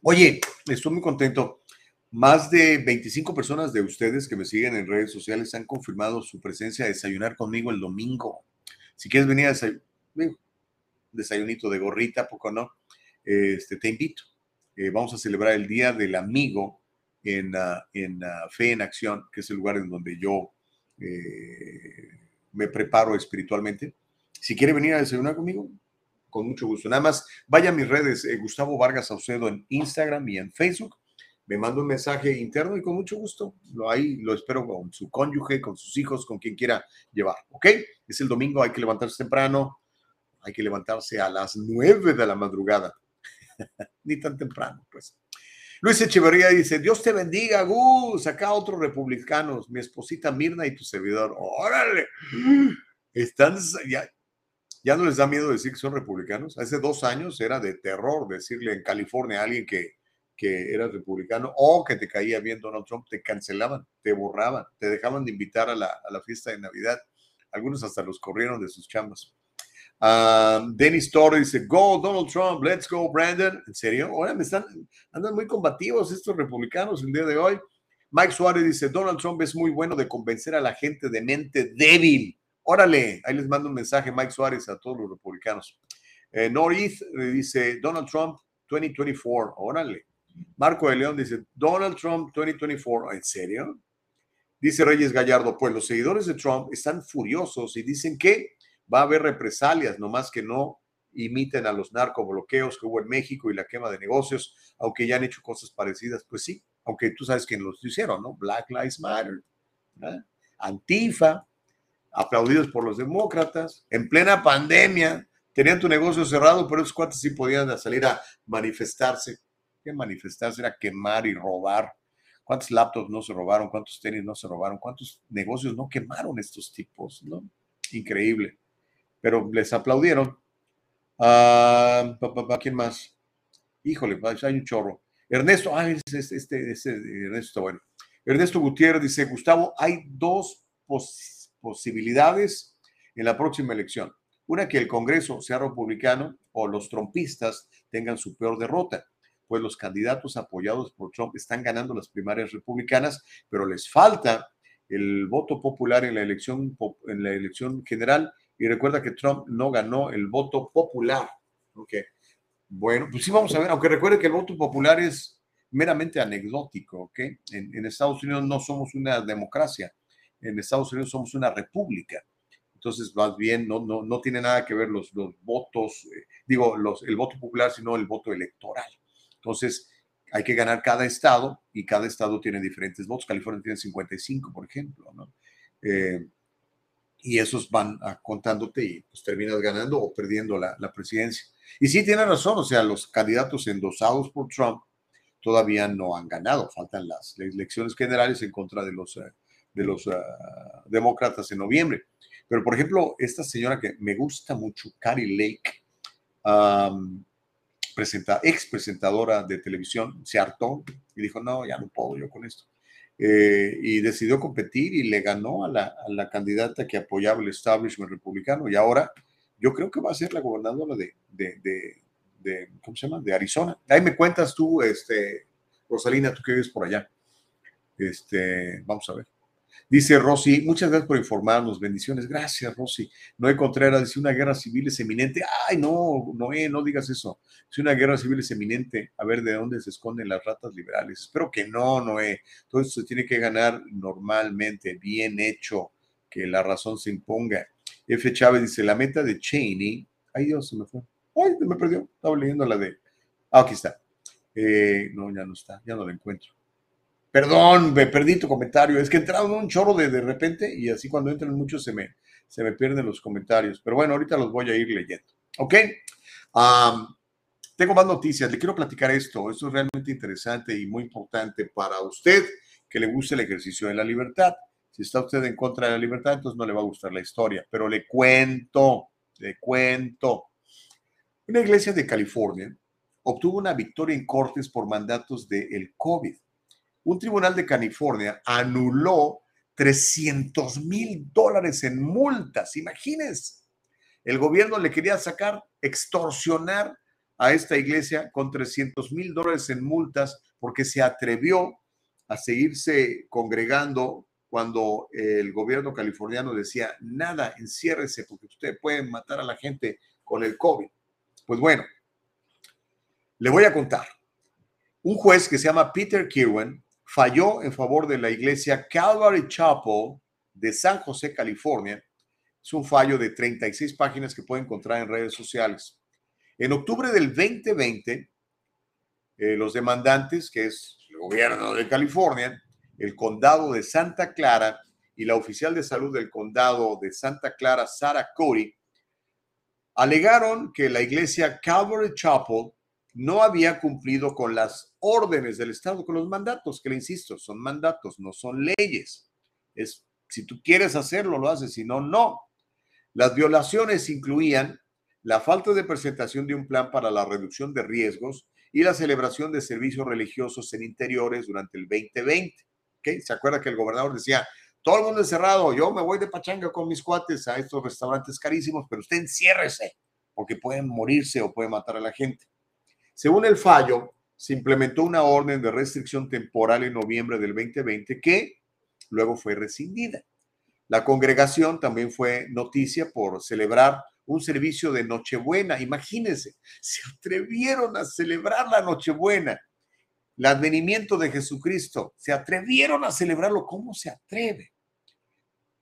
A: Oye, estoy muy contento. Más de 25 personas de ustedes que me siguen en redes sociales han confirmado su presencia a desayunar conmigo el domingo. Si quieres venir a desayunar, desayunito de gorrita, poco no, este, te invito. Eh, vamos a celebrar el Día del Amigo en, en Fe en Acción, que es el lugar en donde yo eh, me preparo espiritualmente. Si quiere venir a desayunar conmigo, con mucho gusto. Nada más, vaya a mis redes, eh, Gustavo Vargas Saucedo en Instagram y en Facebook me manda un mensaje interno y con mucho gusto lo ahí lo espero con su cónyuge, con sus hijos, con quien quiera llevar, ¿ok? Es el domingo, hay que levantarse temprano, hay que levantarse a las nueve de la madrugada, ni tan temprano, pues. Luis Echeverría dice, Dios te bendiga, Gus, acá otros republicanos, mi esposita Mirna y tu servidor, órale, están, ya, ya no les da miedo decir que son republicanos. Hace dos años era de terror decirle en California a alguien que que eras republicano o que te caía bien Donald Trump, te cancelaban, te borraban, te dejaban de invitar a la, a la fiesta de Navidad. Algunos hasta los corrieron de sus chambas. Um, Dennis Torres dice, go Donald Trump, let's go Brandon. ¿En serio? Ahora me están, andan muy combativos estos republicanos el día de hoy. Mike Suárez dice, Donald Trump es muy bueno de convencer a la gente de mente débil. Órale, ahí les mando un mensaje Mike Suárez a todos los republicanos. Eh, Norith dice, Donald Trump 2024, órale. Marco de León dice, Donald Trump 2024, ¿en serio? Dice Reyes Gallardo, pues los seguidores de Trump están furiosos y dicen que va a haber represalias, nomás que no imiten a los narcobloqueos que hubo en México y la quema de negocios, aunque ya han hecho cosas parecidas. Pues sí, aunque tú sabes quién los hicieron, ¿no? Black Lives Matter, Antifa, aplaudidos por los demócratas, en plena pandemia, tenían tu negocio cerrado, pero esos cuates sí podían salir a manifestarse que manifestarse era quemar y robar. ¿Cuántos laptops no se robaron? ¿Cuántos tenis no se robaron? ¿Cuántos negocios no quemaron estos tipos? ¿no? Increíble. Pero les aplaudieron. Uh, ¿Quién más? Híjole, hay un chorro. Ernesto, ah, este, este, este, Ernesto está bueno. Ernesto Gutiérrez dice, Gustavo, hay dos posibilidades en la próxima elección. Una, que el Congreso sea republicano o los trompistas tengan su peor derrota pues los candidatos apoyados por Trump están ganando las primarias republicanas, pero les falta el voto popular en la elección, en la elección general. Y recuerda que Trump no ganó el voto popular. Okay. Bueno, pues sí vamos a ver, aunque recuerde que el voto popular es meramente anecdótico, ¿ok? En, Estados Unidos no somos una democracia, en Estados Unidos somos una república. Entonces, más bien, no, no, no tiene nada que ver los, los votos, eh, digo, los, el voto popular, sino el voto electoral. Entonces, hay que ganar cada estado y cada estado tiene diferentes votos. California tiene 55, por ejemplo, ¿no? Eh, y esos van contándote y pues terminas ganando o perdiendo la, presidencia. Y sí, tiene razón, o sea, los candidatos endosados por Trump todavía no han ganado, faltan las elecciones generales en contra de los, eh, de los ah, demócratas en noviembre. Pero, por ejemplo, esta señora que me gusta mucho, Carrie Lake, presenta, ex presentadora de televisión, se hartó y dijo, no, ya no puedo yo con esto. Eh, y decidió competir y le ganó a la, a la, candidata que apoyaba el establishment republicano y ahora yo creo que va a ser la gobernadora de, de, de, ¿cómo se llama? De Arizona. Ahí me cuentas tú, este, Rosalina, tú que vives por allá. Este, vamos a ver. Dice Rosy, muchas gracias por informarnos, bendiciones. Gracias, Rosy. Noé Contreras dice, una guerra civil es eminente. Ay, no, Noé, no digas eso. Si una guerra civil es eminente, a ver de dónde se esconden las ratas liberales. Espero que no, Noé. Todo esto se tiene que ganar normalmente, bien hecho, que la razón se imponga. F. Chávez dice, la meta de Cheney. Ay, Dios, se me fue. Ay, me perdió. Estaba leyendo la de... Ah, aquí está. Eh, no, ya no está, ya no la encuentro. Perdón, me perdí tu comentario. Es que entraron un chorro de, repente y así cuando entran muchos se me, se me pierden los comentarios. Pero bueno, ahorita los voy a ir leyendo. ¿Ok? tengo más noticias. Le quiero platicar esto. Esto es realmente interesante y muy importante para usted que le guste el ejercicio de la libertad. Si está usted en contra de la libertad, entonces no le va a gustar la historia. Pero le cuento, le cuento. Una iglesia de California obtuvo una victoria en cortes por mandatos del el COVID un tribunal de California anuló 300 mil dólares en multas. Imagínense, el gobierno le quería sacar, extorsionar a esta iglesia con 300 mil dólares en multas porque se atrevió a seguirse congregando cuando el gobierno californiano decía, nada, enciérrese porque usted puede matar a la gente con el COVID. Pues bueno, le voy a contar. Un juez que se llama Peter Kirwan falló en favor de la iglesia Calvary Chapel de San José, California. Es un fallo de 36 páginas que puede encontrar en redes sociales. En octubre del 2020, eh, los demandantes, que es el gobierno de California, el condado de Santa Clara y la oficial de salud del condado de Santa Clara, Sarah Cody, alegaron que la iglesia Calvary Chapel no había cumplido con las órdenes del Estado, con los mandatos, que le insisto, son mandatos, no son leyes. Es, si tú quieres hacerlo, lo haces, si no, no. Las violaciones incluían la falta de presentación de un plan para la reducción de riesgos y la celebración de servicios religiosos en interiores durante el 2020. ¿Okay? ¿Se acuerda que el gobernador decía, todo el mundo encerrado, yo me voy de pachanga con mis cuates a estos restaurantes carísimos, pero usted enciérrese, porque pueden morirse o pueden matar a la gente. Según el fallo, se implementó una orden de restricción temporal en noviembre del 2020 que luego fue rescindida. La congregación también fue noticia por celebrar un servicio de Nochebuena. Imagínense, se atrevieron a celebrar la Nochebuena, el advenimiento de Jesucristo. Se atrevieron a celebrarlo. ¿Cómo se atreve?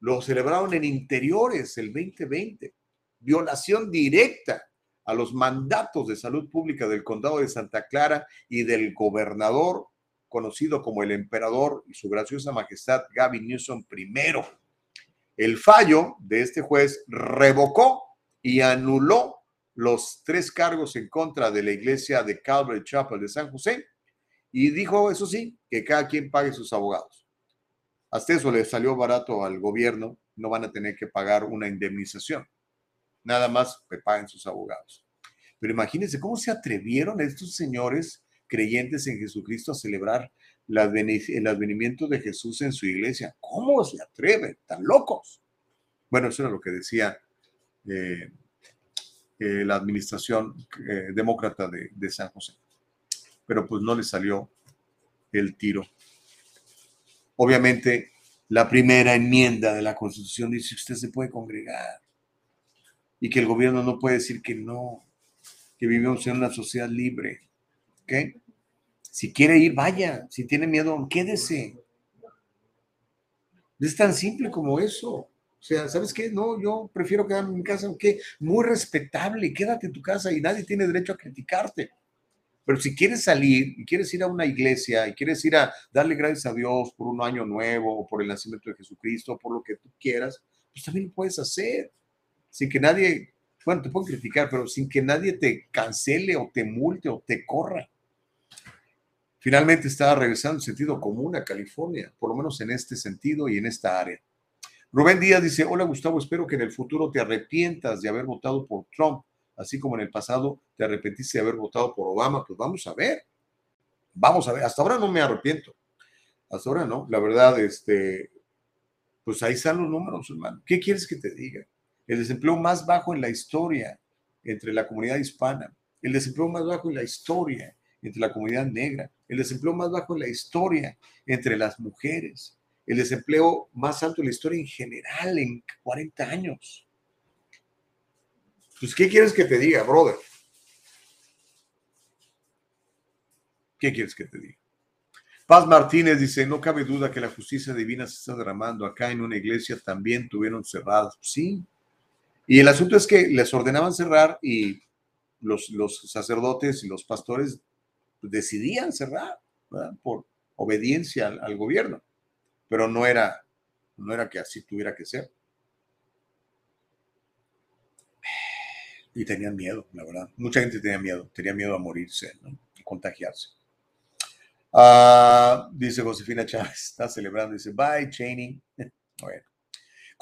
A: Lo celebraron en interiores el 2020. Violación directa a los mandatos de salud pública del condado de Santa Clara y del gobernador conocido como el emperador y su graciosa majestad Gavin Newsom I. El fallo de este juez revocó y anuló los tres cargos en contra de la iglesia de Calvary Chapel de San José y dijo, eso sí, que cada quien pague sus abogados. Hasta eso le salió barato al gobierno, no van a tener que pagar una indemnización nada más que paguen sus abogados. Pero imagínense cómo se atrevieron estos señores creyentes en Jesucristo a celebrar el advenimiento de Jesús en su iglesia. ¿Cómo se atreven? Tan locos. Bueno, eso era lo que decía eh, eh, la administración eh, demócrata de, de San José. Pero pues no le salió el tiro. Obviamente, la primera enmienda de la Constitución dice, usted se puede congregar y que el gobierno no puede decir que no, que vivimos en una sociedad libre. ¿Ok? Si quiere ir, vaya. Si tiene miedo, quédese. Es tan simple como eso. O sea, ¿sabes qué? No, yo prefiero quedarme en mi casa, aunque muy respetable, quédate en tu casa y nadie tiene derecho a criticarte. Pero si quieres salir y quieres ir a una iglesia y quieres ir a darle gracias a Dios por un año nuevo o por el nacimiento de Jesucristo por lo que tú quieras, pues también lo puedes hacer sin que nadie, bueno, te puedo criticar, pero sin que nadie te cancele o te multe o te corra. Finalmente estaba regresando el sentido común a California, por lo menos en este sentido y en esta área. Rubén Díaz dice, hola Gustavo, espero que en el futuro te arrepientas de haber votado por Trump, así como en el pasado te arrepentiste de haber votado por Obama. Pues vamos a ver, vamos a ver. Hasta ahora no me arrepiento. Hasta ahora no. La verdad, este, pues ahí están los números, hermano. ¿Qué quieres que te diga? El desempleo más bajo en la historia entre la comunidad hispana, el desempleo más bajo en la historia entre la comunidad negra, el desempleo más bajo en la historia entre las mujeres, el desempleo más alto en la historia en general en 40 años. Pues, ¿qué quieres que te diga, brother? ¿Qué quieres que te diga? Paz Martínez dice, no cabe duda que la justicia divina se está derramando. Acá en una iglesia también tuvieron cerradas. Sí. Y el asunto es que les ordenaban cerrar y los, los sacerdotes y los pastores decidían cerrar por obediencia al, gobierno. Pero no era, no era que así tuviera que ser. Y tenían miedo, la verdad. Mucha gente tenía miedo, tenía miedo a morirse, a contagiarse. Uh, dice Josefina Chávez, está celebrando, dice, bye, Cheney. bueno.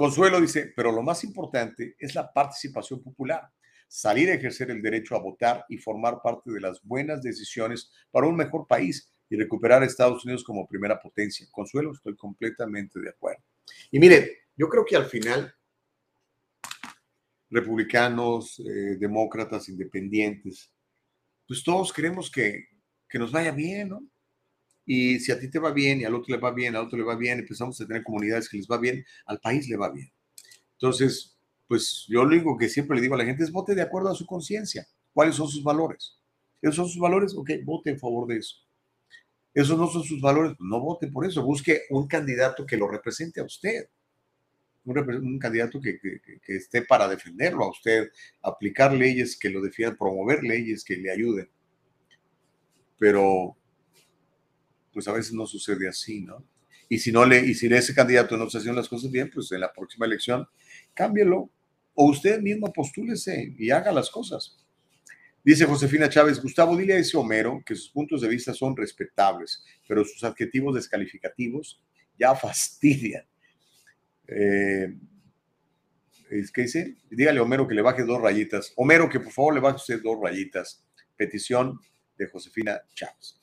A: Consuelo dice, pero lo más importante es la participación popular, salir a ejercer el derecho a votar y formar parte de las buenas decisiones para un mejor país y recuperar a Estados Unidos como primera potencia. Consuelo, estoy completamente de acuerdo. Y mire, yo creo que al final, republicanos, eh, demócratas, independientes, pues todos queremos que, que nos vaya bien, ¿no? Y si a ti te va bien y al otro le va bien, al otro le va bien, empezamos a tener comunidades que les va bien, al país le va bien. Entonces, pues yo lo único que siempre le digo a la gente es vote de acuerdo a su conciencia. ¿Cuáles son sus valores? ¿Esos son sus valores? Ok, vote en favor de eso. ¿Esos no son sus valores? Pues no vote por eso. Busque un candidato que lo represente a usted. Un, un candidato que, que, que, esté para defenderlo a usted, aplicar leyes que lo defiendan, promover leyes que le ayuden. Pero pues a veces no sucede así, ¿no? Y si no le, y si ese candidato no está haciendo las cosas bien, pues en la próxima elección cámbielo. O usted mismo postúlese y haga las cosas. Dice Josefina Chávez, Gustavo, dile a ese Homero que sus puntos de vista son respetables, pero sus adjetivos descalificativos ya fastidian. Eh, ¿Qué dice? Dígale a Homero que le baje dos rayitas. Homero, que por favor le baje usted dos rayitas. Petición de Josefina Chávez.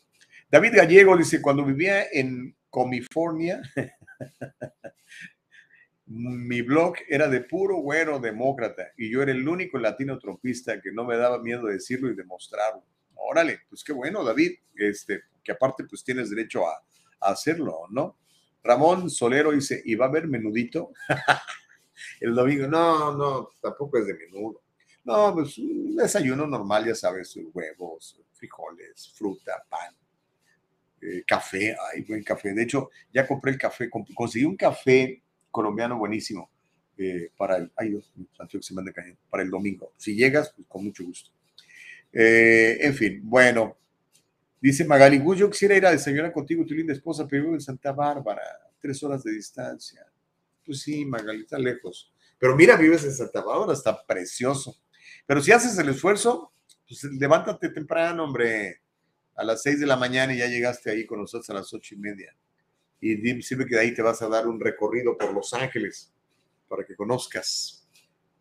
A: David Gallego dice, cuando vivía en California, mi blog era de puro güero demócrata y yo era el único latino trompista que no me daba miedo decirlo y demostrarlo. Órale, pues qué bueno, David, este, que aparte pues tienes derecho a, a hacerlo, ¿no? Ramón Solero dice, ¿y va a haber menudito? el domingo, no, no, tampoco es de menudo. No, pues un desayuno normal, ya sabes, huevos, frijoles, fruta, pan. Eh, café, ay, buen café. De hecho, ya compré el café, conseguí un café colombiano buenísimo eh, para el, ay Dios, se manda para el domingo. Si llegas, pues con mucho gusto. Eh, en fin, bueno, dice Magali yo quisiera ir a desayunar contigo, tu linda esposa, pero vivo en Santa Bárbara, tres horas de distancia. Pues sí, Magali, está lejos. Pero mira, vives en Santa Bárbara, está precioso. Pero si haces el esfuerzo, pues levántate temprano, hombre a las 6 de la mañana y ya llegaste ahí con nosotros a las ocho y media. Y sirve que de ahí te vas a dar un recorrido por Los Ángeles para que conozcas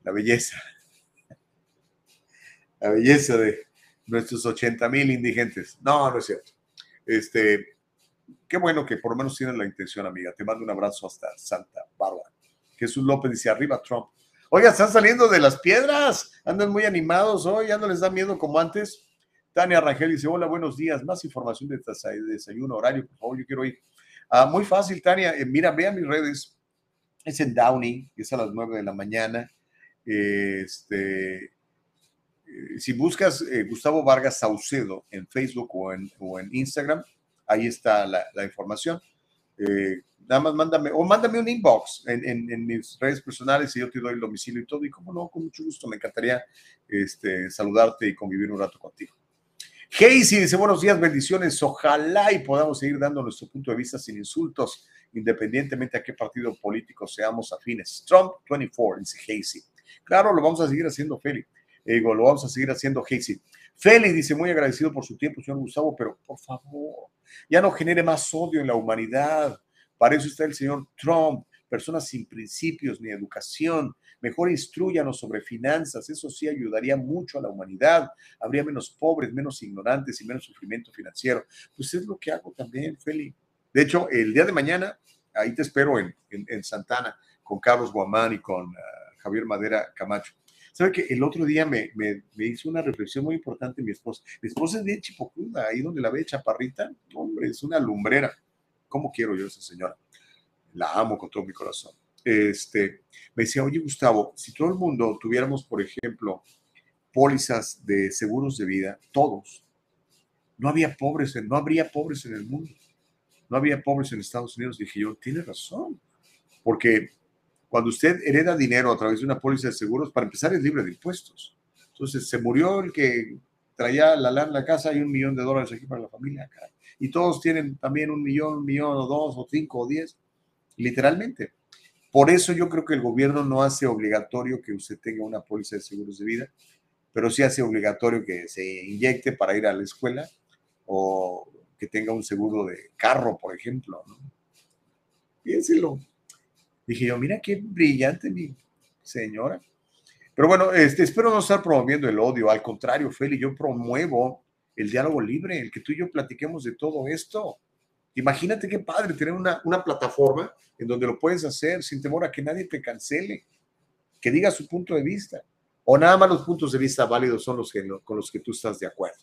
A: la belleza, la belleza de nuestros 80 mil indigentes. No, no es cierto. Este, qué bueno que por lo menos tienes la intención, amiga. Te mando un abrazo hasta Santa Bárbara. Jesús López dice, arriba Trump. Oiga, están saliendo de las piedras. Andan muy animados hoy. Ya no les da miedo como antes. Tania Rangel dice, hola, buenos días. Más información de desayuno, horario, por favor, yo quiero ir. Ah, muy fácil, Tania. Eh, mira, vean mis redes. Es en Downey, es a las 9 de la mañana. este, eh, si buscas eh, Gustavo Vargas Saucedo en Facebook o en, Instagram, ahí está la, información. nada más mándame, o mándame un inbox en, en, en, mis redes personales y yo te doy el domicilio y todo. Y como no, con mucho gusto, me encantaría este, saludarte y convivir un rato contigo. Casey dice, buenos días, bendiciones. Ojalá y podamos seguir dando nuestro punto de vista sin insultos, independientemente a qué partido político seamos afines. Trump 24, dice Casey. Claro, lo vamos a seguir haciendo, Feli. Digo, lo vamos a seguir haciendo, Casey. Feli dice, muy agradecido por su tiempo, señor Gustavo, pero por favor, ya no genere más odio en la humanidad. Para eso está el señor Trump, personas sin principios ni educación, Mejor instruyanos sobre finanzas, eso sí ayudaría mucho a la humanidad. Habría menos pobres, menos ignorantes y menos sufrimiento financiero. Pues es lo que hago también, Feli. De hecho, el día de mañana, ahí te espero en, en, Santana, con Carlos Guamán y con ah, Javier Madera Camacho. ¿Sabe que el otro día me, me, me, hizo una reflexión muy importante mi esposa? Mi esposa es bien chipocunda, ahí donde la ve chaparrita, hombre, es una lumbrera. ¿Cómo quiero yo a esa señora? La amo con todo mi corazón. Este, me decía, oye Gustavo, si todo el mundo tuviéramos, por ejemplo, pólizas de seguros de vida, todos, no había pobres, no habría pobres en el mundo, no había pobres en Estados Unidos. Dije yo, tiene razón, porque cuando usted hereda dinero a través de una póliza de seguros, para empezar es libre de impuestos. Entonces, se murió el que traía la lana la casa y un millón de dólares aquí para la familia. Y todos tienen también un millón, un millón o dos o cinco o diez, literalmente. Por eso yo creo que el gobierno no hace obligatorio que usted tenga una póliza de seguros de vida, pero sí hace obligatorio que se inyecte para ir a la escuela o que tenga un seguro de carro, por ejemplo. Piénselo. Dije yo, mira qué brillante mi señora. Pero bueno, este, espero no estar promoviendo el odio. Al contrario, Feli, yo promuevo el diálogo libre, el que tú y yo platiquemos de todo esto. Imagínate qué padre tener una, plataforma en donde lo puedes hacer sin temor a que nadie te cancele, que diga su punto de vista. O nada más los puntos de vista válidos son los que, con los que tú estás de acuerdo.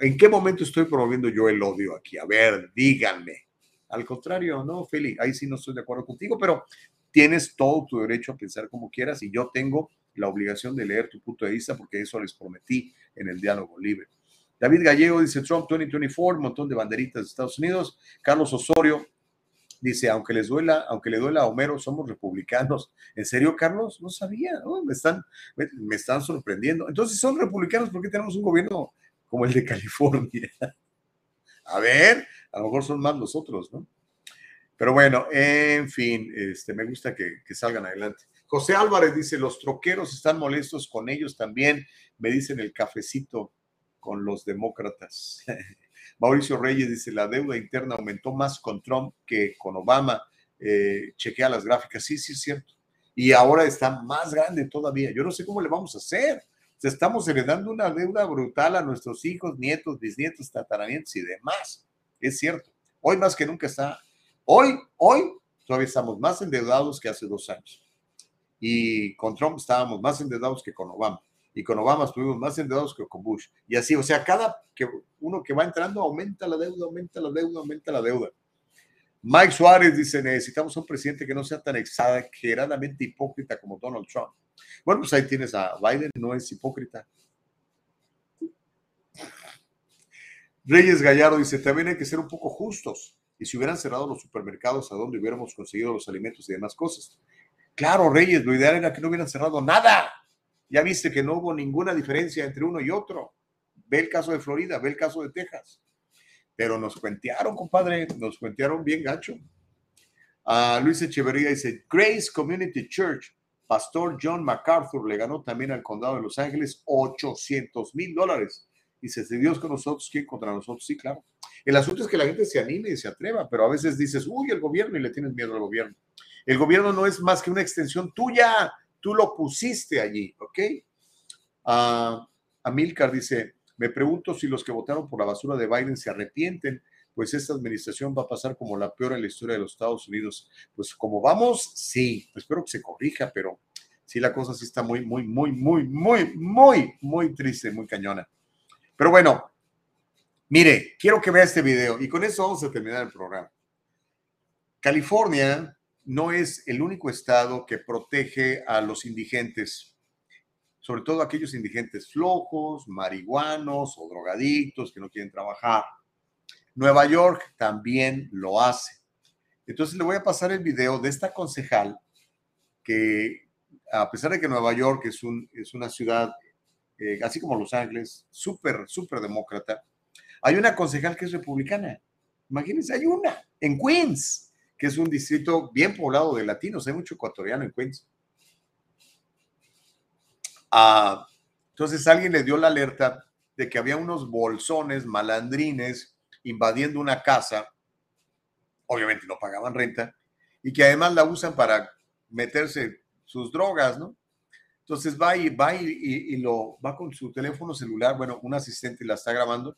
A: ¿En qué momento estoy promoviendo yo el odio aquí? A ver, díganme. Al contrario, no, Feli, ahí sí no estoy de acuerdo contigo, pero tienes todo tu derecho a pensar como quieras y yo tengo la obligación de leer tu punto de vista porque eso les prometí en el diálogo libre. David Gallego dice Trump 2024, un montón de banderitas de Estados Unidos. Carlos Osorio dice, aunque les duela, aunque le duela a Homero, somos republicanos. ¿En serio, Carlos? No sabía, Me, están, me, están sorprendiendo. Entonces, son republicanos porque tenemos un gobierno como el de California. a ver, a lo mejor son más los otros, ¿no? Pero bueno, en fin, este, me gusta que, que salgan adelante. José Álvarez dice, los troqueros están molestos con ellos también, me dicen el cafecito con los demócratas. Mauricio Reyes dice, la deuda interna aumentó más con Trump que con Obama. Eh, chequea las gráficas, sí, sí es cierto. Y ahora está más grande todavía. Yo no sé cómo le vamos a hacer. estamos heredando una deuda brutal a nuestros hijos, nietos, bisnietos, tataranietos y demás. Es cierto. Hoy más que nunca está. Hoy, hoy, todavía estamos más endeudados que hace dos años. Y con Trump estábamos más endeudados que con Obama y con Obama estuvimos más endeudados que con Bush. Y así, o sea, cada que uno que va entrando aumenta la deuda, aumenta la deuda, aumenta la deuda. Mike Suárez dice, necesitamos un presidente que no sea tan exageradamente hipócrita como Donald Trump. Bueno, pues ahí tienes a Biden, no es hipócrita. Reyes Gallardo dice, también hay que ser un poco justos. Y si hubieran cerrado los supermercados a donde hubiéramos conseguido los alimentos y demás cosas. Claro, Reyes, lo ideal era que no hubieran cerrado nada. Ya viste que no hubo ninguna diferencia entre uno y otro. Ve el caso de Florida, ve el caso de Texas. Pero nos cuentearon, compadre, nos cuentearon bien gacho. a Luis Echeverría dice, Grace Community Church, Pastor John MacArthur le ganó también al condado de Los Ángeles 800 mil dólares. Dice, si Dios con nosotros, ¿quién contra nosotros? Sí, claro. El asunto es que la gente se anime y se atreva, pero a veces dices, uy, el gobierno y le tienes miedo al gobierno. El gobierno no es más que una extensión tuya Tú lo pusiste allí, ¿ok? Uh, Amilcar dice, me pregunto si los que votaron por la basura de Biden se arrepienten, pues esta administración va a pasar como la peor en la historia de los Estados Unidos. Pues como vamos, sí, espero que se corrija, pero sí la cosa sí está muy, muy, muy, muy, muy, muy, muy triste, muy cañona. Pero bueno, mire, quiero que vea este video y con eso vamos a terminar el programa. California no es el único estado que protege a los indigentes, sobre todo aquellos indigentes flojos, marihuanos o drogadictos que no quieren trabajar. Nueva York también lo hace. Entonces le voy a pasar el video de esta concejal que, a pesar de que Nueva York es, un, es una ciudad, eh, así como Los Ángeles, súper, súper demócrata, hay una concejal que es republicana. Imagínense, hay una en Queens que es un distrito bien poblado de latinos, hay mucho ecuatoriano en Queens. Ah, entonces alguien le dio la alerta de que había unos bolsones malandrines invadiendo una casa, obviamente no pagaban renta, y que además la usan para meterse sus drogas, ¿no? Entonces va y va y, y, lo va con su teléfono celular, bueno, un asistente la está grabando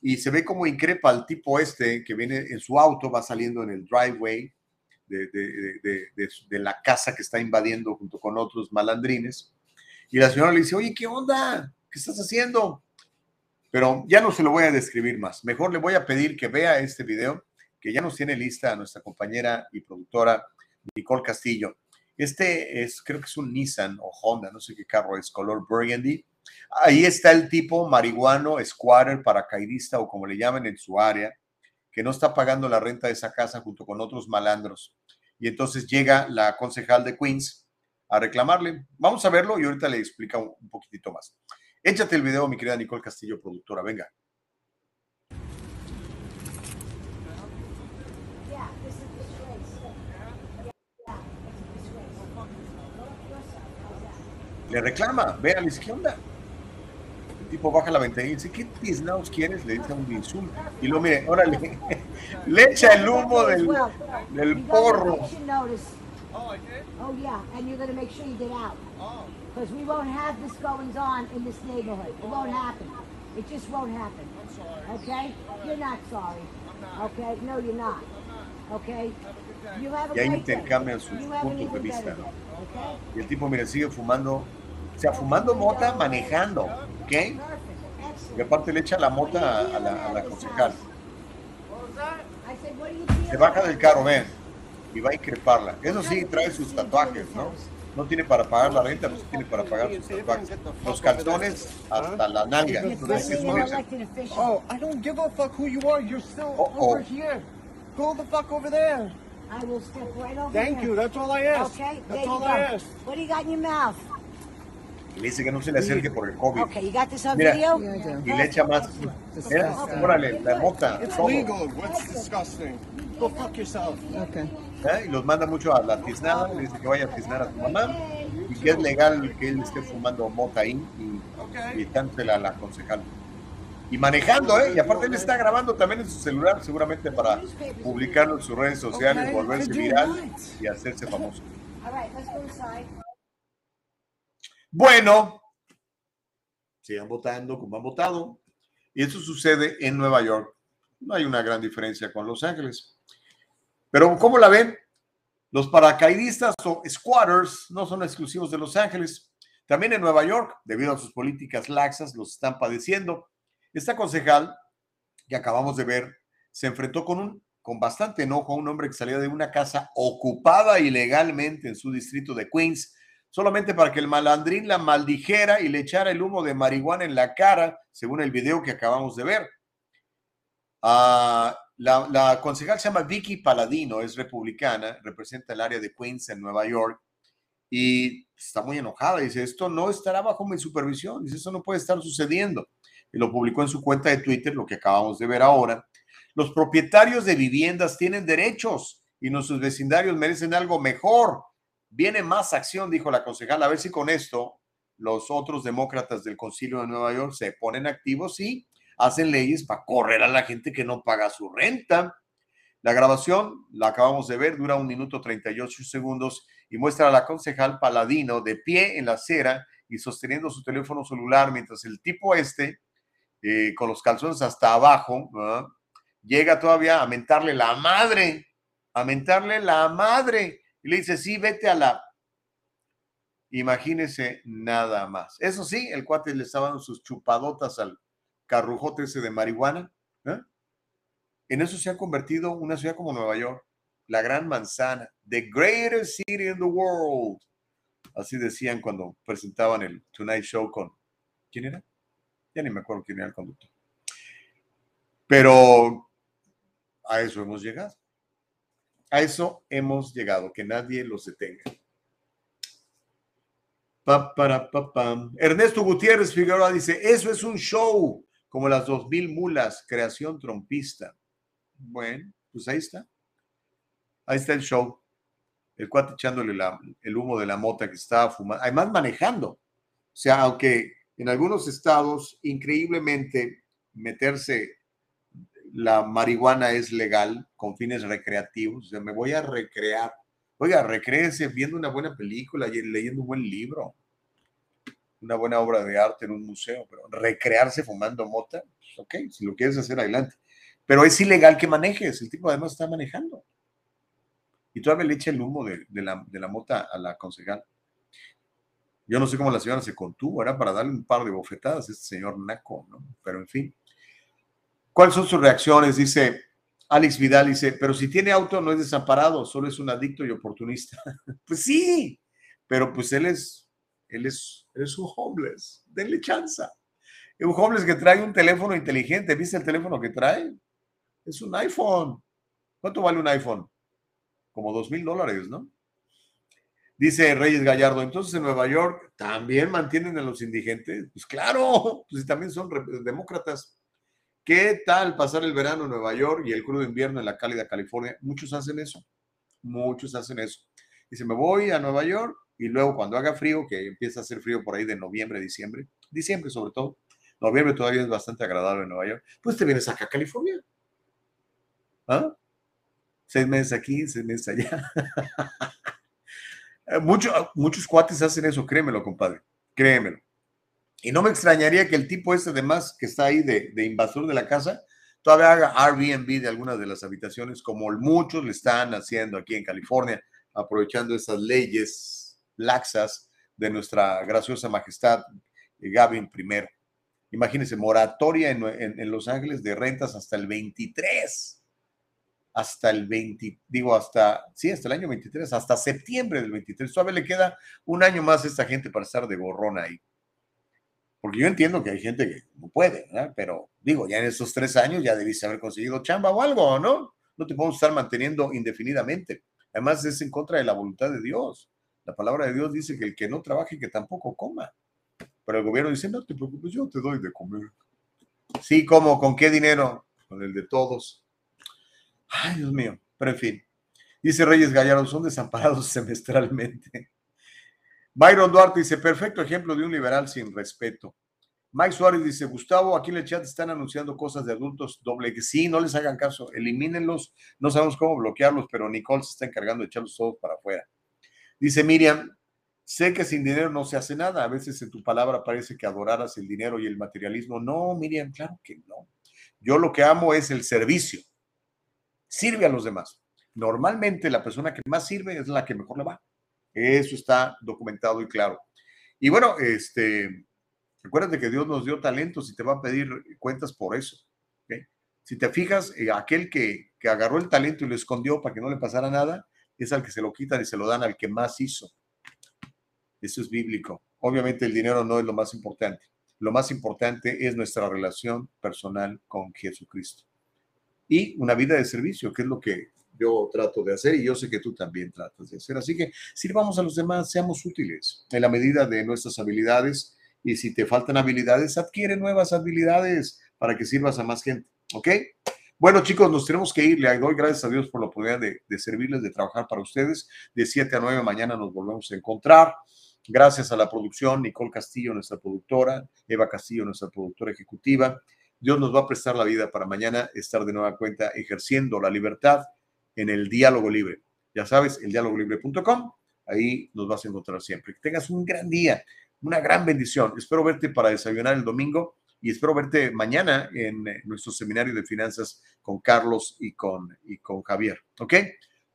A: y se ve como increpa al tipo este que viene en su auto, va saliendo en el driveway de, de, de, la casa que está invadiendo junto con otros malandrines. Y la señora le dice, oye, ¿qué onda? ¿Qué estás haciendo? Pero ya no se lo voy a describir más. Mejor le voy a pedir que vea este video, que ya nos tiene lista nuestra compañera y productora Nicole Castillo. Este es, creo que es un Nissan o Honda, no sé qué carro es, color burgundy. Ahí está el tipo marihuano, squatter, paracaidista o como le llaman en su área, que no está pagando la renta de esa casa junto con otros malandros. Y entonces llega la concejal de Queens a reclamarle. Vamos a verlo y ahorita le explica un, un poquitito más. Échate el video, mi querida Nicole Castillo, productora. Venga. Le reclama, ve a la izquierda. Tipo baja la ventanilla y dice, ¿qué tiznaos quieres? Le dice un insulto. Y lo mire, órale, le echa el humo del, del porro.
I: Oh, yeah, and you're going to make sure you get out. Because we won't have this goings on in this neighborhood. It won't happen. It just won't happen. I'm sorry. Okay? You're not sorry. Okay? No, you're not. Okay? You have a
A: Y ahí intercambian sus puntos de vista. Y el tipo, mire, sigue fumando, o sea, fumando mota, manejando, ¿ok? Y aparte le echa la mota a la, a la concejal.
I: I said, what are you
A: Se baja del carro, ven, y va a increparla. Eso sí, trae sus tatuajes, ¿no? No tiene para pagar la renta, pero sí tiene para pagar sus tatuajes. Los calzones hasta la nalga. Entonces, es muy-
J: Oh, I don't give a fuck who you are. You're still
A: Uh-oh.
J: over here. Go the fuck over there.
I: I will step right over
J: Thank
I: there.
J: you. That's all I asked.
I: Okay?
J: That's all. I asked.
I: What do you got in your mouth?
A: Y le dice que no se le acerque por el COVID.
I: Okay, you got this on
A: Mira,
I: video?
A: y le echa más. Mira, órale, la mota.
J: It's legal. What's disgusting? Go fuck yourself. Okay.
A: ¿eh? Y los manda mucho a la tiznada, le dice que vaya a tiznar a su mamá y que es legal que él esté fumando mota ahí y, y dándosela a la concejal. Y manejando, ¿eh? Y aparte él está grabando también en su celular, seguramente para publicarlo en sus redes sociales,
I: Okay,
A: volverse viral y hacerse famoso.
I: All right, let's go inside.
A: Bueno, sigan votando como han votado. Y eso sucede en Nueva York. No hay una gran diferencia con Los Ángeles. Pero, ¿cómo la ven? Los paracaidistas o squatters no son exclusivos de Los Ángeles. También en Nueva York, debido a sus políticas laxas, los están padeciendo. Esta concejal que acabamos de ver se enfrentó con un con bastante enojo a un hombre que salía de una casa ocupada ilegalmente en su distrito de Queens, solamente para que el malandrín la maldijera y le echara el humo de marihuana en la cara, según el video que acabamos de ver. Ah, la, la concejal se llama Vicky Paladino, es republicana, representa el área de Queens en Nueva York y está muy enojada. Dice, esto no estará bajo mi supervisión, dice, eso no puede estar sucediendo. Y lo publicó en su cuenta de Twitter, lo que acabamos de ver ahora. Los propietarios de viviendas tienen derechos y nuestros vecindarios merecen algo mejor. Viene más acción, dijo la concejal. A ver si con esto los otros demócratas del Concilio de Nueva York se ponen activos y hacen leyes para correr a la gente que no paga su renta. La grabación, la acabamos de ver, dura un minuto 38 segundos y muestra a la concejal Paladino de pie en la acera y sosteniendo su teléfono celular mientras el tipo este, eh, con los calzones hasta abajo, llega todavía a mentarle la madre, a mentarle la madre. Y le dice, sí, vete a la... Imagínese nada más. Eso sí, el cuate le estaba dando sus chupadotas al carrujote ese de marihuana. ¿eh? En eso se ha convertido una ciudad como Nueva York, la gran manzana, the greatest city in the world. Así decían cuando presentaban el Tonight Show con... ¿Quién era? Ya ni me acuerdo quién era el conductor. Pero a eso hemos llegado. A eso hemos llegado, que nadie los detenga. Pa, para, pa. Ernesto Gutiérrez Figueroa dice, eso es un show, como las dos mil mulas, creación trompista. Bueno, pues ahí está. Ahí está el show. El cuate echándole el humo de la mota que estaba fumando, además manejando. O sea, aunque en algunos estados, increíblemente, meterse la marihuana es legal con fines recreativos. O sea, me voy a recrear. Oiga, recréese viendo una buena película y leyendo un buen libro. Una buena obra de arte en un museo. Pero recrearse fumando mota, pues, ok, si lo quieres hacer, adelante. Pero es ilegal que manejes. El tipo además está manejando. Y todavía le echa el humo de, la, de la mota a la concejal. Yo no sé cómo la señora se contuvo, era para darle un par de bofetadas a este señor Naco, ¿no? Pero en fin. ¿Cuáles son sus reacciones? Dice, Alex Vidal dice, pero si tiene auto no es desamparado, solo es un adicto y oportunista. pues sí, pero pues él es, él es, él es un homeless, denle chanza. Un homeless que trae un teléfono inteligente, ¿viste el teléfono que trae? Es un iPhone. ¿Cuánto vale un iPhone? Como dos mil dólares, ¿no? Dice Reyes Gallardo, entonces en Nueva York también mantienen a los indigentes. Pues claro, pues también son demócratas. ¿Qué tal pasar el verano en Nueva York y el crudo invierno en la cálida California? Muchos hacen eso. Muchos hacen eso. Dice, me voy a Nueva York y luego cuando haga frío, que empieza a hacer frío por ahí de noviembre, diciembre, diciembre sobre todo, noviembre todavía es bastante agradable en Nueva York, pues te vienes acá a California. ¿Ah? Seis meses aquí, seis meses allá. Eh, muchos cuates hacen eso, créemelo, compadre, créemelo. Y no me extrañaría que el tipo este de más que está ahí de, invasor de la casa, todavía haga Airbnb de algunas de las habitaciones, como muchos le están haciendo aquí en California, aprovechando esas leyes laxas de nuestra graciosa majestad eh, Gavin I. Imagínense, moratoria en, en Los Ángeles de rentas hasta el 23 hasta el 20, digo, hasta, sí, hasta el año 23, hasta septiembre del 23. Todavía le queda un año más a esta gente para estar de gorrón ahí. Porque yo entiendo que hay gente que no puede, ¿verdad? Pero digo, ya en esos tres años ya debiste haber conseguido chamba o algo, ¿no? No te podemos estar manteniendo indefinidamente. Además, es en contra de la voluntad de Dios. La palabra de Dios dice que el que no trabaje, que tampoco coma. Pero el gobierno dice, no te preocupes, yo te doy de comer. Sí, ¿cómo? ¿Con qué dinero? Con el de todos. Ay, Dios mío, pero en fin. Dice Reyes Gallardo, son desamparados semestralmente. Byron Duarte dice, perfecto ejemplo de un liberal sin respeto. Mike Suárez dice, Gustavo, aquí en el chat están anunciando cosas de adultos doble que sí, no les hagan caso, elimínenlos, no sabemos cómo bloquearlos, pero Nicole se está encargando de echarlos todos para afuera. Dice Miriam, sé que sin dinero no se hace nada, a veces en tu palabra parece que adoraras el dinero y el materialismo. No, Miriam, claro que no. Yo lo que amo es el servicio sirve a los demás. Normalmente la persona que más sirve es la que mejor le va. Eso está documentado y claro. Y bueno, este, recuérdate que Dios nos dio talentos y te va a pedir cuentas por eso. Si te fijas, eh, aquel que, que agarró el talento y lo escondió para que no le pasara nada, es al que se lo quitan y se lo dan al que más hizo. Eso es bíblico. Obviamente el dinero no es lo más importante. Lo más importante es nuestra relación personal con Jesucristo y una vida de servicio, que es lo que yo trato de hacer y yo sé que tú también tratas de hacer. Así que sirvamos a los demás, seamos útiles en la medida de nuestras habilidades y si te faltan habilidades, adquiere nuevas habilidades para que sirvas a más gente. ¿Ok? Bueno, chicos, nos tenemos que ir. Le doy gracias a Dios por la oportunidad de, de servirles, de trabajar para ustedes. De 7 a 9 mañana nos volvemos a encontrar. Gracias a la producción, Nicole Castillo, nuestra productora, Eva Castillo, nuestra productora ejecutiva. Dios nos va a prestar la vida para mañana estar de nueva cuenta ejerciendo la libertad en el diálogo libre. Ya sabes, el dialogolibre.com, ahí nos vas a encontrar siempre. Que tengas un gran día, una gran bendición. Espero verte para desayunar el domingo y espero verte mañana en eh, nuestro seminario de finanzas con Carlos y con, y con Javier. ¿Ok?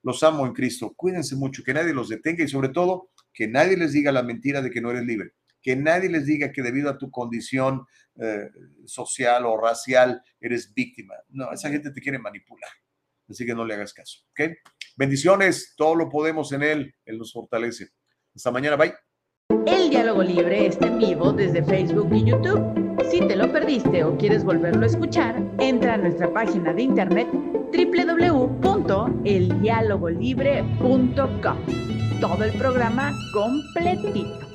A: Los amo en Cristo. Cuídense mucho, que nadie los detenga y sobre todo que nadie les diga la mentira de que no eres libre que nadie les diga que debido a tu condición eh, social o racial eres víctima. No, esa gente te quiere manipular. Así que no le hagas caso. Bendiciones, todo lo podemos en Él, Él nos fortalece. Hasta mañana, bye.
B: El diálogo libre está en vivo desde Facebook y YouTube. Si te lo perdiste o quieres volverlo a escuchar, entra a nuestra página de internet www.eldialogolibre.com. Todo el programa completito.